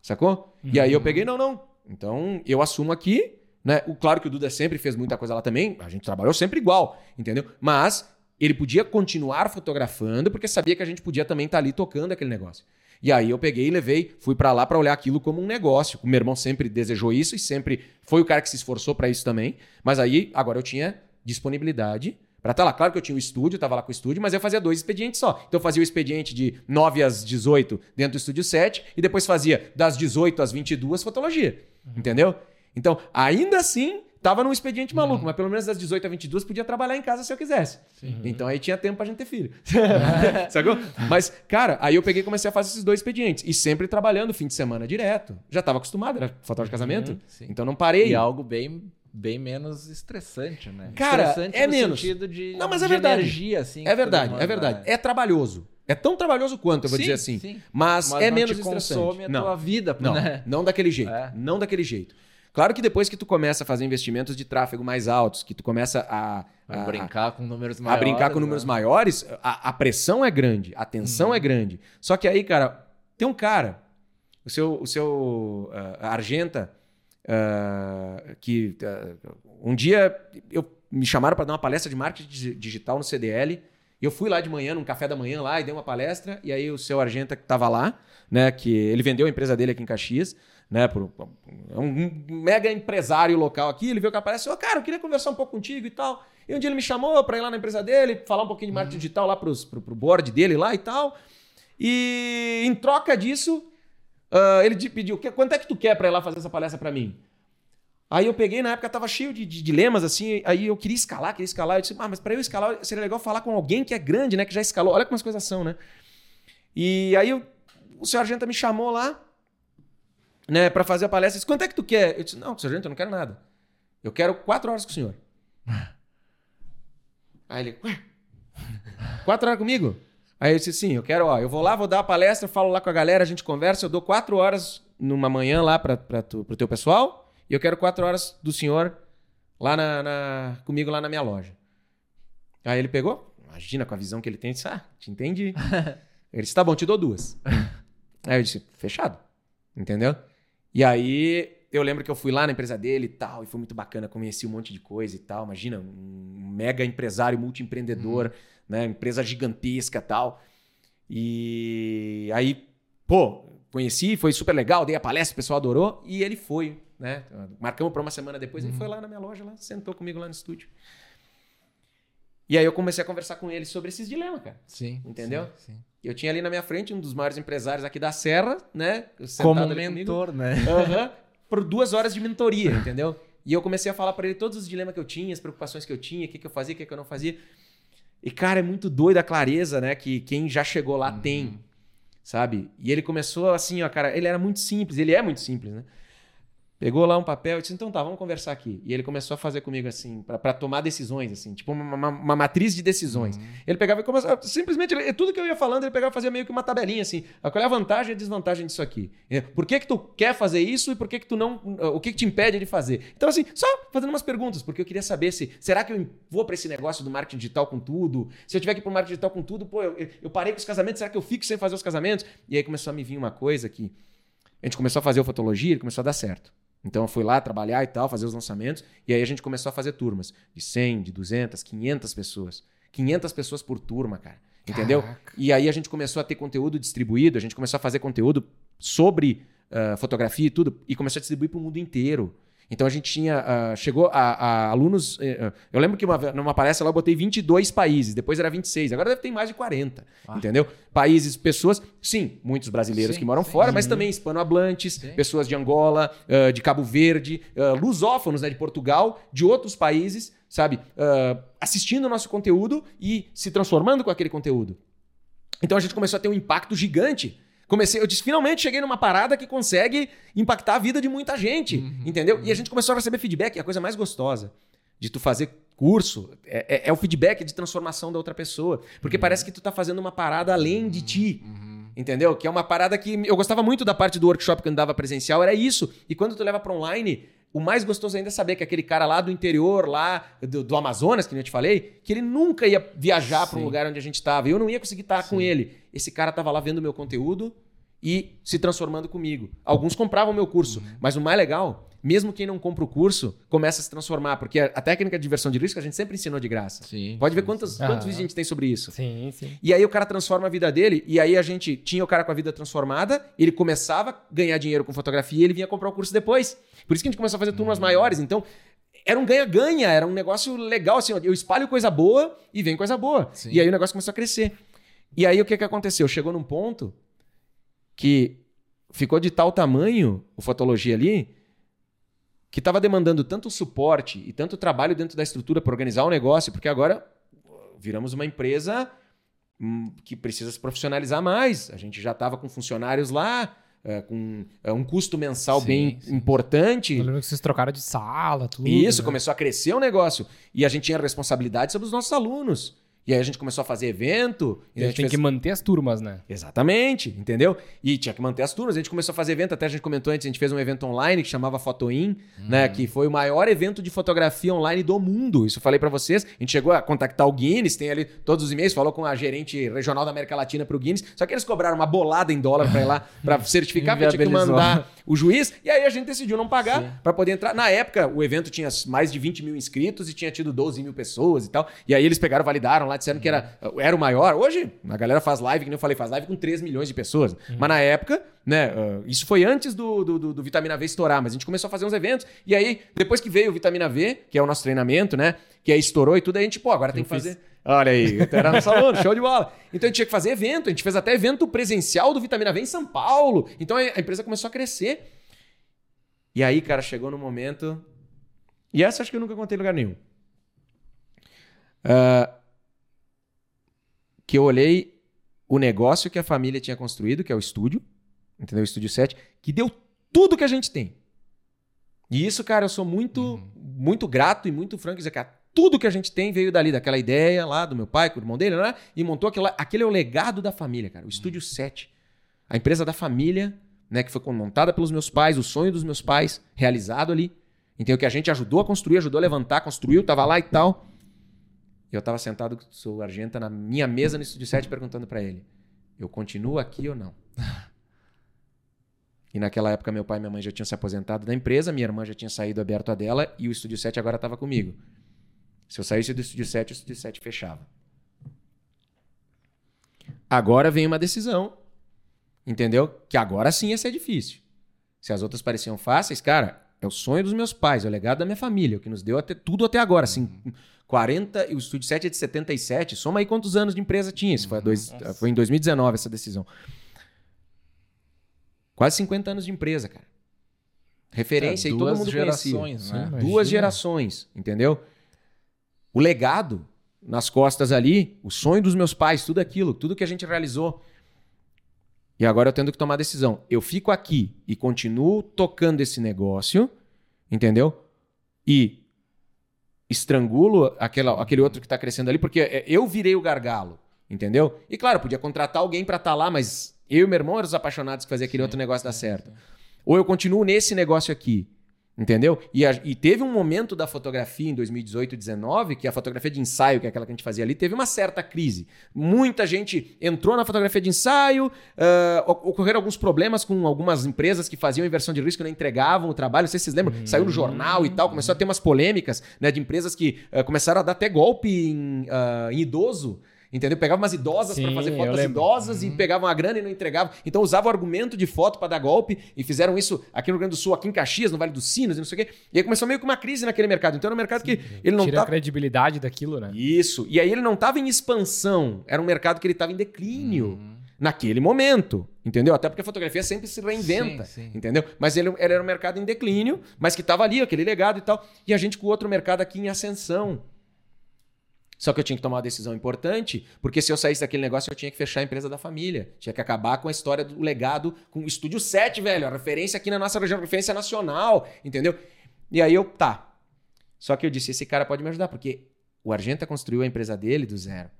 A: Sacou? E aí eu peguei, não, não. Então eu assumo aqui, né? O, claro que o Duda sempre fez muita coisa lá também, a gente trabalhou sempre igual, entendeu? Mas ele podia continuar fotografando porque sabia que a gente podia também estar ali tocando aquele negócio. E aí eu peguei e levei, fui pra lá pra olhar aquilo como um negócio. O meu irmão sempre desejou isso e sempre foi o cara que se esforçou pra isso também. Mas aí agora eu tinha disponibilidade pra estar lá. Claro que eu tinha o estúdio, tava lá com o estúdio, mas eu fazia dois expedientes só. Então eu fazia o expediente de 9 às 18 dentro do estúdio 7 e depois fazia das 18 às 22 fotologia. Entendeu? Então, ainda assim, tava num expediente maluco, mas pelo menos das 18 a 22 podia trabalhar em casa se eu quisesse. Então aí tinha tempo pra gente ter filho. Sacou? Mas, cara, aí eu peguei e comecei a fazer esses dois expedientes. E sempre trabalhando fim de semana direto. Já tava acostumado, era fotógrafo de casamento.
B: sim.
A: Então não parei.
B: E algo bem, bem menos estressante, né?
A: Cara,
B: estressante
A: é
B: no
A: menos.
B: sentido de,
A: Não, mas é
B: de
A: verdade.
B: energia, assim.
A: É verdade, é verdade.
B: né?
A: É trabalhoso. É tão trabalhoso quanto, eu vou
B: Sim,
A: dizer assim.
B: sim.
A: Mas,
B: Mas
A: é
B: não
A: menos
B: te
A: estressante.
B: consome a
A: não.
B: tua vida,
A: Não,
B: né?
A: não daquele jeito.
B: É.
A: Não daquele jeito. Claro que depois que tu começa a fazer investimentos de tráfego mais altos, que tu começa a,
B: Vai
A: a,
B: brincar com números
A: a
B: maiores.
A: brincar com números
B: né?
A: maiores, a, a pressão é grande, a tensão
B: Uhum.
A: é grande. Só que aí, cara, tem um cara, o seu, o seu ah, Argenta, ah, que ah, um dia eu, me chamaram para dar uma palestra de marketing digi- digital no CDL. Eu fui lá de manhã, num café da manhã lá, e dei uma palestra. E aí o seu Argenta que estava lá, né, que ele vendeu a empresa dele aqui em Caxias, né, por é um mega empresário local aqui. Ele veio com a palestra, ô, cara, eu queria conversar um pouco contigo e tal. E um dia ele me chamou para ir lá na empresa dele, falar um pouquinho de marketing digital lá pros, pro, pro board dele lá e tal. E em troca disso, ah, ele pediu, "Que- quanto é que tu quer para ir lá fazer essa palestra para mim? Aí eu peguei, na época tava cheio de, de dilemas, assim, aí eu queria escalar, queria escalar. Eu disse, ah, mas para eu escalar seria legal falar com alguém que é grande, né, que já escalou. Olha como as coisas são, né? E aí eu- o senhor Argenta me chamou lá, né, para fazer a palestra. Disse, quanto é que tu quer? Eu disse, não, senhor Argenta, eu não quero nada. Eu quero quatro horas com o senhor. Aí ele, ué, quatro horas comigo? Aí eu disse, sim, eu quero, ó, eu vou lá, vou dar a palestra, falo lá com a galera, a gente conversa, eu dou quatro horas numa manhã lá para o teu pessoal, e eu quero quatro horas do senhor lá na, na- comigo lá na minha loja. Aí ele pegou, imagina com a visão que ele tem, disse, ah, te entendi. ele disse, tá bom, te dou duas. Aí eu disse, fechado. Entendeu? E aí eu lembro que eu fui lá na empresa dele e tal, e foi muito bacana, conheci um monte de coisa e tal. Imagina, um mega empresário, multiempreendedor, né? Empresa gigantesca e tal. E aí, pô, conheci, foi super legal, dei a palestra, o pessoal adorou, e ele foi, né? Marcamos para uma semana depois, ele foi lá na minha loja, lá, sentou comigo lá no estúdio. E aí eu comecei a conversar com ele sobre esses dilemas, cara.
B: Sim.
A: Entendeu?
B: sim, sim.
A: Eu tinha ali na minha frente um dos maiores empresários aqui da Serra, né?
B: Como
A: comigo.
B: mentor, né?
A: Aham. por duas horas de mentoria, entendeu? E eu comecei a falar pra ele todos os dilemas que eu tinha, as preocupações que eu tinha, o que, que eu fazia, o que, que eu não fazia. E, cara, é muito doido a clareza, né? Que quem já chegou lá tem, sabe? E ele começou assim, ó, cara, ele era muito simples, ele é muito simples, né? Pegou lá um papel e disse, então tá, vamos conversar aqui. E ele começou a fazer comigo assim, pra tomar decisões, assim, tipo uma, uma- uma matriz de decisões. Ele pegava e começava, simplesmente, ele- tudo que eu ia falando, ele pegava e fazia meio que uma tabelinha, assim, ah, qual é a vantagem e a desvantagem disso aqui? É, Por que que tu quer fazer isso e por que que tu não, o que que te impede de fazer? Então, assim, só fazendo umas perguntas, porque eu queria saber se, será que eu vou pra esse negócio do marketing digital com tudo? Se eu tiver que ir pro marketing digital com tudo, pô, eu, eu parei com os casamentos, será que eu fico sem fazer os casamentos? E aí começou a me vir uma coisa que a gente começou a fazer o fotologia e começou a dar certo. Então eu fui lá trabalhar e tal, fazer os lançamentos, e aí a gente começou a fazer turmas de 100, de 200, 500 pessoas. 500 pessoas por turma, cara. Entendeu? E aí a gente começou a ter conteúdo distribuído, a gente começou a fazer conteúdo sobre ah, fotografia e tudo, e começou a distribuir para o mundo inteiro. Então a gente tinha. ah, chegou a, a alunos. ah, eu lembro que uma, numa palestra lá eu botei 22 países, depois era 26, agora deve ter mais de 40. Entendeu? Países, pessoas. Sim, muitos brasileiros
B: Sim,
A: que moram
B: sim,
A: fora,
B: sim.
A: mas também hispanohablantes, pessoas de Angola, ah, de Cabo Verde, ah, lusófonos né, de Portugal, de outros países, sabe? ah, assistindo o nosso conteúdo e se transformando com aquele conteúdo. Então a gente começou a ter um impacto gigante. Comecei, eu disse, finalmente cheguei numa parada que consegue impactar a vida de muita gente, entendeu? E a gente começou a receber feedback, é a coisa mais gostosa de tu fazer curso, é, é- é o feedback de transformação da outra pessoa, porque parece que tu tá fazendo uma parada além de ti. Entendeu? Que é uma parada que eu gostava muito da parte do workshop quando dava presencial, era isso. E quando tu leva para online, o mais gostoso ainda é saber que aquele cara lá do interior, lá do, do Amazonas, que nem eu te falei, que ele nunca ia viajar para um lugar onde a gente estava. Eu não ia conseguir estar com ele. Esse cara tava lá vendo meu conteúdo e se transformando comigo. Alguns compravam o meu curso, mas o mais legal, mesmo quem não compra o curso, começa a se transformar, porque a a técnica de diversão de risco a gente sempre ensinou de graça.
B: Sim.
A: Pode ver
B: sim,
A: quantos,
B: sim.
C: Ah.
A: quantos vídeos a gente tem sobre isso.
C: Sim, sim.
A: E aí o cara transforma a vida dele, e aí a gente tinha o cara com a vida transformada, ele começava a ganhar dinheiro com fotografia e ele vinha comprar o curso depois. Por isso que a gente começou a fazer turmas maiores. Então, era um ganha-ganha, era um negócio legal, assim, ó, eu espalho coisa boa e vem coisa boa.
B: Sim.
A: E aí o negócio começou a crescer. E aí o que, que aconteceu? Chegou num ponto que ficou de tal tamanho o fotologia ali que estava demandando tanto suporte e tanto trabalho dentro da estrutura para organizar o negócio, porque agora viramos uma empresa hum, que precisa se profissionalizar mais. A gente já estava com funcionários lá, é, com é, um custo mensal sim, bem sim. importante.
C: Eu lembro que vocês trocaram de sala, tudo.
A: Isso, né? começou a crescer o negócio. E a gente tinha responsabilidade sobre os nossos alunos. E aí a gente começou a fazer evento.
C: E a gente tem fez... que manter as turmas, né?
A: Exatamente, entendeu? E tinha que manter as turmas. A gente começou a fazer evento, até a gente comentou antes, a gente fez um evento online que chamava Fotoin, hum. né? Que foi o maior evento de fotografia online do mundo. Isso eu falei para vocês. A gente chegou a contactar o Guinness, tem ali todos os e-mails, falou com a gerente regional da América Latina pro Guinness. Só que eles cobraram uma bolada em dólar para ir lá para certificar, porque tinha que mandar o juiz. E aí a gente decidiu não pagar para poder entrar. Na época, o evento tinha mais de 20 mil inscritos e tinha tido 12 mil pessoas e tal. E aí eles pegaram, validaram lá, disseram que era era o maior. Hoje, a galera faz live, que nem eu falei, faz live com 3 milhões de pessoas. Uhum. Mas na época, né? Uh, isso foi antes do, do, do, do, Vitamina V estourar, mas a gente começou a fazer uns eventos. E aí, depois que veio o Vitamina V, que é o nosso treinamento, né? Que aí estourou e tudo, aí a gente, pô, agora tem que fazer. Olha aí, era nosso aluno, show de bola. Então a gente tinha que fazer evento, a gente fez até evento presencial do Vitamina V em São Paulo. Então a empresa começou a crescer. E aí, cara, chegou no momento. E essa acho que eu nunca contei em lugar nenhum. Uh, que eu olhei o negócio que a família tinha construído, que é o estúdio, entendeu? O estúdio 7, que deu tudo que a gente tem. E isso, cara, eu sou muito, uhum. muito grato e muito franco dizer, cara, tudo que a gente tem veio dali, daquela ideia lá do meu pai, com o irmão dele, né? e montou aquilo. Aquele é o legado da família, cara. O Estúdio uhum. 7. A empresa da família, né? Que foi montada pelos meus pais, o sonho dos meus pais, realizado ali. Entendeu? Que a gente ajudou a construir, ajudou a levantar, construiu, tava lá e tal. E eu estava sentado com o Argenta na minha mesa no Estúdio 7 perguntando para ele: eu continuo aqui ou não? e naquela época meu pai e minha mãe já tinham se aposentado da empresa, minha irmã já tinha saído aberto a dela e o Estúdio 7 agora estava comigo. Se eu saísse do Estúdio 7, o Estúdio 7 fechava. Agora vem uma decisão, entendeu? Que agora sim ia ser difícil. Se as outras pareciam fáceis, cara, é o sonho dos meus pais, é o legado da minha família, o que nos deu até, tudo até agora. Assim, 40, e o Estúdio 7 é de 77. Soma aí quantos anos de empresa tinha. Isso foi, dois, foi em 2019 essa decisão. Quase 50 anos de empresa, cara. Referência é, e todo mundo gerações, conhecia. Né? Duas gerações, entendeu? O legado nas costas ali, o sonho dos meus pais, tudo aquilo, tudo que a gente realizou. E agora eu tendo que tomar a decisão. Eu fico aqui e continuo tocando esse negócio, entendeu? E estrangulo aquela, aquele outro que está crescendo ali, porque é, eu virei o gargalo, entendeu? E claro, podia contratar alguém para estar tá lá, mas eu e meu irmão éramos apaixonados por fazer aquele sim, outro negócio sim, dar certo. Sim. Ou eu continuo nesse negócio aqui, Entendeu? E, a, e, teve um momento da fotografia em 2018 e 2019, que a fotografia de ensaio, que é aquela que a gente fazia ali, teve uma certa crise. Muita gente entrou na fotografia de ensaio, uh, ocorreram alguns problemas com algumas empresas que faziam inversão de risco e não entregavam o trabalho. Não sei se vocês lembram, uhum. saiu no jornal e tal, começou a ter umas polêmicas né, de empresas que uh, começaram a dar até golpe em, uh, em idoso. Entendeu? Pegava umas idosas para fazer fotos idosas uhum. e pegavam a grana e não entregavam. Então usavam o argumento de foto para dar golpe e fizeram isso aqui no Rio Grande do Sul, aqui em Caxias, no Vale dos Sinos e não sei o quê. E aí começou meio que uma crise naquele mercado. Então era um mercado Sim. que ele não
C: Tira tava... a credibilidade daquilo, né?
A: Isso. E aí ele não estava em expansão. Era um mercado que ele estava em declínio. Uhum. Naquele momento, entendeu? Até porque a fotografia sempre se reinventa, sim, sim. entendeu? Mas ele, ele era um mercado em declínio, mas que estava ali, aquele legado e tal. E a gente com outro mercado aqui em ascensão. Só que eu tinha que tomar uma decisão importante, porque se eu saísse daquele negócio, eu tinha que fechar a empresa da família. Tinha que acabar com a história do legado com o Estúdio 7, velho. A referência aqui na nossa região, referência nacional, entendeu? E aí eu, tá. Só que eu disse, esse cara pode me ajudar, porque o Argenta construiu a empresa dele do zero.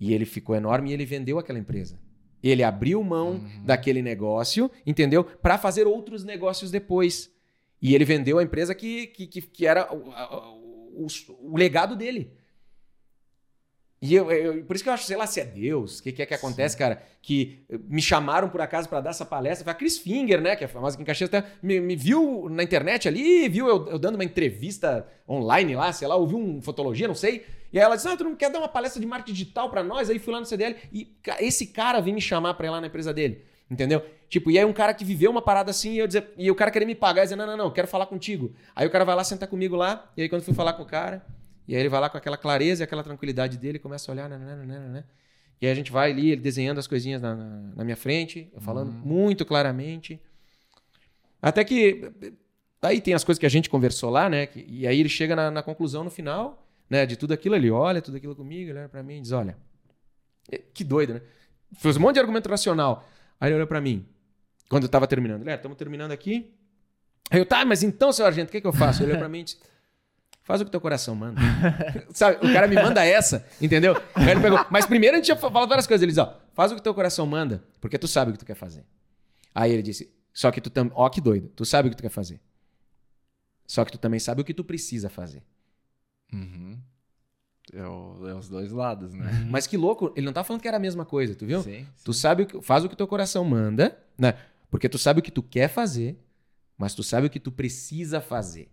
A: E ele ficou enorme e ele vendeu aquela empresa. Ele abriu mão uhum. daquele negócio, entendeu? Para fazer outros negócios depois. E ele vendeu a empresa que, que, que era o, o, o, o legado dele. E eu, eu, por isso que eu acho, sei lá, se é Deus, o que, que, é que acontece, Sim. cara? Que me chamaram por acaso para dar essa palestra. Foi a Chris Finger, né? Que é famosa aqui em Caxias, até me, me viu na internet ali, viu eu, eu, dando uma entrevista online lá, sei lá, ouviu um fotologia, não sei. E aí ela disse: Ah, tu não quer dar uma palestra de marketing digital para nós? Aí fui lá no CDL e esse cara veio me chamar para ir lá na empresa dele. Entendeu? Tipo, e aí um cara que viveu uma parada assim e eu dizer, e o cara querer me pagar e dizer: Não, não, não, quero falar contigo. Aí o cara vai lá, senta comigo lá, e aí quando fui falar com o cara. E aí ele vai lá com aquela clareza e aquela tranquilidade dele, começa a olhar, né, né, né, né, E aí a gente vai ali, ele desenhando as coisinhas na, na, minha frente, falando uhum. muito claramente. Até que Daí tem as coisas que a gente conversou lá, né? que- e aí ele chega na, na conclusão no final, né? De tudo aquilo, ele olha tudo aquilo comigo, ele olha pra mim e diz: Olha, eh, que doido, né? Fez um monte de argumento racional. Aí ele olhou pra mim, quando eu tava terminando. Ele, estamos terminando aqui. Aí eu, tá, mas então, seu Argento, o que, que eu faço? Ele olhou pra mim e disse: Faz o que teu coração manda. Sabe, o cara me manda essa, entendeu? Aí ele pegou, mas primeiro a gente tinha falado várias coisas. Ele disse: Ó, faz o que teu coração manda, porque tu sabe o que tu quer fazer. Aí ele disse: Só que tu também. Ó, que doido. Tu sabe o que tu quer fazer. Só que tu também sabe o que tu precisa fazer.
B: Uhum. É, o- é os dois lados, né?
A: Mas que louco, ele não tá falando que era a mesma coisa, tu viu?
B: Sim.
A: Tu sabe o que, faz o que teu coração manda, né? Porque tu sabe o que tu quer fazer, mas tu sabe o que tu precisa fazer.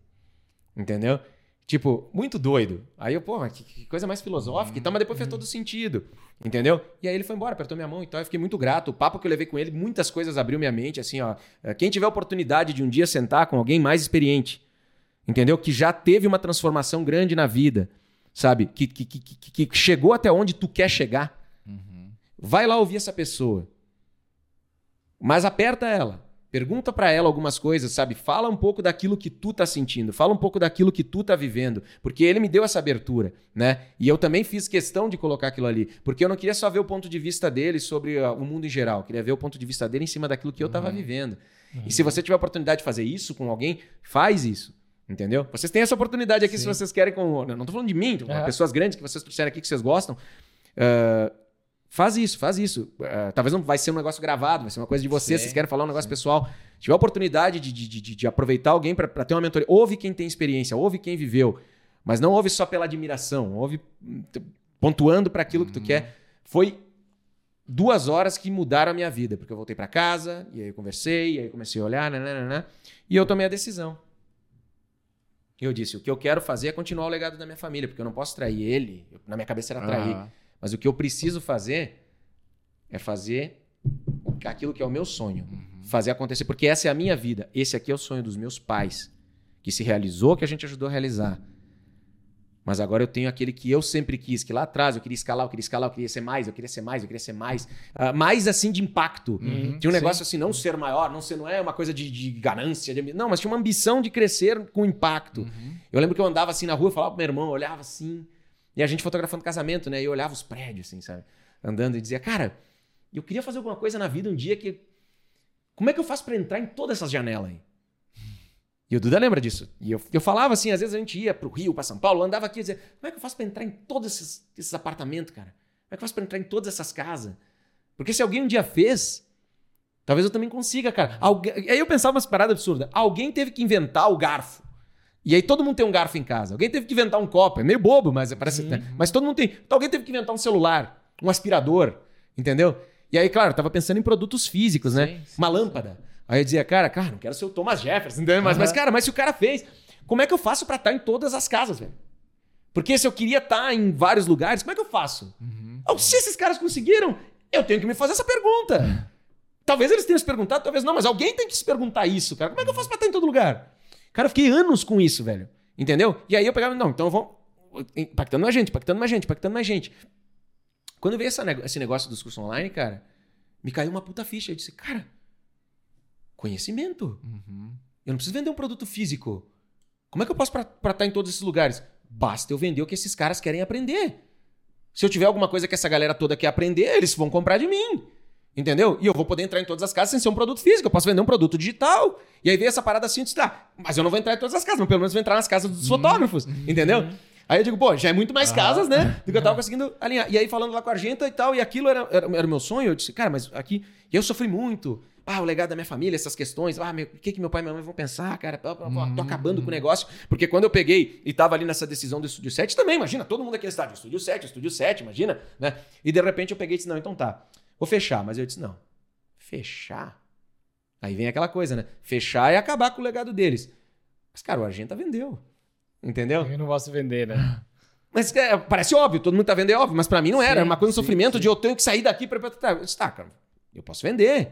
A: Entendeu? Tipo, muito doido. Aí eu, pô, mas que, que coisa mais filosófica e tal, mas depois fez todo sentido. Entendeu? E aí ele foi embora, apertou minha mão e tal. Eu fiquei muito grato. O papo que eu levei com ele, muitas coisas abriu minha mente. Assim, ó. eh, Quem tiver oportunidade de um dia sentar com alguém mais experiente, entendeu? Que já teve uma transformação grande na vida, sabe? Que, que, que, que, que chegou até onde tu quer chegar.
B: Uhum.
A: Vai lá ouvir essa pessoa. Mas aperta ela. Pergunta pra ela algumas coisas, sabe? Fala um pouco daquilo que tu tá sentindo, fala um pouco daquilo que tu tá vivendo, porque ele me deu essa abertura, né? E eu também fiz questão de colocar aquilo ali, porque eu não queria só ver o ponto de vista dele sobre ah, o mundo em geral, eu queria ver o ponto de vista dele em cima daquilo que eu tava vivendo. E se você tiver a oportunidade de fazer isso com alguém, faz isso. Entendeu? Vocês têm essa oportunidade aqui se vocês querem com. Não tô falando de mim, tô falando
C: É.
A: pessoas grandes que vocês trouxeram aqui que vocês gostam. Ah, Faz isso, faz isso. Ah, talvez não vai ser um negócio gravado, vai ser uma coisa de vocês,
B: Sim,
A: vocês querem falar um negócio pessoal. Se tiver a oportunidade de, de, de, de aproveitar alguém para ter uma mentoria, ouve quem tem experiência, ouve quem viveu. Mas não ouve só pela admiração, ouve hum, pontuando para aquilo que tu quer. Foi duas horas que mudaram a minha vida, porque eu voltei para casa, e aí eu conversei, e aí eu comecei a olhar, nananana, e eu tomei a decisão. Eu disse, o que eu quero fazer é continuar o legado da minha família, porque eu não posso trair ele. Eu- Na minha cabeça era trair.
B: Ah,
A: Mas o que eu preciso fazer é fazer aquilo que é o meu sonho. Fazer acontecer. Porque essa é a minha vida. Esse aqui é o sonho dos meus pais. Que se realizou, que a gente ajudou a realizar. Mas agora eu tenho aquele que eu sempre quis, que lá atrás eu queria escalar, eu queria escalar, eu queria ser mais, eu queria ser mais, eu queria ser mais. Ah, mais assim de impacto.
B: Uhum,
A: Tinha um
B: sim.
A: negócio assim, não ser maior, não ser, não é uma coisa de, de ganância, de não, mas tinha uma ambição de crescer com impacto.
B: Uhum.
A: Eu lembro que eu andava assim na rua, eu falava pro meu irmão, eu olhava assim, e a gente fotografando casamento, né? E eu olhava os prédios, assim, sabe? Andando e dizia, cara, eu queria fazer alguma coisa na vida um dia que. Como é que eu faço pra entrar em todas essas janelas aí? E o Duda lembra disso. E eu, eu falava assim, às vezes a gente ia pro Rio, pra São Paulo, andava aqui e dizia, como é que eu faço pra entrar em todos esses, esses apartamentos, cara? Como é que eu faço pra entrar em todas essas casas? Porque se alguém um dia fez, talvez eu também consiga, cara. Algu- Aí eu pensava umas paradas absurdas. Alguém teve que inventar o garfo. E aí todo mundo tem um garfo em casa. Alguém teve que inventar um copo. É meio bobo, mas parece. né? Mas todo mundo tem. Então alguém teve que inventar um celular, um aspirador, entendeu? E aí, claro, eu tava pensando em produtos físicos, né?
B: Sim, sim,
A: Uma lâmpada. Aí eu dizia, cara, cara, não quero ser o Thomas Jefferson, entendeu? Mas, mas, cara, mas se o cara fez, como é que eu faço pra estar em todas as casas, velho? Porque se eu queria estar em vários lugares, como é que eu faço? Ah, Se esses caras conseguiram, eu tenho que me fazer essa pergunta. Talvez eles tenham se perguntado, talvez não, mas alguém tem que se perguntar isso, cara. Como é que eu faço pra estar em todo lugar? Cara, eu fiquei anos com isso, velho. Entendeu? E aí eu pegava, não, então vamos impactando mais gente, impactando mais gente, impactando mais gente. Quando veio essa esse negócio dos cursos online, cara, me caiu uma puta ficha. Eu disse, cara, conhecimento.
B: Uhum.
A: Eu não preciso vender um produto físico. Como é que eu posso pra estar em todos esses lugares? Basta eu vender o que esses caras querem aprender. Se eu tiver alguma coisa que essa galera toda quer aprender, eles vão comprar de mim. Entendeu? E eu vou poder entrar em todas as casas sem ser um produto físico. Eu posso vender um produto digital. E aí veio essa parada assim, disse, tá, mas eu não vou entrar em todas as casas, mas pelo menos vou entrar nas casas dos fotógrafos. Entendeu? Aí eu digo, pô, já é muito mais casas, né? Do que eu tava conseguindo alinhar. E aí falando lá com a Argenta e tal, e aquilo era, era, era o meu sonho. Eu disse, cara, mas aqui. E eu sofri muito. Ah, o legado da minha família, essas questões. Ah, meu- o que, que meu pai e minha mãe vão pensar, cara? Pô, pô, Tô acabando com o negócio. Porque quando eu peguei e tava ali nessa decisão do Estúdio 7, também, imagina, todo mundo aqui estádio, Estúdio 7, Estúdio 7, imagina, né? E de repente eu peguei e disse, não, então tá, vou fechar. Mas eu disse, não, fechar? Aí vem aquela coisa, né? Fechar é acabar com o legado deles. Mas, cara, o Argenta vendeu. Entendeu?
C: Eu não posso vender, né?
A: Mas é, parece óbvio, todo mundo tá vendo é óbvio, mas pra mim não era.
B: Sim,
A: Era uma coisa de sofrimento
B: sim.
A: de eu tenho que sair daqui pra- Eu disse, tá, cara, eu posso vender.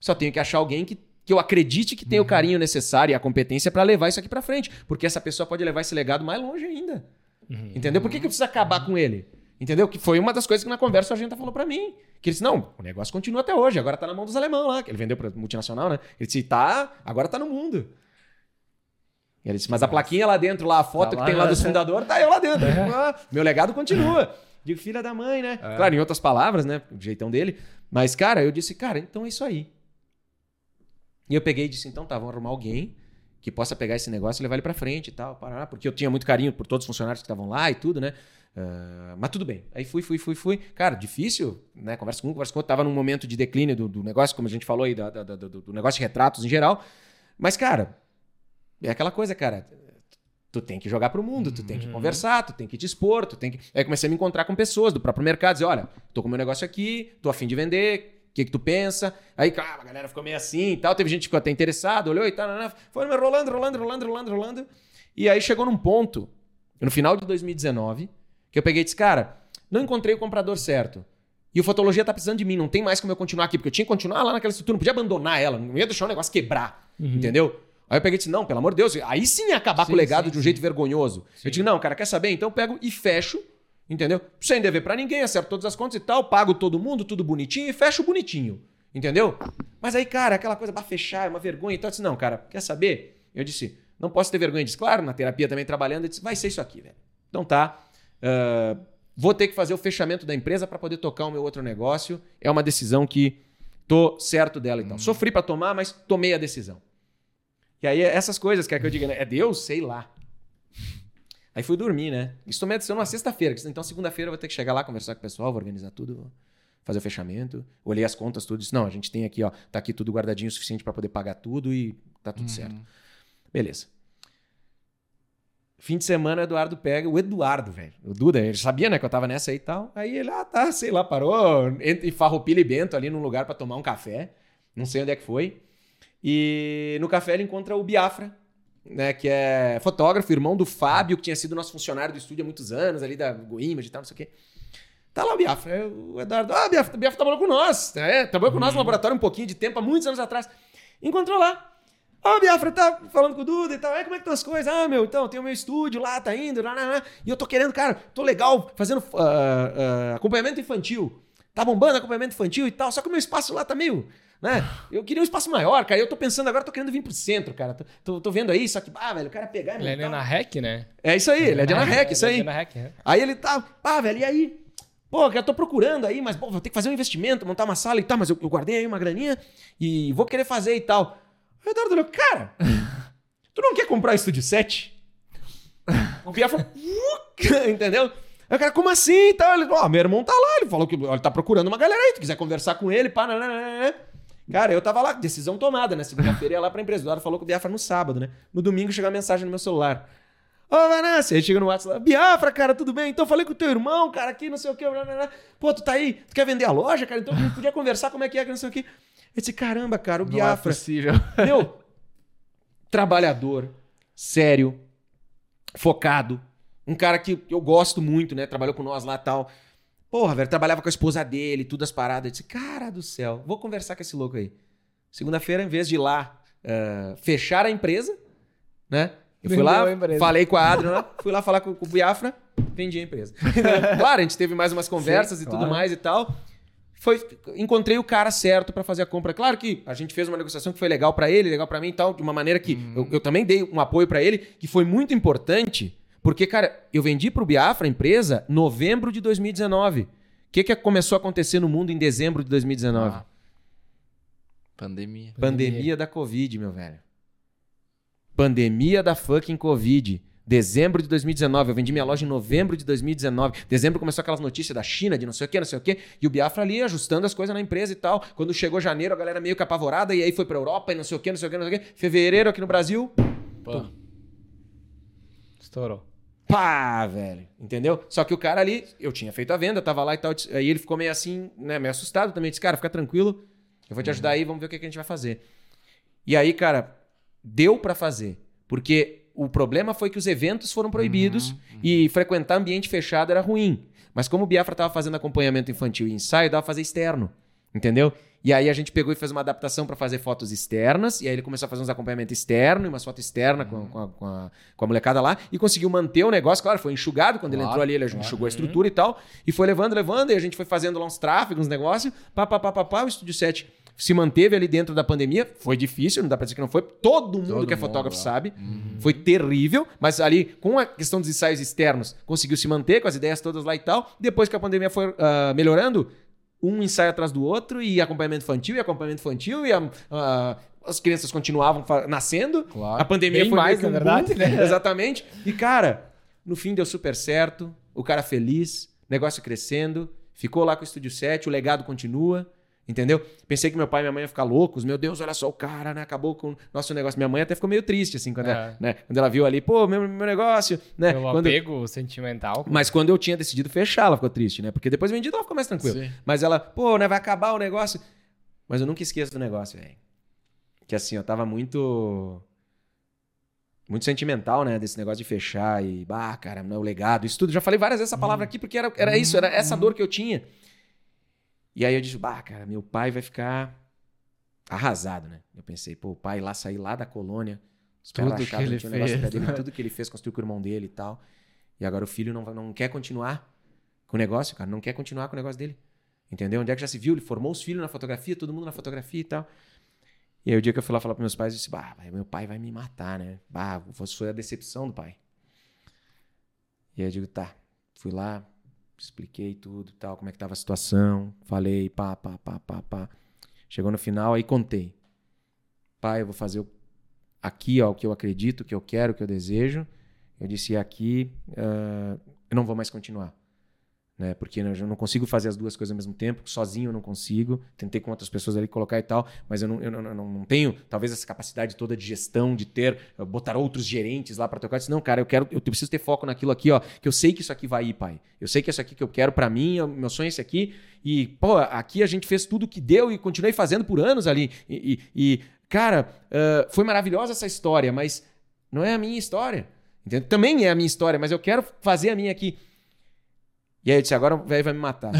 A: Só tenho que achar alguém que, que eu acredite que
B: Uhum.
A: tem o carinho necessário e a competência pra levar isso aqui pra frente. Porque essa pessoa pode levar esse legado mais longe ainda.
C: Uhum.
A: Entendeu? Por que, que eu preciso acabar com ele? Entendeu? Que foi uma das coisas que na conversa a gente falou pra mim. Que ele disse: não, o negócio continua até hoje, agora tá na mão dos alemão lá, que ele vendeu pra multinacional, né? Ele disse: tá, agora tá no mundo. E ele disse, mas a plaquinha lá dentro, lá, a foto
B: Tá
A: que
B: lá,
A: tem lá
B: né?
A: dos fundadores, tá eu lá dentro. Ah, meu legado continua. Digo, filha da mãe, né?
B: É.
A: Claro, em outras palavras, né? O jeitão dele. Mas, cara, eu disse, cara, então é isso aí. E eu peguei e disse, então tá, vamos arrumar alguém que possa pegar esse negócio e levar ele pra frente e tal, parará, porque eu tinha muito carinho por todos os funcionários que estavam lá e tudo, né? Ah, mas tudo bem. Aí fui, fui, fui, fui. Cara, difícil, né? Conversa com um, conversa com outro. Tava num momento de declínio do, do negócio, como a gente falou aí, da- da- da- do, do negócio de retratos em geral. Mas, cara, é aquela coisa, cara. Tu tem que jogar pro mundo, tu tem que conversar, tu tem que te expor, tu tem que. Aí comecei a me encontrar com pessoas do próprio mercado, dizer, olha, tô com meu negócio aqui, tô afim de vender, o que, que tu pensa? Aí, cara, a galera ficou meio assim e tal. Teve gente que ficou até interessado, olhou e tal, né, foi rolando, rolando, rolando, rolando, rolando. E aí chegou num ponto, no final de 2019, que eu peguei e disse, cara, não encontrei o comprador certo. E o Fotologia tá precisando de mim, não tem mais como eu continuar aqui, porque eu tinha que continuar lá naquela estrutura, não podia abandonar ela, não ia deixar o negócio quebrar, entendeu? Aí eu peguei e disse, não, pelo amor de Deus, aí sim ia acabar com o
C: Sim,
A: legado
C: sim,
A: de um
C: sim.
A: jeito vergonhoso. Eu disse, não, cara, quer saber? Então eu pego e fecho, entendeu? Sem dever pra ninguém, acerto todas as contas e tal, pago todo mundo, tudo bonitinho e fecho bonitinho, entendeu? Mas aí, cara, aquela coisa, pra fechar, é uma vergonha e tal. Eu disse, não, cara, quer saber? Eu disse, não posso ter vergonha. Eu disse, claro, na terapia também trabalhando, eu disse, vai ser isso aqui, velho. Então tá, ah, vou ter que fazer o fechamento da empresa pra poder tocar o meu outro negócio. É uma decisão que tô certo dela então. Sofri pra tomar, mas tomei a decisão. E aí, essas coisas, quer que eu diga, né? É Deus? Sei lá. Aí fui dormir, né? Isso tomei a decisão numa sexta-feira. Então, segunda-feira eu vou ter que chegar lá, conversar com o pessoal, vou organizar tudo, vou fazer o fechamento. Olhei as contas, tudo. Disse, não, a gente tem aqui, ó, tá aqui tudo guardadinho o suficiente pra poder pagar tudo e tá tudo certo. Beleza. Fim de semana, o Eduardo pega. O Eduardo, velho. O Duda, ele sabia, né, que eu tava nessa aí e tal. Aí ele, ah, tá, sei lá, parou entre Farroupilha e Bento ali num lugar pra tomar um café. Não sei onde é que foi. E no café ele encontra o Biafra, né, que é fotógrafo, irmão do Fábio, que tinha sido nosso funcionário do estúdio há muitos anos, ali da GoImage e tal, não sei o quê. Tá lá o Biafra. O Eduardo, ah, Biafra, Biafra trabalhou com nós. É, trabalhou com nós no laboratório um pouquinho de tempo, há muitos anos atrás. Encontrou lá. Ó, o Biafra tá falando com o Duda e tal. Aí, como é que estão as coisas? Ah, meu, então, tem o meu estúdio lá, tá indo, lá, lá, lá. E eu tô querendo, cara, tô legal, fazendo ah, ah, acompanhamento infantil. Tá bombando acompanhamento infantil e tal. Só que o meu espaço lá tá meio. Né? Eu queria um espaço maior, cara. Eu tô pensando agora, tô querendo vir pro centro, cara. Tô, tô, tô vendo aí, só que, ah, velho, o cara pegar
C: Ele é na REC, né?
A: É isso aí, ele é de Ana Rec, isso
C: Ele
A: aí.
C: é na é.
A: Aí ele tá, pá, velho, e aí? Pô, eu tô procurando aí, mas pô, vou ter que fazer um investimento, montar uma sala e tal, mas eu, eu guardei aí uma graninha e vou querer fazer e tal. Aí o Eduardo olhou, cara, tu não quer comprar estúdio 7? O Pia falou, entendeu? Aí o cara, como assim e tal? Ele, ó, meu irmão tá lá, ele falou que ele tá procurando uma galera aí, tu quiser conversar com ele, pá, nananana. Cara, eu tava lá, decisão tomada, né? Segunda-feira ia lá pra empresa. O Eduardo falou com o Biafra no sábado, né? No domingo chegou a mensagem no meu celular. Ô, Vanessa, aí chega no WhatsApp Biafra, cara, tudo bem? Então falei com o teu irmão, cara, aqui, não sei o quê. blá, blá, blá. Pô, tu tá aí, tu quer vender a loja, cara? Então a gente podia conversar como é que é, que não sei o quê. Eu disse, caramba, cara, o
B: Não é
A: Biafra.
B: possível.
A: Meu, trabalhador, sério, focado. Um cara que eu gosto muito, né? Trabalhou com nós lá e tal. Porra, velho, trabalhava com a esposa dele, tudo as paradas. Eu disse, cara do céu, vou conversar com esse louco aí. Segunda-feira, em vez de ir lá ah, fechar a empresa, né? Eu fui
C: Vendeu
A: lá, falei com a Adriana, fui lá falar com, com o Biafra, vendi a empresa. claro, a gente teve mais umas conversas
B: Sim,
A: e tudo
B: claro.
A: mais e tal. Foi, encontrei o cara certo pra fazer a compra. Claro que a gente fez uma negociação que foi legal pra ele, legal pra mim e tal, de uma maneira que
B: Uhum.
A: eu, eu também dei um apoio pra ele, que foi muito importante, porque, cara, eu vendi pro Biafra a empresa em novembro de 2019. O que, que começou a acontecer no mundo em dezembro de 2019?
B: Ah. Pandemia.
A: Pandemia da Covid, meu velho. Pandemia da fucking Covid. Dezembro de 2019. Eu vendi minha loja em novembro de 2019. Dezembro começou aquelas notícias da China, de não sei o que, não sei o que. E o Biafra ali ajustando as coisas na empresa e tal. Quando chegou janeiro, a galera meio que apavorada. E aí foi pra Europa e não sei o que, não sei o que, não sei o que. Fevereiro aqui no Brasil.
B: Pô.
C: Estourou.
A: Pá, velho. Entendeu? Só que o cara ali, eu tinha feito a venda, tava lá e tal. Aí ele ficou meio assim, né, meio assustado também. Disse, cara, fica tranquilo. Eu vou te ajudar aí, vamos ver o que, que a gente vai fazer. E aí, cara, deu pra fazer. Porque o problema foi que os eventos foram proibidos e frequentar ambiente fechado era ruim. Mas como o Biafra tava fazendo acompanhamento infantil e ensaio, dava pra fazer externo. Entendeu? E aí a gente pegou e fez uma adaptação pra fazer fotos externas. E aí ele começou a fazer uns acompanhamentos externos e umas fotos externas com, com, a, com, a, com a molecada lá. E conseguiu manter o negócio. Claro, foi enxugado quando ele
B: Claro,
A: entrou ali, ele
B: claro.
A: enxugou a estrutura e tal. E foi levando, levando. E a gente foi fazendo lá uns tráfegos, uns negócios. Pá, pá, pá, pá, pá. O Estúdio 7 se manteve ali dentro da pandemia. Foi difícil, não dá pra dizer que não foi. Todo mundo
B: Todo
A: que é
B: mundo,
A: fotógrafo sabe. Foi terrível, mas ali, com a questão dos ensaios externos, conseguiu se manter com as ideias todas lá e tal. Depois que a pandemia foi ah, melhorando, um ensaio atrás do outro, e acompanhamento infantil, e acompanhamento infantil, e a- a- as crianças continuavam nascendo.
B: Claro.
A: A pandemia
C: Bem
A: foi
C: mais, na
A: um
C: verdade,
A: boom.
C: né?
A: Exatamente. E, cara, no fim deu super certo, o cara feliz, negócio crescendo, ficou lá com o Estúdio 7, o legado continua. Entendeu? Pensei que meu pai e minha mãe iam ficar loucos. Meu Deus, olha só o cara, né? Acabou com o nosso negócio. Minha mãe até ficou meio triste, assim, quando,
C: É.
A: ela, né? quando ela viu ali, pô, meu, meu negócio, né?
C: Pelo
A: Quando-
C: apego sentimental.
A: Mas quando eu tinha decidido fechar, ela ficou triste, né? Porque depois vendido ela ficou mais tranquila.
B: Sim.
A: Mas ela, pô, né? Vai acabar o negócio. Mas eu nunca esqueço do negócio, velho. Que assim, eu tava muito. Muito sentimental, né? Desse negócio de fechar e. Bah, cara, não o legado. Isso tudo. Já falei várias vezes essa palavra aqui porque era, era isso, era essa dor que eu tinha. E aí eu disse, bah, cara, meu pai vai ficar arrasado, né? Eu pensei, pô, o pai lá sair lá da colônia,
B: Tudo que ele
A: um
B: fez,
A: dele,
B: né?
A: tudo que ele fez, construiu com o irmão dele e tal. E agora o filho não, não quer continuar com o negócio, cara, não quer continuar com o negócio dele. Entendeu? Onde é que já se viu? Ele formou os filhos na fotografia, todo mundo na fotografia e tal. E aí o dia que eu fui lá falar pros meus pais, eu disse, bah, meu pai vai me matar, né? Bah, foi a decepção do pai. E aí eu digo, tá. Fui lá, expliquei tudo, tal, como é que tava a situação, falei, pá, pá, pá, pá, pá. Chegou no final, aí contei. Pai, eu vou fazer aqui, ó, o que eu acredito, o que eu quero, o que eu desejo. Eu disse, aqui, ah, eu não vou mais continuar. Né? Porque eu não consigo fazer as duas coisas ao mesmo tempo, sozinho eu não consigo. Tentei com outras pessoas ali colocar e tal, mas eu não, eu não, não, não tenho, talvez, essa capacidade toda de gestão, de ter, eh, botar outros gerentes lá para tocar. Eu disse, não, cara, eu quero, eu preciso ter foco naquilo aqui, ó, que eu sei que isso aqui vai ir, pai. Eu sei que isso aqui que eu quero para mim, é meu sonho é esse aqui. E, pô, aqui a gente fez tudo que deu e continuei fazendo por anos ali. E, e- e, cara, ah, foi maravilhosa essa história, mas não é a minha história. Entendeu? Também é a minha história, mas eu quero fazer a minha aqui. E aí eu disse, agora o velho vai me matar.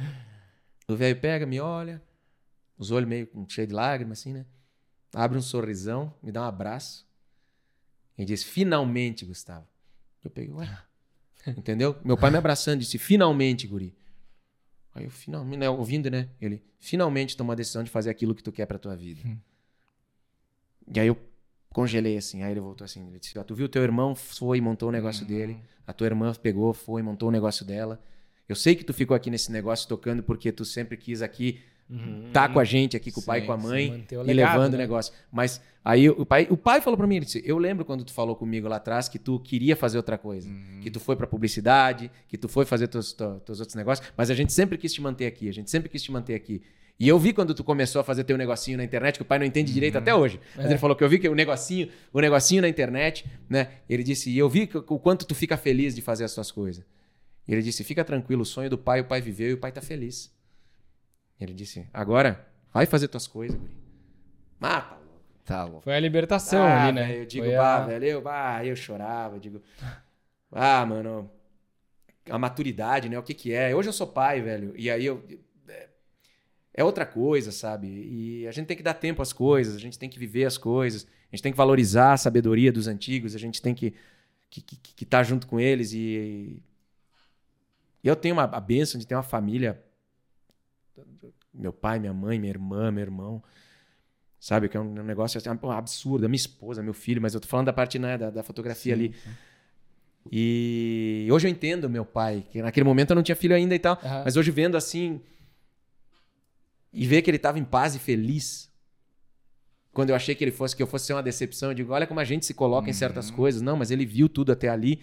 A: o velho pega, me olha, os olhos meio cheios de lágrimas, assim, né? Abre um sorrisão, me dá um abraço. E diz, finalmente, Gustavo. Eu peguei, ué. Entendeu? Meu pai me abraçando disse, finalmente, guri. Aí eu, finalmente, né, ouvindo, né? Ele, finalmente tomou a decisão de fazer aquilo que tu quer pra tua vida. E aí eu congelei assim. Aí ele voltou assim. Ele disse: ó, Tu viu, teu irmão foi e montou o negócio dele. A tua irmã pegou, foi e montou o negócio dela. Eu sei que tu ficou aqui nesse negócio tocando porque tu sempre quis aqui tá com a gente, aqui com o pai e
B: Sim,
A: com a
B: sim,
A: mãe
C: manter o
A: e
C: legado,
A: levando
C: né?
A: o negócio. Mas aí o pai, o pai falou pra mim: ele disse, Eu lembro quando tu falou comigo lá atrás que tu queria fazer outra coisa. Que tu foi pra publicidade, que tu foi fazer teus, teus outros negócios. Mas a gente sempre quis te manter aqui. A gente sempre quis te manter aqui. E eu vi quando tu começou a fazer teu negocinho na internet, que o pai não entende direito até hoje. Mas ele falou que eu vi que o negocinho, o negocinho na internet, né? Ele disse, e eu vi que- o quanto tu fica feliz de fazer as tuas coisas. E ele disse, fica tranquilo, o sonho do pai, o pai viveu e o pai tá feliz. Ele disse, agora, vai fazer tuas coisas, guri. Mata, louco.
B: Tá louco.
C: Foi a libertação
A: Ah,
C: ali, né?
A: Eu digo,
C: Foi
A: bah,
C: a-
A: velho, eu, bah, eu chorava, eu digo, ah, mano, a maturidade, né? O que que é? Hoje eu sou pai, velho, e aí eu. É- outra coisa, sabe? E a gente tem que dar tempo às coisas, a gente tem que viver as coisas, a gente tem que valorizar a sabedoria dos antigos, a gente tem que que, que, que tá junto com eles e e eu tenho uma, a bênção de ter uma família, meu pai, minha mãe, minha irmã, meu irmão, sabe? Que é um, um negócio assim, absurdo. Minha esposa, meu filho, mas eu tô falando da parte né, da, da fotografia ali. E hoje eu entendo meu pai, que naquele momento eu não tinha filho ainda e tal,
C: Aham.
A: mas hoje vendo assim e ver que ele tava em paz e feliz. Quando eu achei que ele fosse que eu fosse ser uma decepção, eu digo, olha como a gente se coloca em certas coisas. Não, mas ele viu tudo até ali.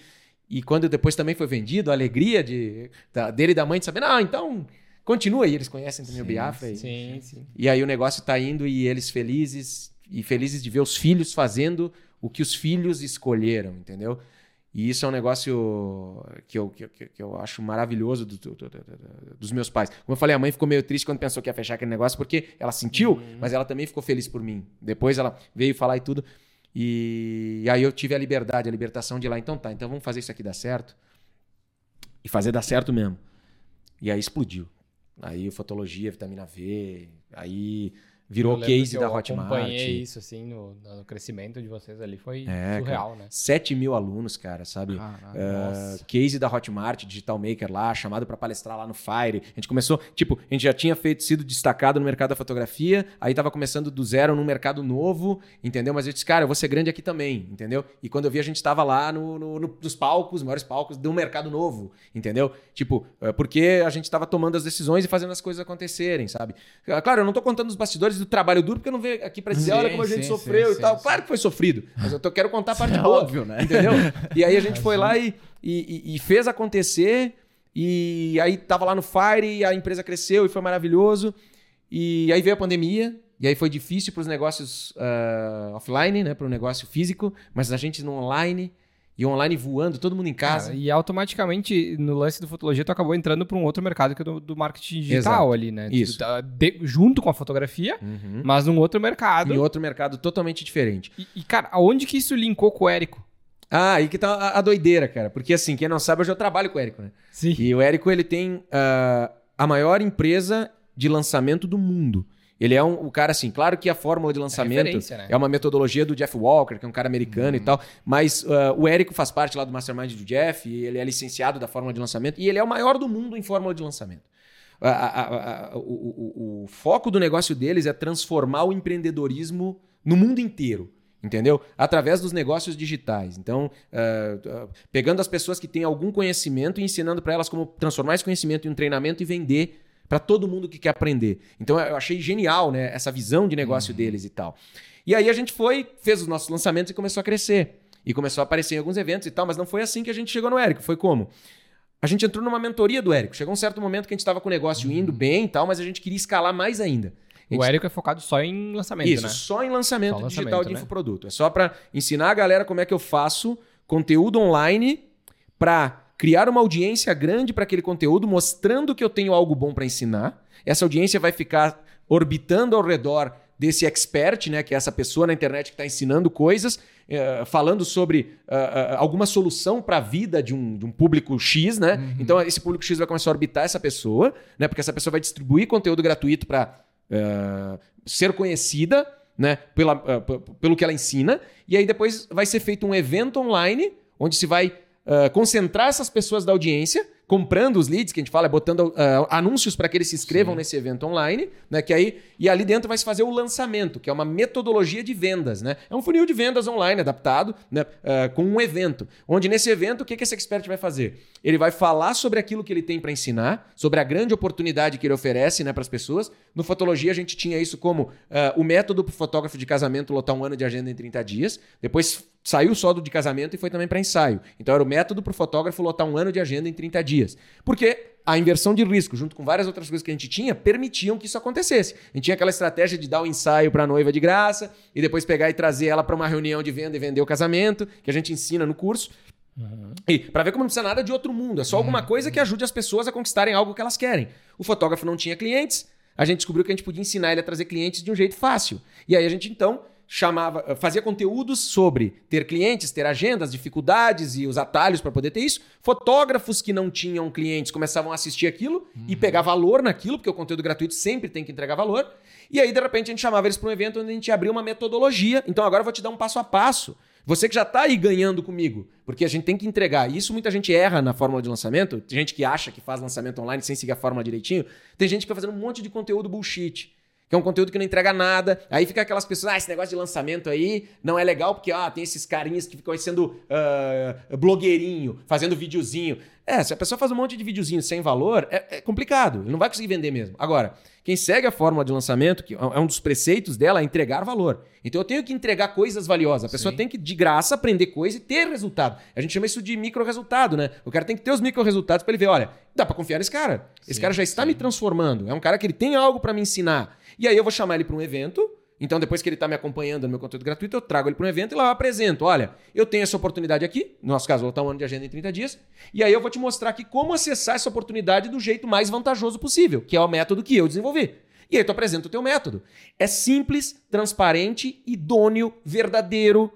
A: E quando depois também foi vendido, a alegria de, da- dele e da mãe de saber, não, então continua. E eles conhecem também o Biafra. e-
C: Sim, sim.
A: e aí o negócio tá indo e eles felizes e felizes de ver os filhos fazendo o que os filhos escolheram, entendeu? E isso é um negócio que eu, que, que- que eu acho maravilhoso do- do- do- do- dos meus pais. Como eu falei, a mãe ficou meio triste quando pensou que ia fechar aquele negócio, porque ela sentiu, mas ela também ficou feliz por mim. Depois ela veio falar e tudo. E, e aí eu tive a liberdade, a libertação de ir lá, então tá, então vamos fazer isso aqui dar certo. E fazer dar certo mesmo. E aí explodiu. Aí fotologia, vitamina V, aí virou case da Hotmart. Eu
C: acompanhei isso, assim, no, no, crescimento de vocês ali, foi é, surreal,
A: cara,
C: né?
A: 7 mil alunos, cara, sabe? uh, case da Hotmart, Digital Maker lá, chamado para palestrar lá no Fire. A gente começou, tipo, a gente já tinha feito, sido destacado no mercado da fotografia, aí tava começando do zero num mercado novo, entendeu? Mas eu disse, cara, eu vou ser grande aqui também, entendeu? E quando eu vi, a gente tava lá no, no, no nos palcos, maiores palcos de um mercado novo, entendeu? Tipo, uh, porque a gente tava tomando as decisões e fazendo as coisas acontecerem, sabe? Claro, eu não tô contando os bastidores do trabalho duro, porque eu não venho aqui para dizer, sim, olha como a gente sim, sofreu sim, e tal. Claro que foi sofrido, mas eu tô, quero contar a parte é boa. óbvio, né? Entendeu? E aí a gente foi lá e, e, e, fez acontecer. E aí tava lá no Fire, a empresa cresceu e foi maravilhoso. E aí veio a pandemia. E aí foi difícil para os negócios uh, offline, né, para o negócio físico, mas a gente no online e online voando, todo mundo em casa.
C: e automaticamente, no lance do fotologia, tu acabou entrando para um outro mercado que é do, do marketing digital Exato. ali, né?
A: Isso.
C: Tá de, junto com a fotografia, uhum. mas num outro mercado.
A: Em outro mercado totalmente diferente.
C: E, e, cara, aonde que isso linkou com o Érico?
A: Ah, aí que tá a, a, doideira, cara. Porque assim, quem não sabe, eu já trabalho com o Érico, né?
C: Sim.
A: E o Érico, ele tem uh, a maior empresa de lançamento do mundo. Ele é um, o cara, assim, claro que a fórmula de lançamento é, né? é uma metodologia do Jeff Walker, que é um cara americano uhum. e tal, mas uh, o Érico faz parte lá do Mastermind do Jeff, ele é licenciado da fórmula de lançamento, e ele é o maior do mundo em fórmula de lançamento. A, a, a, o, o, o foco do negócio deles é transformar o empreendedorismo no mundo inteiro entendeu? Através dos negócios digitais. Então, uh, uh, pegando as pessoas que têm algum conhecimento e ensinando para elas como transformar esse conhecimento em um treinamento e vender para todo mundo que quer aprender. Então eu achei genial, né, essa visão de negócio uhum. deles e tal. E aí a gente foi, fez os nossos lançamentos e começou a crescer. E começou a aparecer em alguns eventos e tal, mas não foi assim que a gente chegou no Érico. Foi como? A gente entrou numa mentoria do Érico. Chegou um certo momento que a gente estava com o negócio uhum. indo bem e tal, mas a gente queria escalar mais ainda.
C: Gente... O Érico é focado só em lançamento,
A: Isso,
C: né?
A: só em lançamento, só lançamento digital de né? infoproduto. É só para ensinar a galera como é que eu faço conteúdo online para criar uma audiência grande para aquele conteúdo, mostrando que eu tenho algo bom para ensinar. Essa audiência vai ficar orbitando ao redor desse expert, né, que é essa pessoa na internet que está ensinando coisas, uh, falando sobre uh, uh, alguma solução para a vida de um, de um, público X, né? Uhum. Então esse público X vai começar a orbitar essa pessoa, né? Porque essa pessoa vai distribuir conteúdo gratuito para ser conhecida, né? Pela, pelo que ela ensina. E aí depois vai ser feito um evento online onde se vai uh, concentrar essas pessoas da audiência comprando os leads, que a gente fala, é botando uh, anúncios para que eles se inscrevam Sim. nesse evento online, né? Que aí, e ali dentro vai se fazer o lançamento, que é uma metodologia de vendas, né? É um funil de vendas online adaptado, né? Uh, com um evento. Onde nesse evento, o que, que esse expert vai fazer? Ele vai falar sobre aquilo que ele tem para ensinar, sobre a grande oportunidade que ele oferece né, para as pessoas. No Fotologia, a gente tinha isso como uh, o método para o fotógrafo de casamento lotar um ano de agenda em 30 dias. Depois saiu só do de casamento e foi também para ensaio. Então era o método para o fotógrafo lotar um ano de agenda em 30 dias. Porque a inversão de risco, junto com várias outras coisas que a gente tinha, permitiam que isso acontecesse. A gente tinha aquela estratégia de dar o um ensaio para a noiva de graça e depois pegar e trazer ela para uma reunião de venda e vender o casamento, que a gente ensina no curso. Uhum. E para ver como não precisa nada de outro mundo, é só alguma uhum. coisa que ajude as pessoas a conquistarem algo que elas querem. O fotógrafo não tinha clientes, a gente descobriu que a gente podia ensinar ele a trazer clientes de um jeito fácil. E aí a gente então chamava, eh, fazia conteúdos sobre ter clientes, ter agendas, dificuldades e os atalhos para poder ter isso. Fotógrafos que não tinham clientes começavam a assistir aquilo uhum. e pegar valor naquilo, porque o conteúdo gratuito sempre tem que entregar valor. E aí, de repente, a gente chamava eles para um evento onde a gente abria uma metodologia. Então, agora eu vou te dar um passo a passo. Você que já está aí ganhando comigo, porque a gente tem que entregar. Isso muita gente erra na fórmula de lançamento. Tem gente que acha que faz lançamento online sem seguir a fórmula direitinho. Tem gente que vai fazendo um monte de conteúdo bullshit que é um conteúdo que não entrega nada. Aí fica aquelas pessoas, ah, esse negócio de lançamento aí não é legal porque ah, tem esses carinhas que ficam sendo uh, blogueirinho, fazendo videozinho. É, se a pessoa faz um monte de videozinho sem valor, é, é, complicado. Ele não vai conseguir vender mesmo. Agora, quem segue a fórmula de lançamento, que é um dos preceitos dela, é entregar valor. Então eu tenho que entregar coisas valiosas. A pessoa Sim. tem que, de graça, aprender coisa e ter resultado. A gente chama isso de micro resultado, né? O cara tem que ter os micro resultados para ele ver, olha, dá para confiar nesse cara. Esse sim, cara já está sim. me transformando. É um cara que ele tem algo para me ensinar. E aí eu vou chamar ele para um evento. Então, depois que ele está me acompanhando no meu conteúdo gratuito, eu trago ele para um evento e lá eu apresento. Olha, eu tenho essa oportunidade aqui, no nosso caso, vou estar um ano de agenda em 30 dias, e aí eu vou te mostrar aqui como acessar essa oportunidade do jeito mais vantajoso possível, que é o método que eu desenvolvi. E aí tu apresenta o teu método. É simples, transparente, idôneo, verdadeiro,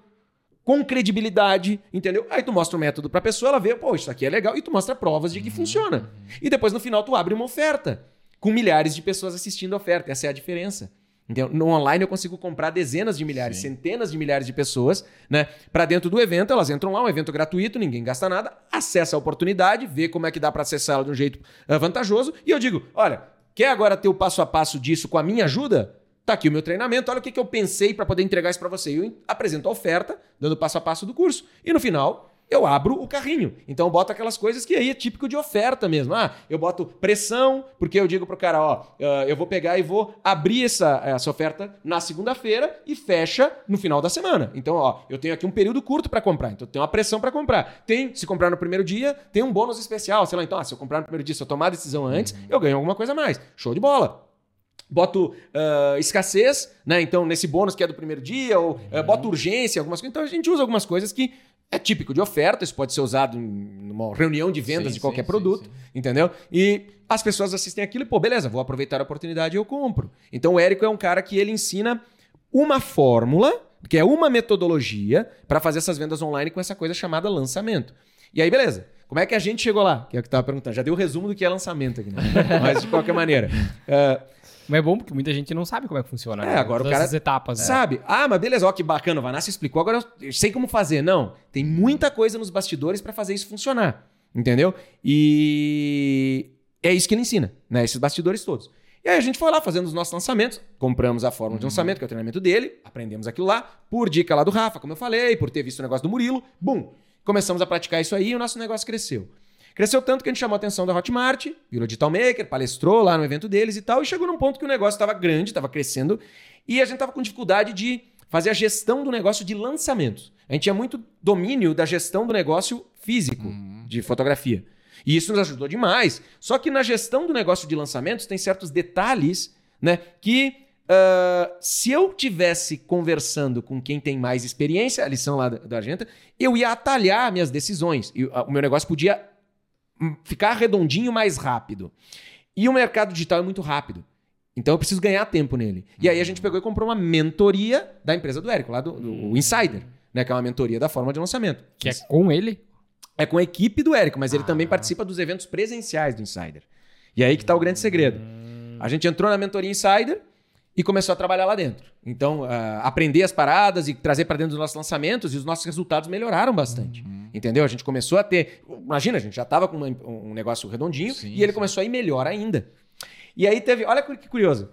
A: com credibilidade, entendeu? Aí tu mostra o método para a pessoa, ela vê, pô, isso aqui é legal, e tu mostra provas de que uhum. funciona. E depois no final tu abre uma oferta com milhares de pessoas assistindo a oferta. Essa é a diferença. Entendeu? No online eu consigo comprar dezenas de milhares, Sim. centenas de milhares de pessoas, né? Para dentro do evento, elas entram lá, um evento gratuito, ninguém gasta nada, acessa a oportunidade, vê como é que dá para acessar ela de um jeito uh, vantajoso. E eu digo: olha, quer agora ter o passo a passo disso com a minha ajuda? Tá aqui o meu treinamento, olha o que, que eu pensei para poder entregar isso para você. Eu apresento a oferta, dando passo a passo do curso. E no final, eu abro o carrinho. Então eu boto aquelas coisas que aí é típico de oferta mesmo. Ah, eu boto pressão, porque eu digo pro cara, ó, uh, eu vou pegar e vou abrir essa, essa oferta na segunda-feira e fecha no final da semana. Então, ó, eu tenho aqui um período curto para comprar, então tenho uma pressão para comprar. Tem, se comprar no primeiro dia, tem um bônus especial, sei lá, então, ah, se eu comprar no primeiro dia, se eu tomar a decisão antes, uhum. eu ganho alguma coisa a mais. Show de bola boto uh, escassez, né? Então, nesse bônus que é do primeiro dia, ou uh, boto urgência, algumas coisas. Então, a gente usa algumas coisas que é típico de oferta, isso pode ser usado em uma reunião de vendas sim, de qualquer sim, produto, sim, entendeu? E as pessoas assistem aquilo e, pô, beleza, vou aproveitar a oportunidade e eu compro. Então o Érico é um cara que ele ensina uma fórmula, que é uma metodologia para fazer essas vendas online com essa coisa chamada lançamento. E aí, beleza. Como é que a gente chegou lá? Que é o que eu estava perguntando. Já deu o resumo do que é lançamento aqui, né? Mas de qualquer maneira. Uh,
C: mas é bom porque muita gente não sabe como é que funciona.
A: É, né? agora Todas o cara.
C: etapas.
A: Né? Sabe? Ah, mas beleza, ó, que bacana. O Vanassa explicou, agora eu sei como fazer. Não. Tem muita coisa nos bastidores para fazer isso funcionar. Entendeu? E é isso que ele ensina, né? Esses bastidores todos. E aí a gente foi lá fazendo os nossos lançamentos, compramos a fórmula de uhum. lançamento, que é o treinamento dele, aprendemos aquilo lá, por dica lá do Rafa, como eu falei, por ter visto o negócio do Murilo, bum! Começamos a praticar isso aí e o nosso negócio cresceu. Cresceu tanto que a gente chamou a atenção da Hotmart, virou Digital Maker, palestrou lá no evento deles e tal, e chegou num ponto que o negócio estava grande, estava crescendo, e a gente estava com dificuldade de fazer a gestão do negócio de lançamentos. A gente tinha muito domínio da gestão do negócio físico uhum. de fotografia. E isso nos ajudou demais. Só que na gestão do negócio de lançamentos tem certos detalhes né, que Uh, se eu tivesse conversando com quem tem mais experiência, a lição lá da, da Argenta, eu ia atalhar minhas decisões. E, uh, o meu negócio podia ficar redondinho mais rápido. E o mercado digital é muito rápido. Então eu preciso ganhar tempo nele. E aí a gente pegou e comprou uma mentoria da empresa do Érico, lá do, do Insider, né? Que é uma mentoria da forma de lançamento.
C: Que é com ele?
A: É com a equipe do Érico, mas ele ah. também participa dos eventos presenciais do Insider. E aí que está o grande segredo. A gente entrou na mentoria Insider e começou a trabalhar lá dentro. Então, uh, aprender as paradas e trazer para dentro dos nossos lançamentos e os nossos resultados melhoraram bastante. Uhum. Entendeu? A gente começou a ter. Imagina, a gente já estava com uma, um negócio redondinho sim, e ele sim. começou a ir melhor ainda. E aí teve. Olha que curioso.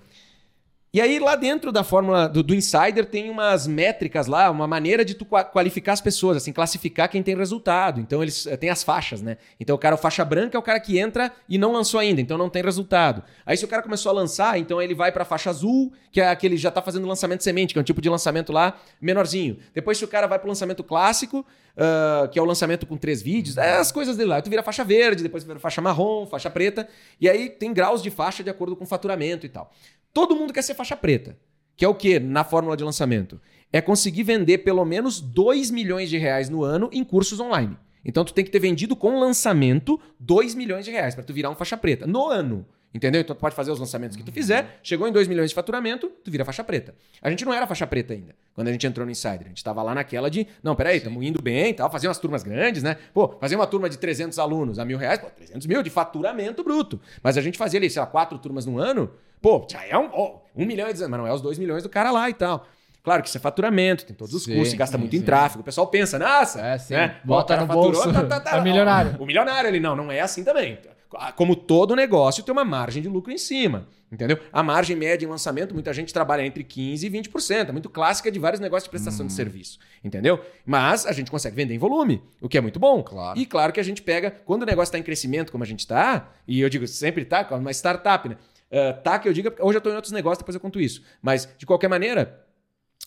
A: E aí, lá dentro da fórmula do, do, Insider, tem umas métricas lá, uma maneira de tu qualificar as pessoas, assim, classificar quem tem resultado. Então, eles eh, têm as faixas, né? Então, o cara, o faixa branca é o cara que entra e não lançou ainda, então não tem resultado. Aí, se o cara começou a lançar, então ele vai pra faixa azul, que é aquele já tá fazendo lançamento semente, que é um tipo de lançamento lá menorzinho. Depois, se o cara vai pro lançamento clássico, uh, que é o lançamento com três vídeos, é as coisas dele lá. Tu vira faixa verde, depois vira faixa marrom, faixa preta, e aí tem graus de faixa de acordo com o faturamento e tal. Todo mundo quer ser faixa preta. Que é o que na fórmula de lançamento? É conseguir vender pelo menos 2 milhões de reais no ano em cursos online. Então tu tem que ter vendido com lançamento 2 milhões de reais para tu virar um faixa preta no ano. Entendeu? Então tu pode fazer os lançamentos que tu fizer, chegou em 2 milhões de faturamento, tu vira faixa preta. A gente não era faixa preta ainda, quando a gente entrou no Insider. A gente estava lá naquela de, não, peraí, estamos indo bem e tal, fazer umas turmas grandes, né? Pô, fazer uma turma de 300 alunos a mil reais, pô, 300 mil de faturamento bruto. Mas a gente fazia ali, sei lá, quatro turmas no ano, pô, já é um, oh, um milhão e mas não é os 2 milhões do cara lá e tal. Claro que isso é faturamento, tem todos os sim, custos, gasta sim, muito sim. em tráfego. O pessoal pensa, nossa,
C: é, sim. Né? bota no faturou, bolso, tá, tá, tá, é milionário.
A: O milionário, ele não, não é assim também. Como todo negócio, tem uma margem de lucro em cima. Entendeu? A margem média em lançamento, muita gente trabalha entre 15% e 20%. É muito clássica de vários negócios de prestação hum. de serviço. Entendeu? Mas a gente consegue vender em volume, o que é muito bom.
B: Claro.
A: E claro que a gente pega, quando o negócio está em crescimento, como a gente está, e eu digo sempre tá, uma startup, né? Uh, tá, que eu digo, hoje eu estou em outros negócios, depois eu conto isso. Mas, de qualquer maneira,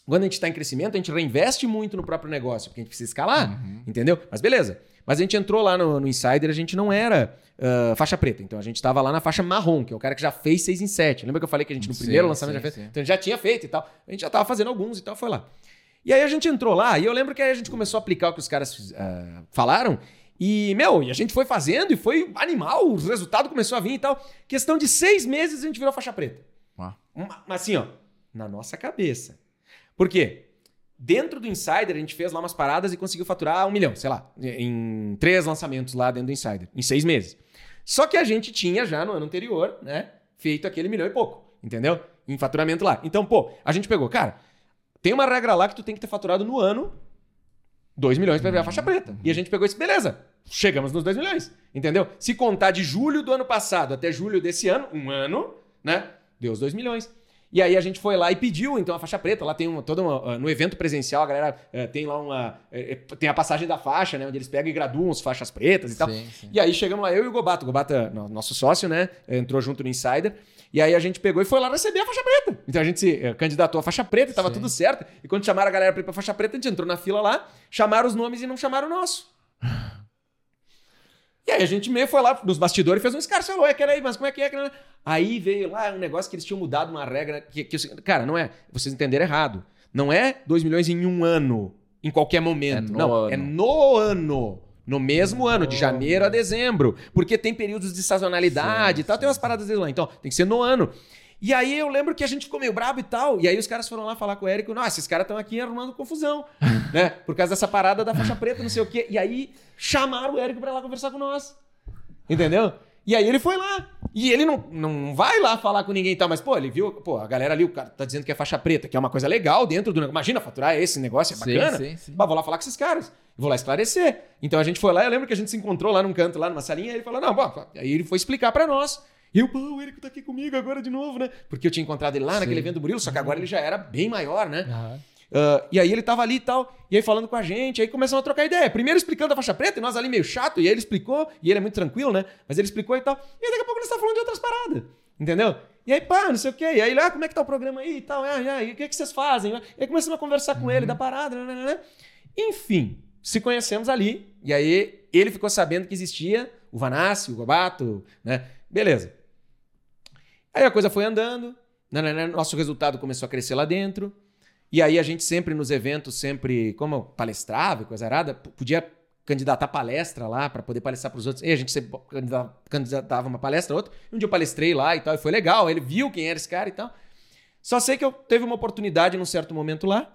A: quando a gente está em crescimento, a gente reinveste muito no próprio negócio, porque a gente precisa escalar, uhum. entendeu? Mas beleza. Mas a gente entrou lá no, no Insider, a gente não era uh, faixa preta. Então a gente estava lá na faixa marrom, que é o cara que já fez 6 em 7. Lembra que eu falei que a gente no sim, primeiro lançamento sim, já fez? Sim. Então a gente já tinha feito e tal. A gente já estava fazendo alguns e tal, foi lá. E aí a gente entrou lá, e eu lembro que aí a gente começou a aplicar o que os caras uh, falaram. E, meu, e a gente foi fazendo e foi animal, o resultado começou a vir e tal. Questão de seis meses a gente virou faixa preta. Ah. Mas assim, ó, na nossa cabeça. Por quê? Dentro do Insider, a gente fez lá umas paradas e conseguiu faturar um milhão, sei lá, em três lançamentos lá dentro do Insider, em seis meses. Só que a gente tinha já no ano anterior, né, feito aquele milhão e pouco, entendeu? Em faturamento lá. Então, pô, a gente pegou, cara, tem uma regra lá que tu tem que ter faturado no ano 2 milhões para virar faixa preta. E a gente pegou isso, beleza. Chegamos nos 2 milhões. Entendeu? Se contar de julho do ano passado até julho desse ano, um ano, né? Deu os 2 milhões. E aí a gente foi lá e pediu, então, a faixa preta. Lá tem uma, toda uma, ah, no evento presencial, a galera uh, tem lá uma. Uh, tem a passagem da faixa, né? Onde eles pegam e graduam as faixas pretas e tal. Sim. E aí chegamos lá, eu e o Gobato. O Gobato, nosso sócio, né? Entrou junto no Insider. E aí a gente pegou e foi lá receber a faixa preta. Então a gente se uh, candidatou à faixa preta e tava sim. tudo certo. E quando chamaram a galera pra ir pra faixa preta, a gente entrou na fila lá, chamaram os nomes e não chamaram o nosso. E aí a gente meio foi lá nos bastidores e fez um escarcelou, é aquele aí, mas como é que é? Aí veio lá um negócio que eles tinham mudado uma regra que, que cara, não é, vocês entenderam errado. Não é 2 milhões em um ano, em qualquer momento. É não, ano. é no ano. No mesmo no ano, de janeiro a dezembro. Porque tem períodos de sazonalidade e tal, tem umas paradas lá. Então, tem que ser no ano. E aí eu lembro que a gente ficou meio brabo e tal. E aí os caras foram lá falar com o Érico. Nossa, esses caras estão aqui arrumando confusão. né? Por causa dessa parada da faixa preta, não sei o quê. E aí chamaram o Érico pra lá conversar com nós. Entendeu? E aí ele foi lá. E ele não, não vai lá falar com ninguém e tal, mas, pô, ele viu, pô, a galera ali, o cara tá dizendo que é faixa preta, que é uma coisa legal dentro do. Imagina faturar esse negócio, é bacana. Sim, sim, sim. Mas vou lá falar com esses caras. Vou lá esclarecer. Então a gente foi lá, eu lembro que a gente se encontrou lá num canto, lá numa salinha, e ele falou: não, bom, aí ele foi explicar para nós. E eu, pô, o Érico tá aqui comigo agora de novo, né? Porque eu tinha encontrado ele lá Sim. naquele evento do Murilo, só que agora ele já era bem maior, né? Uhum. Uh, e aí ele tava ali e tal, e aí falando com a gente, aí começamos a trocar ideia. Primeiro explicando a faixa preta, e nós ali meio chato, e aí ele explicou, e ele é muito tranquilo, né? Mas ele explicou e tal. E aí daqui a pouco nós tá falando de outras paradas, entendeu? E aí, pá, não sei o quê. E aí ele, ah, como é que tá o programa aí e tal? Ah, ah, e o que, é que vocês fazem? E aí começamos a conversar com uhum. ele da parada, né, né, né? Enfim, se conhecemos ali, e aí ele ficou sabendo que existia o Vanassi, o Gobato, né? Beleza. Aí a coisa foi andando, né, né, né, nosso resultado começou a crescer lá dentro. E aí a gente sempre nos eventos, sempre, como palestrava e coisa arada, podia candidatar palestra lá para poder palestrar para os outros. E a gente sempre candidatava uma palestra outra. Um dia eu palestrei lá e tal, e foi legal. Ele viu quem era esse cara e tal. Só sei que eu teve uma oportunidade num certo momento lá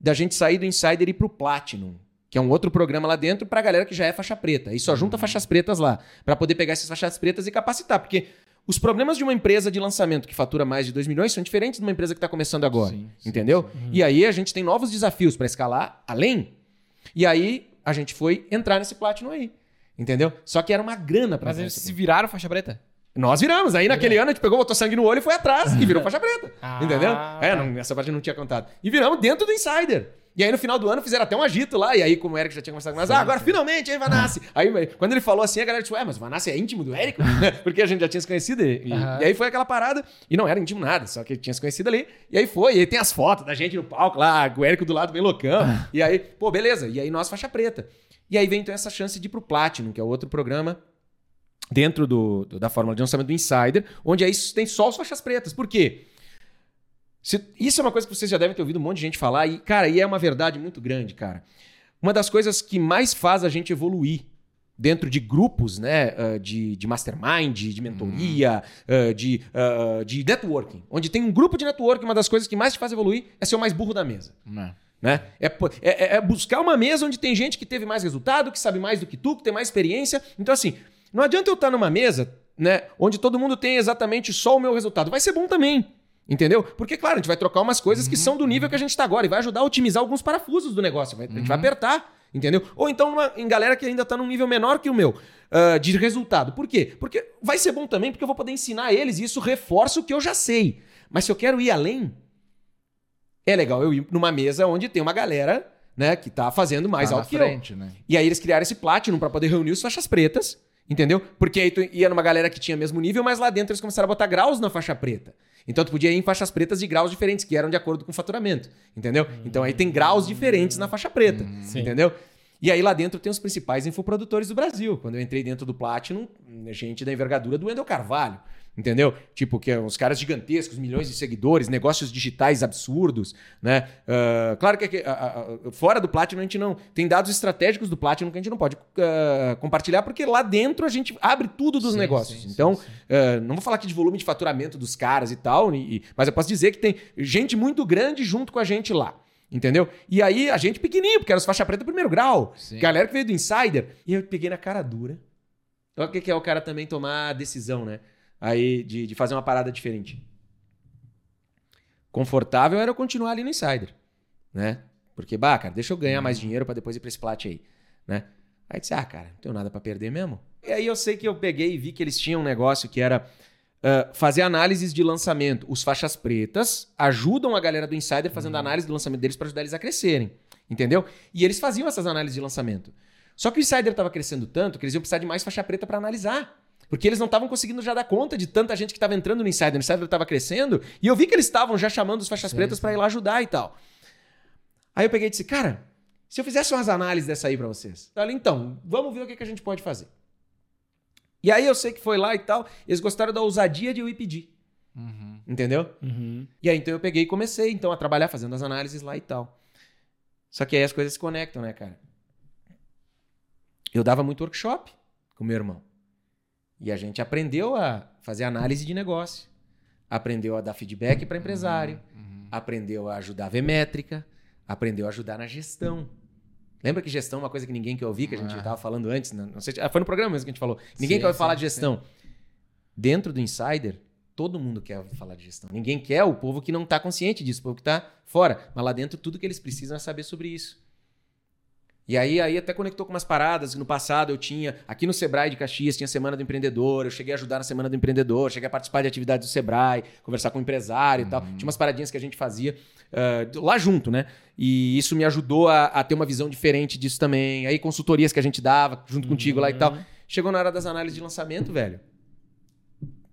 A: da gente sair do Insider e ir pro Platinum, que é um outro programa lá dentro para galera que já é faixa preta. E só junta uhum. faixas pretas lá, para poder pegar essas faixas pretas e capacitar, porque os problemas de uma empresa de lançamento que fatura mais de 2 milhões são diferentes de uma empresa que está começando agora. Sim, entendeu? Sim, sim. E aí a gente tem novos desafios para escalar além. E aí a gente foi entrar nesse Platinum aí. Entendeu? Só que era uma grana para
C: Mas eles se viraram faixa preta?
A: Nós viramos. Aí naquele ano a gente pegou, botou sangue no olho e foi atrás. E virou faixa preta. Ah, entendeu? É, não, essa parte eu não tinha contado. E viramos dentro do Insider. E aí no final do ano fizeram até um agito lá, e aí, como o Eric já tinha conversado com nós, ah, agora finalmente, hein, Vanassi? Aí quando ele falou assim, a galera disse, ué, mas o Vanassi é íntimo do Érico? Porque a gente já tinha se conhecido. E, uhum. e, aí foi aquela parada, e não era íntimo nada, só que ele tinha se conhecido ali. E aí foi, e aí tem as fotos da gente no palco lá, o Érico do lado bem loucão. e aí, pô, beleza. E aí nós, faixa preta. E aí vem então essa chance de ir pro Platinum, que é outro programa dentro do, do, da fórmula de lançamento do Insider, onde aí tem só as faixas pretas. Por quê? Isso é uma coisa que vocês já devem ter ouvido um monte de gente falar, e, cara, e é uma verdade muito grande, cara. Uma das coisas que mais faz a gente evoluir dentro de grupos, né, uh, de, de mastermind, de mentoria, uh, de, uh, de networking, onde tem um grupo de networking, uma das coisas que mais te faz evoluir é ser o mais burro da mesa. Não. Né? É, é, é, buscar uma mesa onde tem gente que teve mais resultado, que sabe mais do que tu, que tem mais experiência. Então, assim, não adianta eu estar numa mesa né, onde todo mundo tem exatamente só o meu resultado. Vai ser bom também. Entendeu? Porque, claro, a gente vai trocar umas coisas que são do nível que a gente está agora e vai ajudar a otimizar alguns parafusos do negócio. A gente vai uhum. apertar, entendeu? Ou então uma, em galera que ainda está num nível menor que o meu uh, de resultado. Por quê? Porque vai ser bom também, porque eu vou poder ensinar eles e isso reforça o que eu já sei. Mas se eu quero ir além, é legal eu ir numa mesa onde tem uma galera né, que está fazendo mais tá alto que frente, eu. Né? E aí eles criaram esse Platinum para poder reunir os faixas pretas, entendeu? Porque aí tu ia numa galera que tinha mesmo nível, mas lá dentro eles começaram a botar graus na faixa preta. Então tu podia ir em faixas pretas de graus diferentes, que eram de acordo com o faturamento, entendeu? Então aí tem graus diferentes na faixa preta, hum, entendeu? E aí lá dentro tem os principais infoprodutores do Brasil. Quando eu entrei dentro do Platinum, gente da envergadura do Wendel Carvalho. Entendeu? Tipo, que é uns caras gigantescos, milhões de seguidores, negócios digitais absurdos, né? Uh, claro que uh, uh, fora do Platinum a gente não. Tem dados estratégicos do Platinum que a gente não pode compartilhar, porque lá dentro a gente abre tudo dos sim, negócios. Sim, então, sim, não vou falar aqui de volume de faturamento dos caras e tal, e, mas eu posso dizer que tem gente muito grande junto com a gente lá. Entendeu? E aí a gente pequenininho, porque era os faixa preta primeiro grau. Galera que veio do Insider. E eu peguei na cara dura. Olha o que é o cara também tomar a decisão, né? Aí de, de fazer uma parada diferente. confortável era eu continuar ali no Insider, né? Porque, bah, cara, deixa eu ganhar mais dinheiro para depois ir pra esse plat aí, né? Aí disse, ah, cara, não tenho nada para perder mesmo. E aí eu sei que eu peguei e vi que eles tinham um negócio que era uh, fazer análises de lançamento. Os faixas pretas ajudam a galera do Insider fazendo uhum. análise do lançamento deles para ajudar eles a crescerem, entendeu? E eles faziam essas análises de lançamento. Só que o Insider estava crescendo tanto que eles iam precisar de mais faixa preta para analisar. Porque eles não estavam conseguindo já dar conta de tanta gente que estava entrando no Insider. O Insider estava crescendo e eu vi que eles estavam já chamando os faixas sim, pretas para ir lá ajudar e tal. Aí eu peguei e disse, cara, se eu fizesse umas análises dessa aí para vocês. Falei, então, vamos ver o que, que a gente pode fazer. E aí eu sei que foi lá e tal, eles gostaram da ousadia de eu ir pedir. Uhum. Entendeu? Uhum. E aí então eu peguei e comecei então a trabalhar fazendo as análises lá e tal. Só que aí as coisas se conectam, né, cara? Eu dava muito workshop com meu irmão. E a gente aprendeu a fazer análise de negócio. Aprendeu a dar feedback para empresário. Uhum. uhum. Aprendeu a ajudar a ver métrica. Aprendeu a ajudar na gestão. Lembra que gestão é uma coisa que ninguém quer ouvir, que a gente estava ah. falando antes? Não, sei, ah, foi no programa mesmo que a gente falou. Ninguém sim, quer sim, falar de gestão. Sim. Dentro do Insider, todo mundo quer falar de gestão. Ninguém quer o povo que não está consciente disso, o povo que está fora. Mas lá dentro, tudo que eles precisam é saber sobre isso. E aí, aí até conectou com umas paradas que no passado eu tinha. Aqui no Sebrae de Caxias tinha Semana do Empreendedor, eu cheguei a ajudar na Semana do Empreendedor, cheguei a participar de atividades do Sebrae, conversar com o empresário uhum. e tal. Uhum. Tinha umas paradinhas que a gente fazia uh, lá junto, né? E isso me ajudou a, a, ter uma visão diferente disso também. Aí consultorias que a gente dava junto uhum. contigo lá e tal. Chegou na hora das análises de lançamento, velho.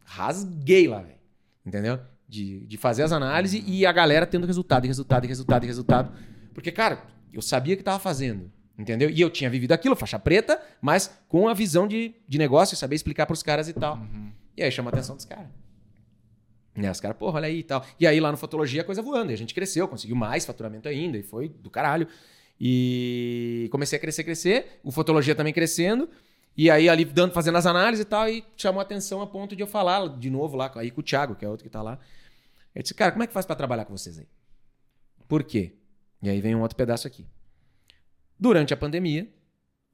A: Rasguei lá, velho. Entendeu? De, de fazer as análises e a galera tendo resultado, e resultado, e resultado, e resultado. Porque, cara, eu sabia o que estava fazendo. Entendeu? E eu tinha vivido aquilo, faixa preta, mas com a visão de, de negócio, saber explicar pros caras e tal. Uhum. E aí chama a atenção dos caras. E aí os caras, porra, olha aí e tal. E aí lá no Fotologia a coisa voando. E a gente cresceu, conseguiu mais faturamento ainda, e foi do caralho. E comecei a crescer, crescer. O Fotologia também crescendo. E aí ali dando, fazendo as análises e tal, e chamou a atenção a ponto de eu falar de novo lá aí com o Thiago, que é outro que tá lá. Eu disse, cara, como é que faz para trabalhar com vocês aí? Por quê? E aí vem um outro pedaço aqui durante a pandemia.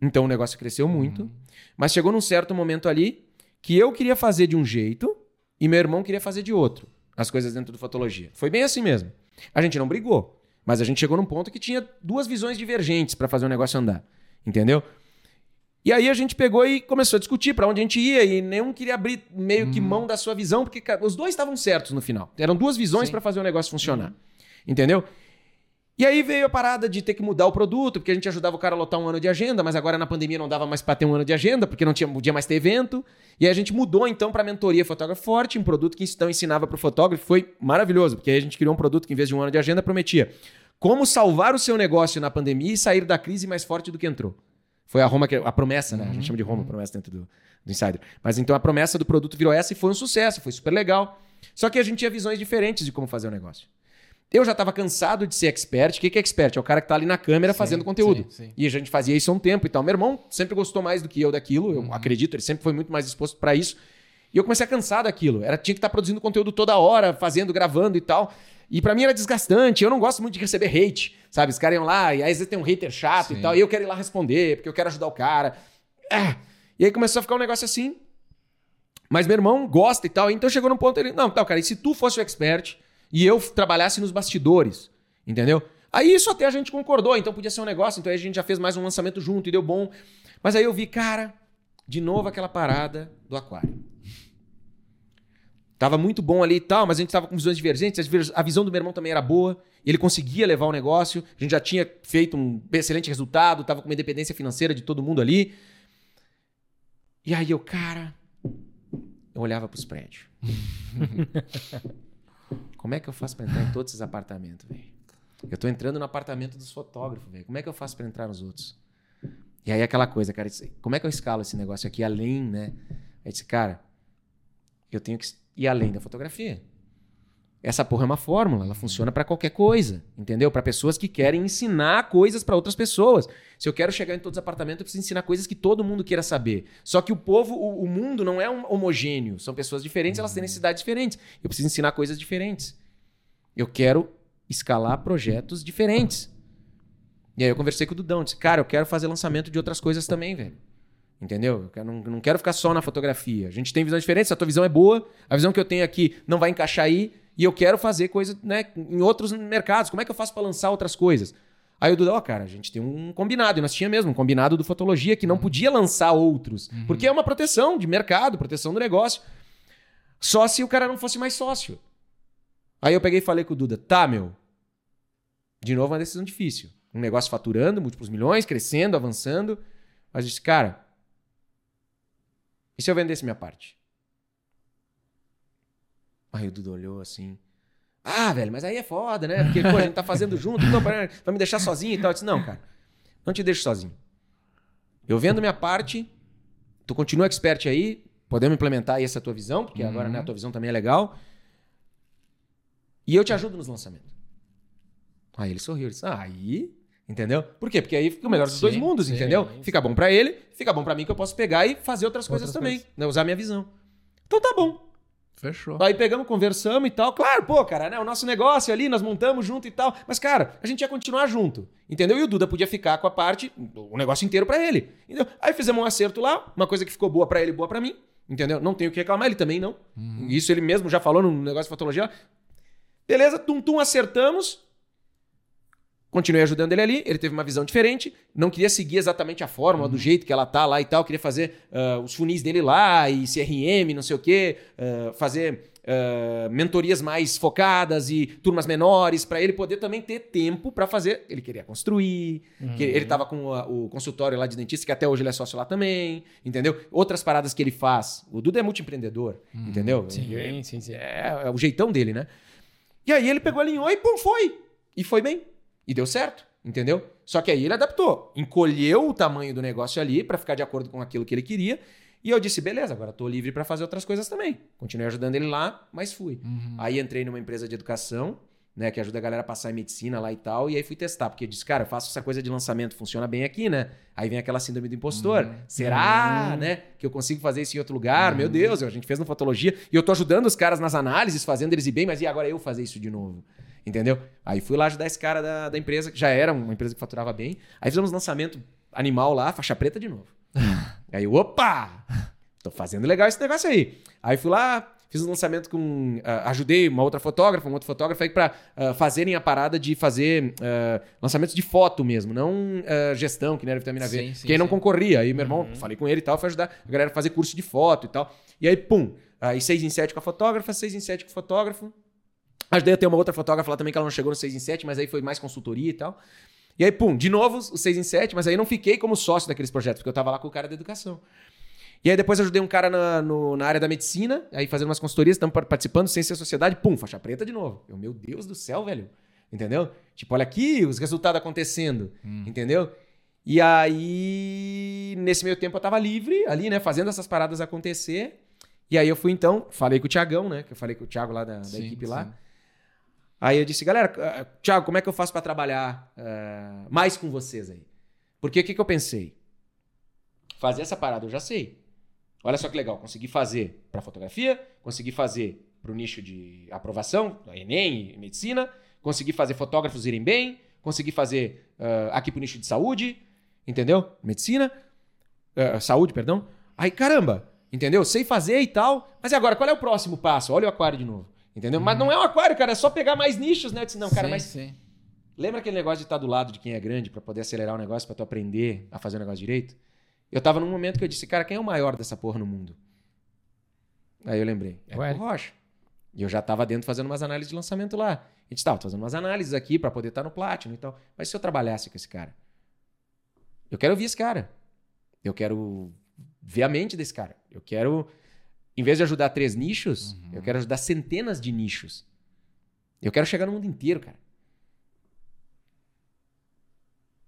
A: Então o negócio cresceu muito. Uhum. Mas chegou num certo momento ali que eu queria fazer de um jeito e meu irmão queria fazer de outro. As coisas dentro do Fotologia. Foi bem assim mesmo. A gente não brigou. Mas a gente chegou num ponto que tinha duas visões divergentes para fazer o negócio andar. Entendeu? E aí a gente pegou e começou a discutir para onde a gente ia e nenhum queria abrir meio uhum. que mão da sua visão, porque os dois estavam certos no final. Eram duas visões para fazer o negócio funcionar. Uhum. Entendeu? E aí veio a parada de ter que mudar o produto, porque a gente ajudava o cara a lotar um ano de agenda, mas agora na pandemia não dava mais para ter um ano de agenda, porque não tinha, podia mais ter evento. E aí a gente mudou então para mentoria fotógrafo forte, um produto que então ensinava para o fotógrafo, foi maravilhoso, porque aí a gente criou um produto que em vez de um ano de agenda prometia como salvar o seu negócio na pandemia e sair da crise mais forte do que entrou. Foi a Roma que a promessa, né? A gente uhum. chama de Roma, promessa dentro do, do Insider. Mas então a promessa do produto virou essa e foi um sucesso, foi super legal. Só que a gente tinha visões diferentes de como fazer o negócio. Eu já estava cansado de ser expert. O que, é expert? É o cara que está ali na câmera sim, fazendo conteúdo. Sim, sim. E a gente fazia isso há um tempo e tal. Meu irmão sempre gostou mais do que eu daquilo, eu uhum. acredito, ele sempre foi muito mais disposto para isso. E eu comecei a cansar daquilo. Era, tinha que estar tá produzindo conteúdo toda hora, fazendo, gravando e tal. E para mim era desgastante. Eu não gosto muito de receber hate, sabe? Os caras iam lá e aí às vezes tem um hater chato e tal. E eu quero ir lá responder, porque eu quero ajudar o cara. É. E aí começou a ficar um negócio assim. Mas meu irmão gosta e tal. Então chegou num ponto ele, não, tal, cara, e se tu fosse o expert e eu trabalhasse nos bastidores, entendeu? Aí isso até a gente concordou, então podia ser um negócio, então aí a gente já fez mais um lançamento junto e deu bom. Mas aí eu vi, cara, de novo aquela parada do aquário. Tava muito bom ali e tal, mas a gente tava com visões divergentes, a visão do meu irmão também era boa, ele conseguia levar o negócio, a gente já tinha feito um excelente resultado, tava com uma independência financeira de todo mundo ali. E aí eu, cara, eu olhava pros prédios. Como é que eu faço para entrar em todos esses apartamentos, velho? Eu tô entrando no apartamento dos fotógrafos, velho. Como é que eu faço para entrar nos outros? E aí aquela coisa, cara, como é que eu escalo esse negócio aqui além, né? Aí disse, cara, eu tenho que ir além da fotografia. Essa porra é uma fórmula, ela funciona para qualquer coisa, entendeu? Para pessoas que querem ensinar coisas para outras pessoas. Se eu quero chegar em todos os apartamentos, eu preciso ensinar coisas que todo mundo queira saber. Só que o povo, o, o mundo não é um homogêneo, são pessoas diferentes, elas têm necessidades diferentes. Eu preciso ensinar coisas diferentes. Eu quero escalar projetos diferentes. E aí eu conversei com o Dudão, disse: "Cara, eu quero fazer lançamento de outras coisas também, velho". Entendeu? Eu não, não quero ficar só na fotografia. A gente tem visões diferentes, a tua visão é boa, a visão que eu tenho aqui não vai encaixar aí. E eu quero fazer coisa né, em outros mercados. Como é que eu faço para lançar outras coisas? Aí o Duda, ó, oh, cara, a gente tem um combinado, e nós tinha mesmo um combinado do Fotologia que não uhum. podia lançar outros, uhum. porque é uma proteção de mercado, proteção do negócio. Só se o cara não fosse mais sócio. Aí eu peguei e falei com o Duda, tá, meu. De novo, uma decisão difícil. Um negócio faturando, múltiplos milhões, crescendo, avançando. Mas eu disse, cara, e se eu vendesse minha parte? Aí o Duda olhou assim. Ah, velho, mas aí é foda, né? Porque pô, a gente tá fazendo junto, então, pra, pra me deixar sozinho e tal. Eu disse, não, cara, não te deixo sozinho. Eu vendo minha parte, tu continua expert aí, podemos implementar aí essa tua visão, porque uhum. agora né, a tua visão também é legal. E eu te ajudo nos lançamentos. Aí ele sorriu, ele disse, ah, aí, entendeu? Por quê? Porque aí fica o melhor dos sim, dois mundos, sim, entendeu? Sim. Fica bom para ele, fica bom para mim que eu posso pegar e fazer outras, outras coisas também, né? usar minha visão. Então tá bom.
B: Fechou.
A: Aí pegamos, conversamos e tal. Claro, pô, cara, né? O nosso negócio ali, nós montamos junto e tal. Mas, cara, a gente ia continuar junto. Entendeu? E o Duda podia ficar com a parte, o negócio inteiro para ele. Entendeu? Aí fizemos um acerto lá, uma coisa que ficou boa para ele, boa para mim. Entendeu? Não tenho o que reclamar, ele também não. Uhum. Isso ele mesmo já falou no negócio de fotologia. Beleza, tum-tum, acertamos. Continuei ajudando ele ali, ele teve uma visão diferente, não queria seguir exatamente a fórmula uhum. do jeito que ela tá lá e tal, queria fazer uh, os funis dele lá e CRM, não sei o quê, uh, fazer uh, mentorias mais focadas e turmas menores, para ele poder também ter tempo para fazer. Ele queria construir, uhum. que ele tava com o consultório lá de dentista, que até hoje ele é sócio lá também, entendeu? Outras paradas que ele faz. O Duda é multiempreendedor, uhum. entendeu?
C: Sim, sim, sim.
A: É, é o jeitão dele, né? E aí ele pegou, alinhou e pum, foi. E foi bem. E deu certo, entendeu? Só que aí ele adaptou, encolheu o tamanho do negócio ali para ficar de acordo com aquilo que ele queria. E eu disse, beleza, agora estou livre para fazer outras coisas também. Continuei ajudando ele lá, mas fui. Uhum. Aí entrei numa empresa de educação, né, que ajuda a galera a passar em medicina lá e tal, e aí fui testar, porque eu disse, cara, eu faço essa coisa de lançamento, funciona bem aqui, né? Aí vem aquela síndrome do impostor. Uhum. Será, uhum. né, que eu consigo fazer isso em outro lugar? Meu uhum. Deus, a gente fez no Fotologia, e eu tô ajudando os caras nas análises, fazendo eles ir bem, mas e agora eu fazer isso de novo? Entendeu? Aí fui lá ajudar esse cara da, da empresa, que já era uma empresa que faturava bem. Aí fizemos lançamento animal lá, faixa preta de novo. aí, opa! Tô fazendo legal esse negócio aí. Aí fui lá, fiz um lançamento com. Uh, ajudei uma outra fotógrafa, um outro fotógrafo aí pra uh, fazerem a parada de fazer uh, lançamentos de foto mesmo, não gestão, que nem era vitamina V. Sim, sim, que aí não concorria. Aí meu irmão, uhum. falei com ele e tal, foi ajudar a galera a fazer curso de foto e tal. E aí, pum, aí seis em sete com a fotógrafa, seis em sete com o fotógrafo. Ajudei a ter uma outra fotógrafa lá também, que ela não chegou no 6 em 7, mas aí foi mais consultoria e tal. E aí, pum, de novo o 6 em 7, mas aí não fiquei como sócio daqueles projetos, porque eu tava lá com o cara da educação. E aí depois ajudei um cara na, no, na área da medicina, aí fazendo umas consultorias, estamos participando, Ciência e Sociedade, pum, faixa preta de novo. Eu, meu Deus do céu, velho. Entendeu? Tipo, olha aqui os resultados acontecendo, hum. entendeu? E aí, nesse meio tempo eu tava livre ali, né, fazendo essas paradas acontecer. E aí eu fui então, falei com o Tiagão, né, que eu falei com o Thiago lá da, da sim, equipe sim. lá. Aí eu disse, galera, eh, Thiago, como é que eu faço para trabalhar uh, mais com vocês aí? Porque o que, que eu pensei? Fazer essa parada eu já sei. Olha só que legal, consegui fazer para fotografia, consegui fazer para o nicho de aprovação, Enem medicina, consegui fazer fotógrafos irem bem, consegui fazer uh, aqui para o nicho de saúde, entendeu? Medicina, uh, saúde, perdão. Aí, caramba, entendeu? Sei fazer e tal, mas e agora, qual é o próximo passo? Olha o aquário de novo. Entendeu? Uhum. Mas não é um aquário, cara, é só pegar mais nichos, né? Eu disse, não, cara, sim, mas. Sim. Lembra aquele negócio de estar do lado de quem é grande para poder acelerar o negócio, para tu aprender a fazer o negócio direito? Eu tava num momento que eu disse, cara, quem é o maior dessa porra no mundo? Aí eu lembrei, é o Rocha. E eu já tava dentro fazendo umas análises de lançamento lá. A gente tava fazendo umas análises aqui para poder estar no Platinum e tal. Mas se eu trabalhasse com esse cara? Eu quero ouvir esse cara. Eu quero ver a mente desse cara. Eu quero em vez de ajudar três nichos, uhum. eu quero ajudar centenas de nichos. Eu quero chegar no mundo inteiro, cara.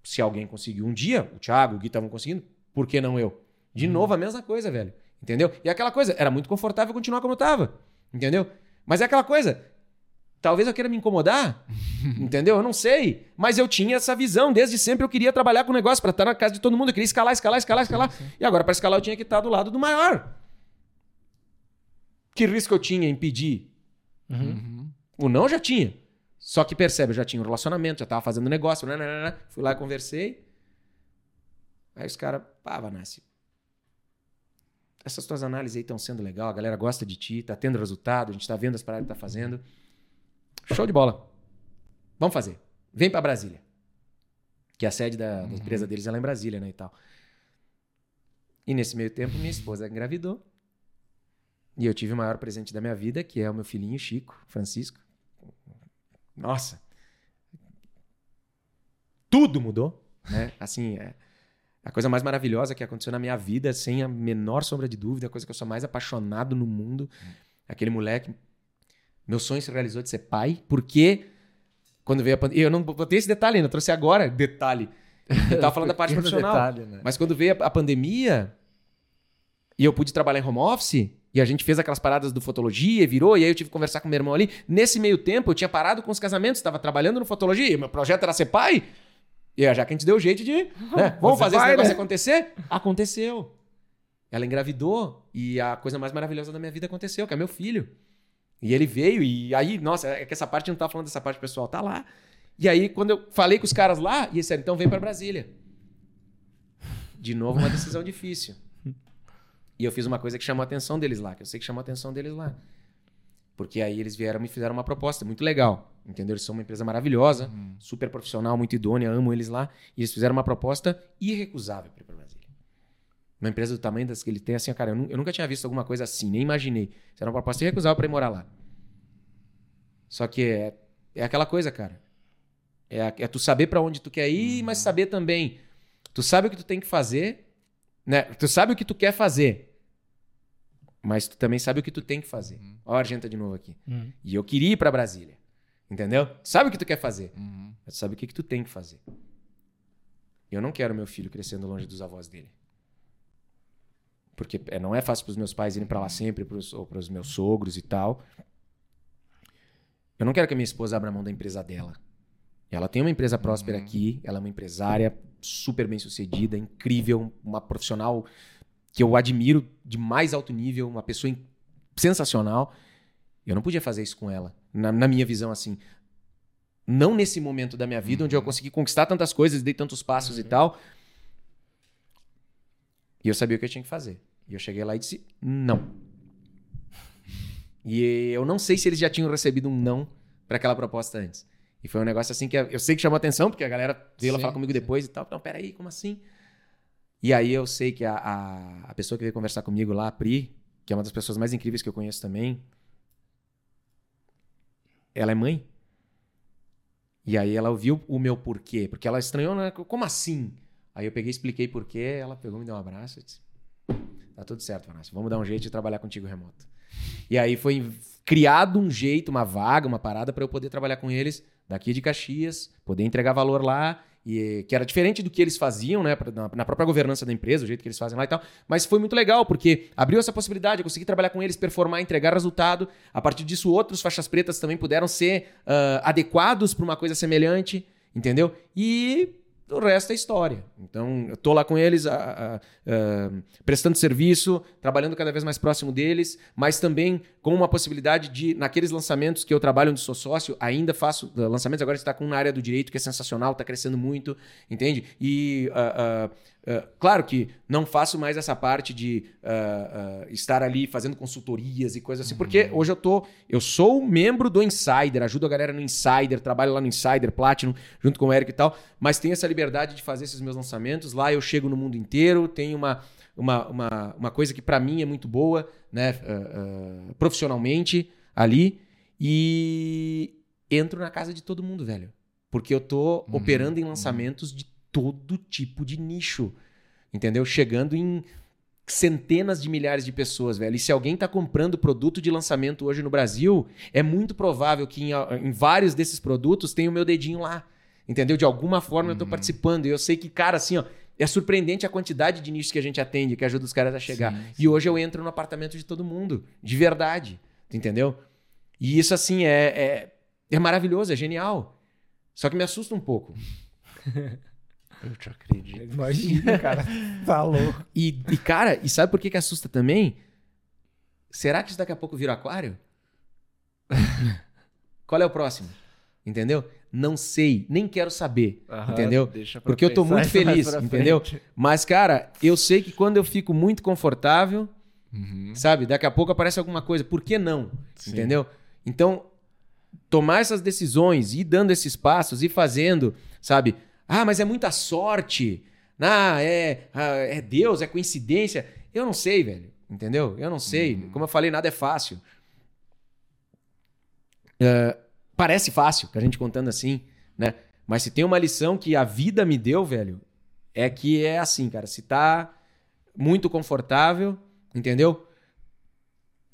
A: Se alguém conseguiu um dia, o Thiago, o Gui estavam conseguindo, por que não eu? De uhum. novo, a mesma coisa, velho. Entendeu? E aquela coisa, era muito confortável continuar como eu tava. Entendeu? Mas é aquela coisa, talvez eu queira me incomodar, entendeu? Eu não sei. Mas eu tinha essa visão, desde sempre eu queria trabalhar com o negócio para estar na casa de todo mundo, eu queria escalar, escalar, escalar, escalar. Sim, sim. E agora, para escalar, eu tinha que estar do lado do maior. Que risco eu tinha em pedir? Uhum. O não já tinha. Só que percebe, eu já tinha um relacionamento, já tava fazendo negócio. Né, né, né, Fui lá, conversei. Aí os caras, pá, Vanassi, essas tuas análises aí estão sendo legal, a galera gosta de ti, tá tendo resultado, a gente tá vendo as paradas que tá fazendo. Show de bola. Vamos fazer. Vem para Brasília. Que a sede da, da uhum. empresa deles é lá em Brasília, né, e tal. E nesse meio tempo, minha esposa engravidou. E eu tive o maior presente da minha vida, que é o meu filhinho Chico, Francisco. Nossa. Tudo mudou, né? Assim, é a coisa mais maravilhosa que aconteceu na minha vida, sem a menor sombra de dúvida, a coisa que eu sou mais apaixonado no mundo. Aquele moleque, meu sonho se realizou de ser pai, porque quando veio a pandemia, eu não botei esse detalhe ainda, trouxe agora detalhe. Eu tava falando da parte profissional. Detalhe, né? Mas quando veio a, a pandemia e eu pude trabalhar em home office, e a gente fez aquelas paradas do fotologia, virou, e aí eu tive que conversar com meu irmão ali. Nesse meio tempo, eu tinha parado com os casamentos, estava trabalhando no fotologia, meu projeto era ser pai. E já que a gente deu jeito de. Né, vamos fazer vai, esse negócio né? acontecer? Aconteceu. Ela engravidou e a coisa mais maravilhosa da minha vida aconteceu, que é meu filho. E ele veio, e aí, nossa, é que essa parte não tá falando dessa parte pessoal, tá lá. E aí, quando eu falei com os caras lá, e eles disseram, então vem para Brasília. De novo, uma decisão difícil. E eu fiz uma coisa que chamou a atenção deles lá, que eu sei que chamou a atenção deles lá. Porque aí eles vieram e me fizeram uma proposta muito legal. Entendeu? Eles são uma empresa maravilhosa, uhum. super profissional, muito idônea, amo eles lá. E eles fizeram uma proposta irrecusável para ir para Brasília. Uma empresa do tamanho das que ele tem, assim, cara, eu, eu, nunca tinha visto alguma coisa assim, nem imaginei. Isso era uma proposta irrecusável para ir morar lá. Só que é, é aquela coisa, cara. É, é tu saber para onde tu quer ir, uhum. mas saber também. Tu sabe o que tu tem que fazer, né? Tu sabe o que tu quer fazer. Mas tu também sabe o que tu tem que fazer. Uhum. Ó, a Argenta de novo aqui. Uhum. E eu queria ir para Brasília. Entendeu? Sabe o que tu quer fazer. Uhum. Mas sabe o que, que tu tem que fazer. Eu não quero meu filho crescendo longe dos avós dele. Porque é, não é fácil para os meus pais irem para lá sempre, pros, ou para os meus sogros e tal. Eu não quero que a minha esposa abra mão da empresa dela. Ela tem uma empresa próspera uhum. aqui, ela é uma empresária super bem sucedida, incrível, uma profissional que eu admiro de mais alto nível, uma pessoa sensacional. Eu não podia fazer isso com ela na, na minha visão, assim. Não nesse momento da minha vida, uhum. onde eu uhum. consegui conquistar tantas coisas, dei tantos passos uhum. e tal. E eu sabia o que eu tinha que fazer. E eu cheguei lá e disse: não. E eu não sei se eles já tinham recebido um não para aquela proposta antes. E foi um negócio assim que eu sei que chamou atenção, porque a galera veio lá falar comigo sim. depois e tal. Não, peraí, como assim? E aí eu sei que a, a, a, pessoa que veio conversar comigo lá, a Pri, que é uma das pessoas mais incríveis que eu conheço também, ela é mãe. E aí ela ouviu o meu porquê, porque ela estranhou, né? Como assim? Aí eu peguei expliquei porquê, ela pegou, me deu um abraço e disse: Tá tudo certo, Vanessa, vamos dar um jeito de trabalhar contigo remoto. E aí foi criado um jeito, uma vaga, uma parada para eu poder trabalhar com eles daqui de Caxias, poder entregar valor lá e que era diferente do que eles faziam, né, na própria governança da empresa, o jeito que eles fazem lá e tal. Mas foi muito legal, porque abriu essa possibilidade, eu consegui trabalhar com eles, performar, entregar resultado. A partir disso, outros faixas pretas também puderam ser uh, adequados para uma coisa semelhante, entendeu? E o resto é história. Então, eu estou lá com eles, a, a, a, prestando serviço, trabalhando cada vez mais próximo deles, mas também com uma possibilidade de, naqueles lançamentos que eu trabalho onde sou sócio, ainda faço uh, lançamentos. Agora está com uma área do direito que é sensacional, está crescendo muito, entende? E uh, uh, Uh, claro que não faço mais essa parte de uh, uh, estar ali fazendo consultorias e coisas assim, uhum. porque hoje eu tô. Eu sou membro do Insider, ajudo a galera no Insider, trabalho lá no Insider Platinum, junto com o Eric e tal, mas tenho essa liberdade de fazer esses meus lançamentos. Lá eu chego no mundo inteiro, tenho uma, uma, uma, uma coisa que para mim é muito boa, né? profissionalmente ali, e entro na casa de todo mundo, velho. Porque eu tô uhum. operando em lançamentos de todo tipo de nicho, entendeu? Chegando em centenas de milhares de pessoas, velho. E se alguém está comprando produto de lançamento hoje no Brasil, é muito provável que em, em vários desses produtos tenha o meu dedinho lá, entendeu? De alguma forma uhum. eu estou participando. E eu sei que, cara, assim, ó, é surpreendente a quantidade de nichos que a gente atende, que ajuda os caras a chegar. Sim, sim. E hoje eu entro no apartamento de todo mundo, de verdade, entendeu? E isso, assim, é, é, é maravilhoso, é genial. Só que me assusta um pouco.
B: Eu te acredito.
C: Imagina, cara. Tá louco.
A: E, e, cara, e sabe por que, que assusta também? Será que isso daqui a pouco vira aquário? Qual é o próximo? Entendeu? Não sei, nem quero saber, Aham, entendeu? Porque eu tô muito feliz, entendeu? Mas, cara, eu sei que quando eu fico muito confortável, uhum. sabe? Daqui a pouco aparece alguma coisa. Por que não? Sim. Entendeu? Então, tomar essas decisões, ir dando esses passos, ir fazendo, sabe? Ah, mas é muita sorte. Ah, é, ah, é Deus, é coincidência. Eu não sei, velho. Entendeu? Eu não sei. Uhum. Como eu falei, nada é fácil. Uh, parece fácil, que a gente contando assim, né? Mas se tem uma lição que a vida me deu, velho, é que é assim, cara. Se tá muito confortável, entendeu?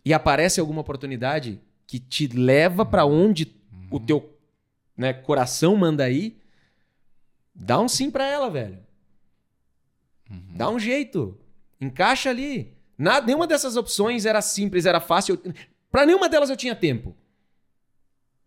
A: E aparece alguma oportunidade que te leva para onde uhum. o teu né, coração manda ir, dá um sim para ela, velho. Uhum. Dá um jeito. Encaixa ali. Nada, nenhuma dessas opções era simples, era fácil. Para nenhuma delas eu tinha tempo.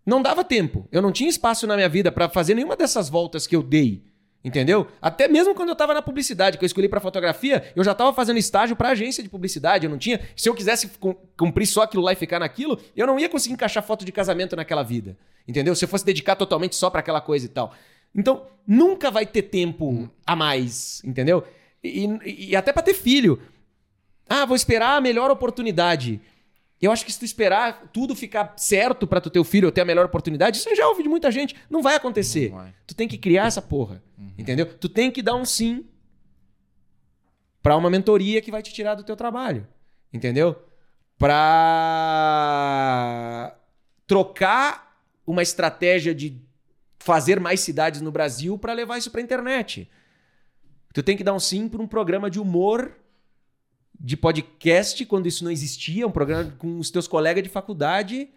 A: Não dava tempo. Eu não tinha espaço na minha vida para fazer nenhuma dessas voltas que eu dei. Entendeu? Até mesmo quando eu estava na publicidade, que eu escolhi para fotografia, eu já estava fazendo estágio para agência de publicidade. Eu não tinha. Se eu quisesse cumprir só aquilo lá e ficar naquilo, eu não ia conseguir encaixar foto de casamento naquela vida. Entendeu? Se eu fosse dedicar totalmente só para aquela coisa e tal. Então, nunca vai ter tempo hum. a mais, entendeu? E, e, e até para ter filho. Ah, vou esperar a melhor oportunidade. Eu acho que se tu esperar tudo ficar certo para tu ter o filho ou ter a melhor oportunidade, isso eu já ouvi de muita gente, não vai acontecer. Não vai. Tu tem que criar essa porra. Uhum. Entendeu? Tu tem que dar um sim para uma mentoria que vai te tirar do teu trabalho. Entendeu? Para trocar uma estratégia de fazer mais cidades no Brasil para levar isso para internet. Tu tem que dar um sim para um programa de humor de podcast quando isso não existia, um programa com os teus colegas de faculdade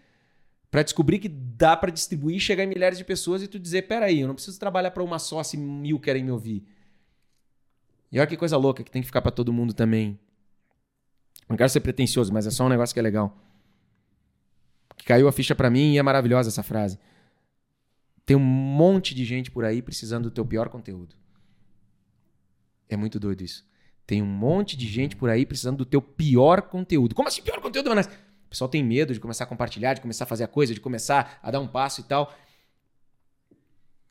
A: para descobrir que dá para distribuir, chegar em milhares de pessoas e tu dizer, peraí, eu não preciso trabalhar para uma só se mil querem me ouvir. E olha que coisa louca que tem que ficar para todo mundo também. Não quero ser pretencioso, mas é só um negócio que é legal. Que caiu a ficha para mim e é maravilhosa essa frase. Tem um monte de gente por aí precisando do teu pior conteúdo. É muito doido isso. Tem um monte de gente por aí precisando do teu pior conteúdo. Como assim pior conteúdo, Vanessa? O pessoal tem medo de começar a compartilhar, de começar a fazer a coisa, de começar a dar um passo e tal.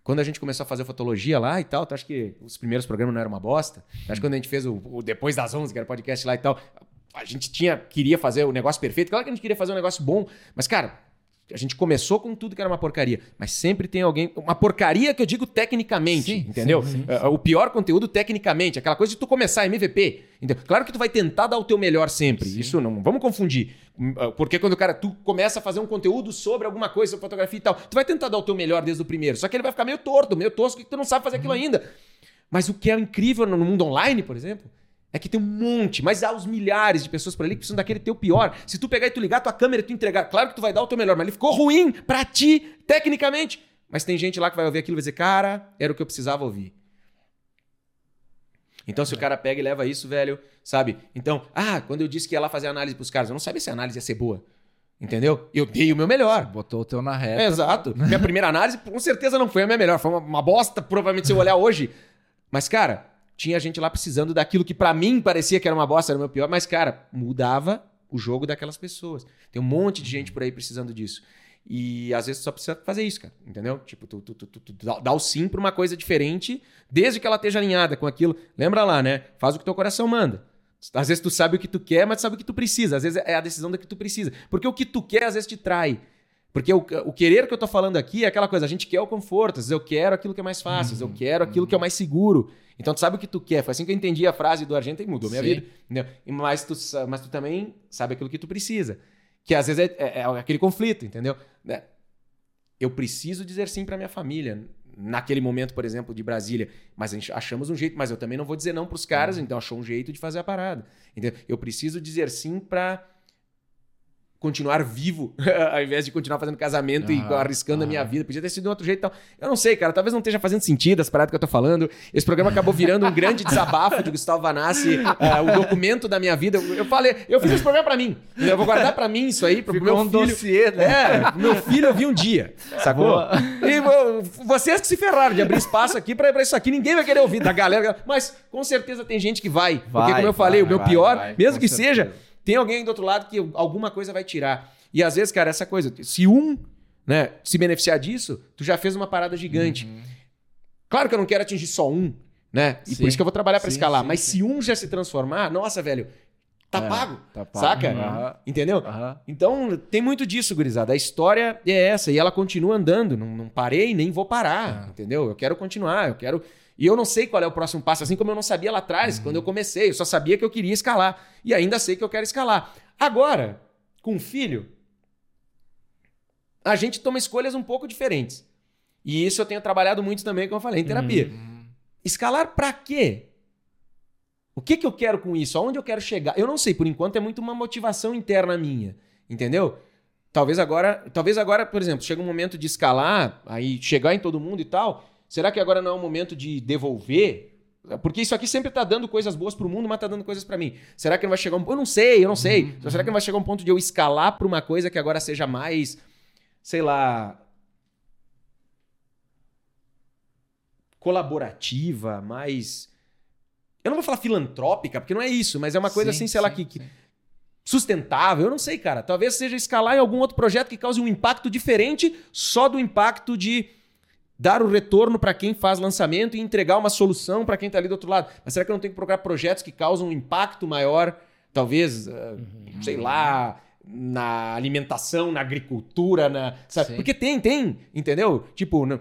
A: Quando a gente começou a fazer fotologia lá e tal, tu acha que os primeiros programas não eram uma bosta? Tu acha que quando a gente fez o, o Depois das 11, que era podcast lá e tal, a gente tinha queria fazer o negócio perfeito? Claro que a gente queria fazer um negócio bom, mas cara, a gente começou com tudo que era uma porcaria, mas sempre tem alguém. Uma porcaria que eu digo tecnicamente, sim, entendeu? Sim, sim, uh, o pior conteúdo tecnicamente, aquela coisa de tu começar MVP. Entendeu? Claro que tu vai tentar dar o teu melhor sempre. Isso não. Vamos confundir. Uh, porque quando o cara, tu começa a fazer um conteúdo sobre alguma coisa, sobre fotografia e tal, tu vai tentar dar o teu melhor desde o primeiro. Só que ele vai ficar meio torto, meio tosco, que tu não sabe fazer aquilo uhum. ainda. Mas o que é incrível no mundo online, por exemplo, é que tem um monte, mas há os milhares de pessoas por ali que precisam daquele teu pior. Se tu pegar e tu ligar tua câmera e tu entregar, claro que tu vai dar o teu melhor, mas ele ficou ruim pra ti, tecnicamente. Mas tem gente lá que vai ouvir aquilo e vai dizer, cara, era o que eu precisava ouvir. Então, se o cara pega e leva isso, velho, sabe? Então, ah, quando eu disse que ia lá fazer análise pros caras, eu não sabia se a análise ia ser boa. Entendeu? Eu dei o meu melhor.
B: Botou o teu na reta.
A: É, exato. minha primeira análise, com certeza, não foi a minha melhor. Foi uma, uma bosta, provavelmente, se eu olhar hoje. Mas, cara, tinha gente lá precisando daquilo que para mim parecia que era uma bosta, era o meu pior, mas, cara, mudava o jogo daquelas pessoas. Tem um monte de gente por aí precisando disso. E às vezes só precisa fazer isso, cara. Entendeu? Tipo, tu, tu, tu, tu, tu dá o sim pra uma coisa diferente, desde que ela esteja alinhada com aquilo. Lembra lá, né? Faz o que teu coração manda. Às vezes tu sabe o que tu quer, mas sabe o que tu precisa. Às vezes é a decisão da que tu precisa. Porque o que tu quer, às vezes, te trai. Porque o, o, querer que eu tô falando aqui é aquela coisa, a gente quer o conforto, às vezes eu quero aquilo que é mais fácil, às vezes eu uhum. quero aquilo que é mais seguro. Então tu sabe o que tu quer. Foi assim que eu entendi a frase do Argento e mudou minha Sim. vida. Entendeu? Mas, tu, mas tu também sabe aquilo que tu precisa. Que às vezes é, é, é aquele conflito, entendeu? Né? Eu preciso dizer sim para minha família. Naquele momento, por exemplo, de Brasília. Mas a gente achamos um jeito, mas eu também não vou dizer não pros caras, uhum. então achou um jeito de fazer a parada. Entendeu? Eu preciso dizer sim para continuar vivo, ao invés de continuar fazendo casamento ah, e arriscando ah. a minha vida. Podia ter sido de outro jeito e tal. Eu não sei, cara. Talvez não esteja fazendo sentido as paradas que eu tô falando. Esse programa acabou virando um grande desabafo de Gustavo Vanassi, uh, o documento da minha vida. Eu falei, eu fiz esse programa pra mim. Eu vou guardar pra mim isso aí, pro Ficou meu um filho. Dossiê, né? É, meu filho eu vi um dia, sacou? Boa. E vocês que se ferraram de abrir espaço aqui pra, pra, isso aqui, ninguém vai querer ouvir da galera. Mas com certeza tem gente que vai. vai porque, como eu falei, vai, o meu vai, pior, mesmo que certeza. seja tem alguém do outro lado que alguma coisa vai tirar. E às vezes, cara, essa coisa, se um né, se beneficiar disso, tu já fez uma parada gigante. Uhum. Claro que eu não quero atingir só um, né? E sim. por isso que eu vou trabalhar para escalar. Sim, Mas sim. se um já se transformar, nossa, velho, Tá
B: É,
A: pago.
B: tá pago.
A: Saca?
B: Aham.
A: Entendeu?
B: Aham.
A: Então, tem muito disso, gurizada. A história é essa e ela continua andando. Não, não parei nem vou parar,
C: É.
A: entendeu? Eu quero continuar, eu quero. E eu não sei qual é o próximo passo, assim como eu não sabia lá atrás, quando eu comecei. Eu só sabia que eu queria escalar. E ainda sei que eu quero escalar. Agora, com o filho, a gente toma escolhas um pouco diferentes. E isso eu tenho trabalhado muito também, como eu falei, em terapia.
B: Uhum.
A: Escalar pra quê? O que, que eu quero com isso? Aonde eu quero chegar? Eu não sei, por enquanto é muito uma motivação interna minha, entendeu? Talvez agora, talvez agora, por exemplo, chega um momento de escalar, aí chegar em todo mundo e tal. Será que agora não é o momento de devolver? Porque isso aqui sempre tá dando coisas boas pro mundo, mas tá dando coisas pra mim. Será que não vai chegar um Eu não sei, eu não sei. Será que não vai chegar um ponto de eu escalar pra uma coisa que agora seja mais, sei lá, colaborativa, mais. Eu não vou falar filantrópica, porque não é isso, mas é uma coisa
B: Sim,
A: assim, sei lá,
B: sim,
A: que, que-
B: sim.
A: sustentável. Eu não sei, cara. Talvez seja escalar em algum outro projeto que cause um impacto diferente só do impacto de dar o retorno para quem faz lançamento e entregar uma solução para quem tá ali do outro lado. Mas será que eu não tenho que procurar projetos que causam um impacto maior, talvez, ah, sei lá, na alimentação, na agricultura, na. Porque tem, tem, entendeu? Tipo, na,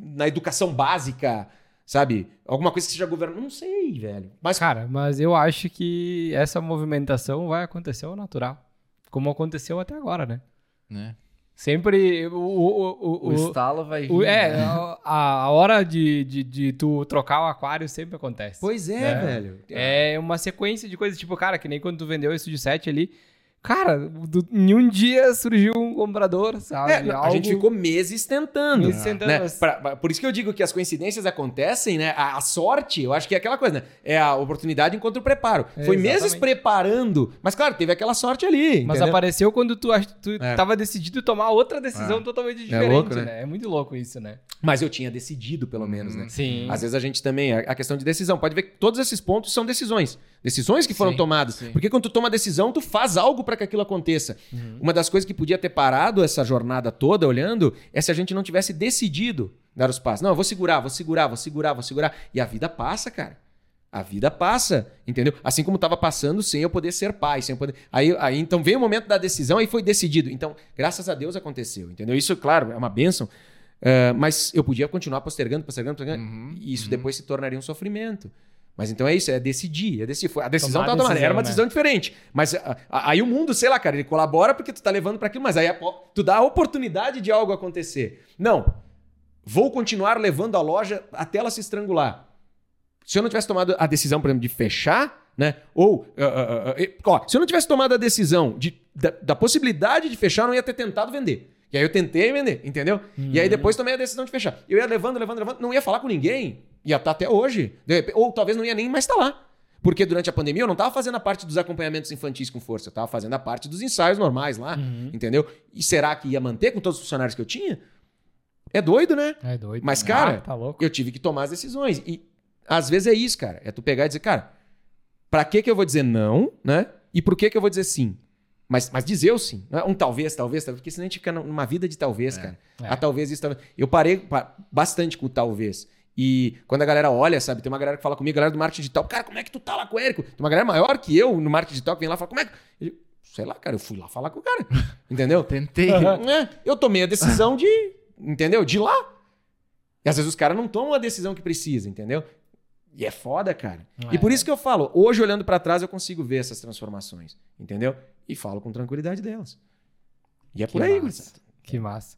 A: na educação básica, sabe? Alguma coisa que seja governo, não sei, velho. Mas
C: Cara, mas eu acho que essa movimentação vai acontecer ao natural. Como aconteceu até agora, né?
B: Né?
C: Sempre o, o, o,
B: O, estalo vai vir.
C: o- é,
B: né?
C: a, a hora de, de, de tu trocar o aquário sempre acontece.
A: pois é,
C: É.
A: velho.
C: É uma sequência de coisas, tipo, cara, que nem quando tu vendeu isso de 7 ali. Cara, do- em um dia surgiu um comprador, sabe?
A: É, a gente ficou meses tentando.
C: Meses tentando,
A: né? Pra- pra- por isso que eu digo que as coincidências acontecem, né? A, a sorte, eu acho que é aquela coisa, né? É a oportunidade enquanto o preparo.
C: É,
A: Foi meses
C: exatamente.
A: preparando, mas claro, teve aquela sorte ali.
C: Mas
A: entendeu?
C: apareceu quando tu, tu
A: É.
C: tava decidido tomar outra decisão
B: É.
C: totalmente diferente,
A: louco, né?
C: né? É muito louco isso, né?
A: Mas eu tinha decidido, pelo menos, né?
C: Sim.
A: Às vezes a gente também, a a questão de decisão, pode ver que todos esses pontos são decisões. Decisões que foram
B: Sim,
A: tomadas.
B: sim.
A: Porque quando tu toma decisão, tu faz algo para que aquilo aconteça.
C: Uhum.
A: Uma das coisas que podia ter parado essa jornada toda olhando é se a gente não tivesse decidido dar os passos. Não, eu vou segurar, vou segurar, vou segurar, vou segurar. E a vida passa, cara. A vida passa, entendeu? Assim como estava passando sem eu poder ser pai, sem eu poder. Aí, aí então veio o momento da decisão e foi decidido. Então, graças a Deus aconteceu, entendeu? Isso, claro, é uma bênção. eh, mas eu podia continuar postergando, postergando, postergando.
B: Uhum,
A: e isso depois se tornaria um sofrimento. Mas então é isso, é decidir. É decidir. A decisão
C: Tomar
A: tava tomada, era uma
C: decisão, né?
A: diferente. Mas a- a- aí o mundo, sei lá, cara, ele colabora porque tu tá levando para aquilo, mas aí a- tu dá a oportunidade de algo acontecer. Não. Vou continuar levando a loja até ela se estrangular. Se eu não tivesse tomado a decisão, por exemplo, de fechar, né? Ou, ah, ah, ah, e- ó, se eu não tivesse tomado a decisão de, da, da possibilidade de fechar, eu não ia ter tentado vender. E aí eu tentei vender, entendeu? E aí depois tomei a decisão de fechar. Eu ia levando, levando, levando, não ia falar com ninguém. Ia estar até hoje. Ou talvez não ia nem mais estar lá. Porque durante a pandemia eu não estava fazendo a parte dos acompanhamentos infantis com força, eu estava fazendo a parte dos ensaios normais lá, entendeu? E será que ia manter com todos os funcionários que eu tinha? É doido, né?
C: É doido.
A: Mas, cara,
C: Ah, tá
A: eu tive que tomar as decisões. E às vezes é isso, cara. É tu pegar e dizer, cara, pra que que eu vou dizer não, né? E por que que eu vou dizer sim? Mas, mas dizer o sim. É Um talvez, talvez, talvez. Porque senão a gente fica numa vida de talvez, cara.
C: É.
A: Ah, talvez isso, talvez. Eu parei pa- bastante com o talvez. E quando a galera olha, sabe? Tem uma galera que fala comigo, galera do marketing digital. Cara, como é que tu tá lá com o Érico? Tem uma galera maior que eu no marketing digital que vem lá e fala, como é que... Eu sei lá, cara, eu fui lá falar com o cara. Entendeu?
B: Tentei.
A: É, eu tomei a decisão de, entendeu? De ir lá. E às vezes os caras não tomam a decisão que precisa, entendeu? E é foda, cara. E por isso que eu falo, hoje olhando pra trás eu consigo ver essas transformações, entendeu? E falo com tranquilidade delas. E é por aí,
C: massa. Que massa.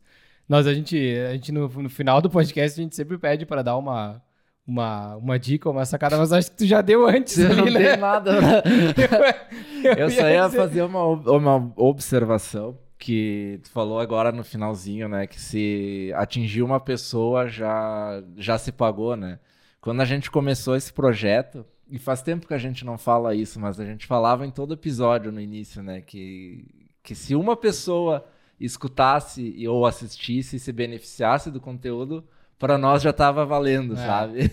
C: Nós, a gente, a gente no, no final do podcast, a gente sempre pede pra dar uma, uma, uma dica, uma sacada, mas acho que tu já deu antes
B: Eu não
C: ali,
B: tem
C: né?
B: nada. Eu só ia
C: dizer-
B: fazer uma, uma observação que tu falou agora no finalzinho, né? Que se atingir uma pessoa já, já se pagou, né? Quando a gente começou esse projeto, e faz tempo que a gente não fala isso, mas a gente falava em todo episódio no início, né? Que, que se uma pessoa escutasse ou assistisse e se beneficiasse do conteúdo, para nós já tava valendo,
C: É.
B: sabe?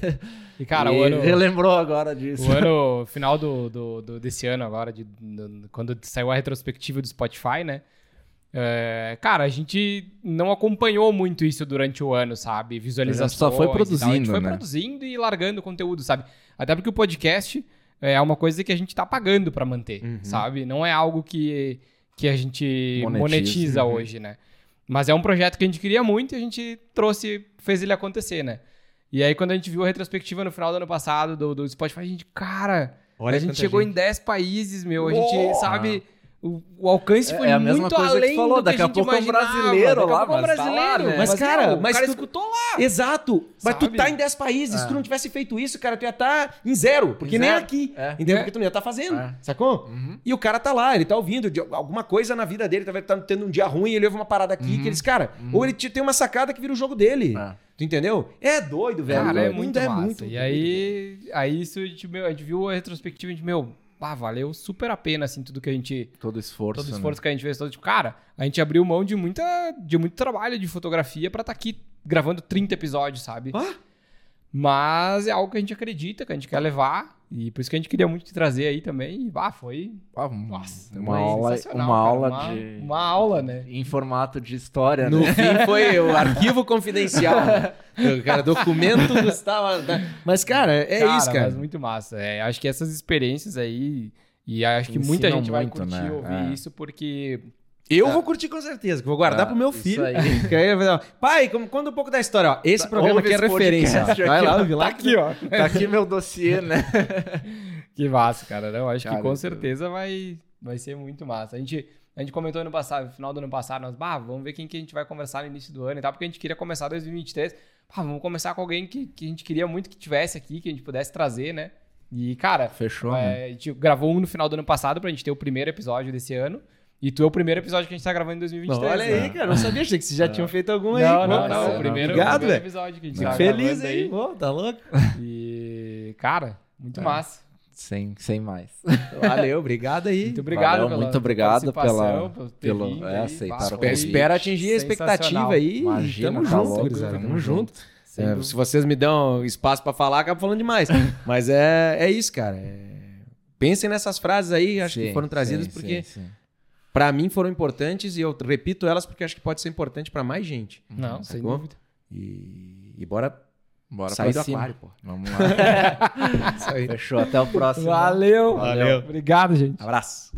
C: E, cara,
B: E
C: o ano...
B: relembrou agora disso.
C: O ano final do, do, do- desse ano agora, de, do- quando saiu a retrospectiva do Spotify, né? É, cara, a gente não acompanhou muito isso durante o ano, sabe? Visualizações.
B: só foi
C: tal. A gente
B: produzindo,
C: foi
B: né?
C: produzindo e largando conteúdo, sabe? Até porque o podcast é uma coisa que a gente tá pagando para manter, uhum. sabe? Não é algo que, que a gente monetiza, monetiza uhum. hoje, né? Mas é um projeto que a gente queria muito e a gente trouxe, fez ele acontecer, né? E aí, quando a gente viu a retrospectiva no final do ano passado do, do Spotify, a gente, cara, Olha a gente chegou gente. em 10 países, meu. A gente, sabe, o, o alcance é, foi é a mesma muito coisa além que falou.
B: Daqui a, pouco é um brasileiro lá, mas, brasileiro, tá lá,
A: né? mas, mas, cara, não, mas o cara tu... escutou lá. Exato. Sabe? Mas tu tá em 10 países. É. Se tu não tivesse feito isso, cara, tu ia estar tá em zero. Porque em nem zero. aqui. É. Entendeu? Porque tu não ia estar tá fazendo. É. Sacou? Uhum. E o cara tá lá, ele tá ouvindo de alguma coisa na vida dele, tá tendo um dia ruim, ele ouve uma parada aqui, uhum. que eles, cara, uhum. ou ele tem uma sacada que vira o jogo dele. É. Tu entendeu? É doido, velho.
C: Cara, é muito, é muito. E aí, aí isso a gente, meu, a gente viu a retrospectiva, a gente, meu, ah, valeu super a pena, assim, tudo que a gente.
B: Todo esforço.
C: Todo esforço né? que a gente fez. Todo, tipo, cara, a gente abriu mão de, muita, de muito trabalho de fotografia para estar tá aqui gravando 30 episódios, sabe? Ah? Mas é algo que a gente acredita, que a gente quer levar. E por isso que a gente queria muito te trazer aí também. E, ah, foi.
B: Ah, nossa, uma aula, uma aula uma, de.
C: Uma aula, né?
B: Em formato de história,
A: no né? fim foi o arquivo confidencial. o cara, documento Gustavo. Mas, cara, é cara, isso, cara. Mas
C: muito massa. É, acho que essas experiências aí. E acho que muita gente muito, vai curtir né? ouvir é. isso, porque
A: eu é. vou curtir com certeza, que vou guardar ah, pro meu filho. Aí. Pai, conta um pouco da história, ó. Esse tá, programa aqui é referência.
C: Vai lá, ouve lá.
B: Tá aqui, ó. Tá aqui meu dossiê, né?
C: que massa, cara. Eu acho cara, que com certeza vai, vai ser muito massa. A gente, a gente comentou no passado, no final do ano passado, nós, bah, vamos ver quem que a gente vai conversar no início do ano e tal, porque a gente queria começar 2023. Bah, vamos começar com alguém que, que a gente queria muito que tivesse aqui, que a gente pudesse trazer, né? E, cara,
B: fechou. É,
C: né? A gente gravou um no final do ano passado pra gente ter o primeiro episódio desse ano. E tu é o primeiro episódio que a gente tá gravando em 2023.
A: Não, olha aí, né? cara. Não sabia, achei que vocês já tinham feito algum
C: aí.
A: Não,
C: não, não. não. O primeiro, Obrigado, primeiro episódio que a gente
A: Fico tá feliz aí. Pô, tá louco?
C: E, cara, muito é. massa.
B: Sem, sem mais.
A: Valeu, obrigado aí.
C: Muito obrigado
B: Valeu, muito obrigado pela, pelo
A: é, aceitar o Espero atingir a expectativa aí.
B: Imagina, tamo tá
A: junto, louco, tamo, tamo junto. É, se vocês me dão espaço para falar, acabo falando demais. Mas é, é isso, cara. É... Pensem nessas frases aí, acho sim, que foram trazidas sim, porque sim, para mim foram importantes e eu repito elas porque acho que pode ser importante para mais gente.
C: Não, sem dúvida.
A: E, e bora,
B: bora
A: sair
B: do
A: cima. aquário, pô.
B: Vamos lá. Fechou, até o próximo.
C: Valeu.
A: Valeu.
C: Obrigado, gente.
A: Abraço.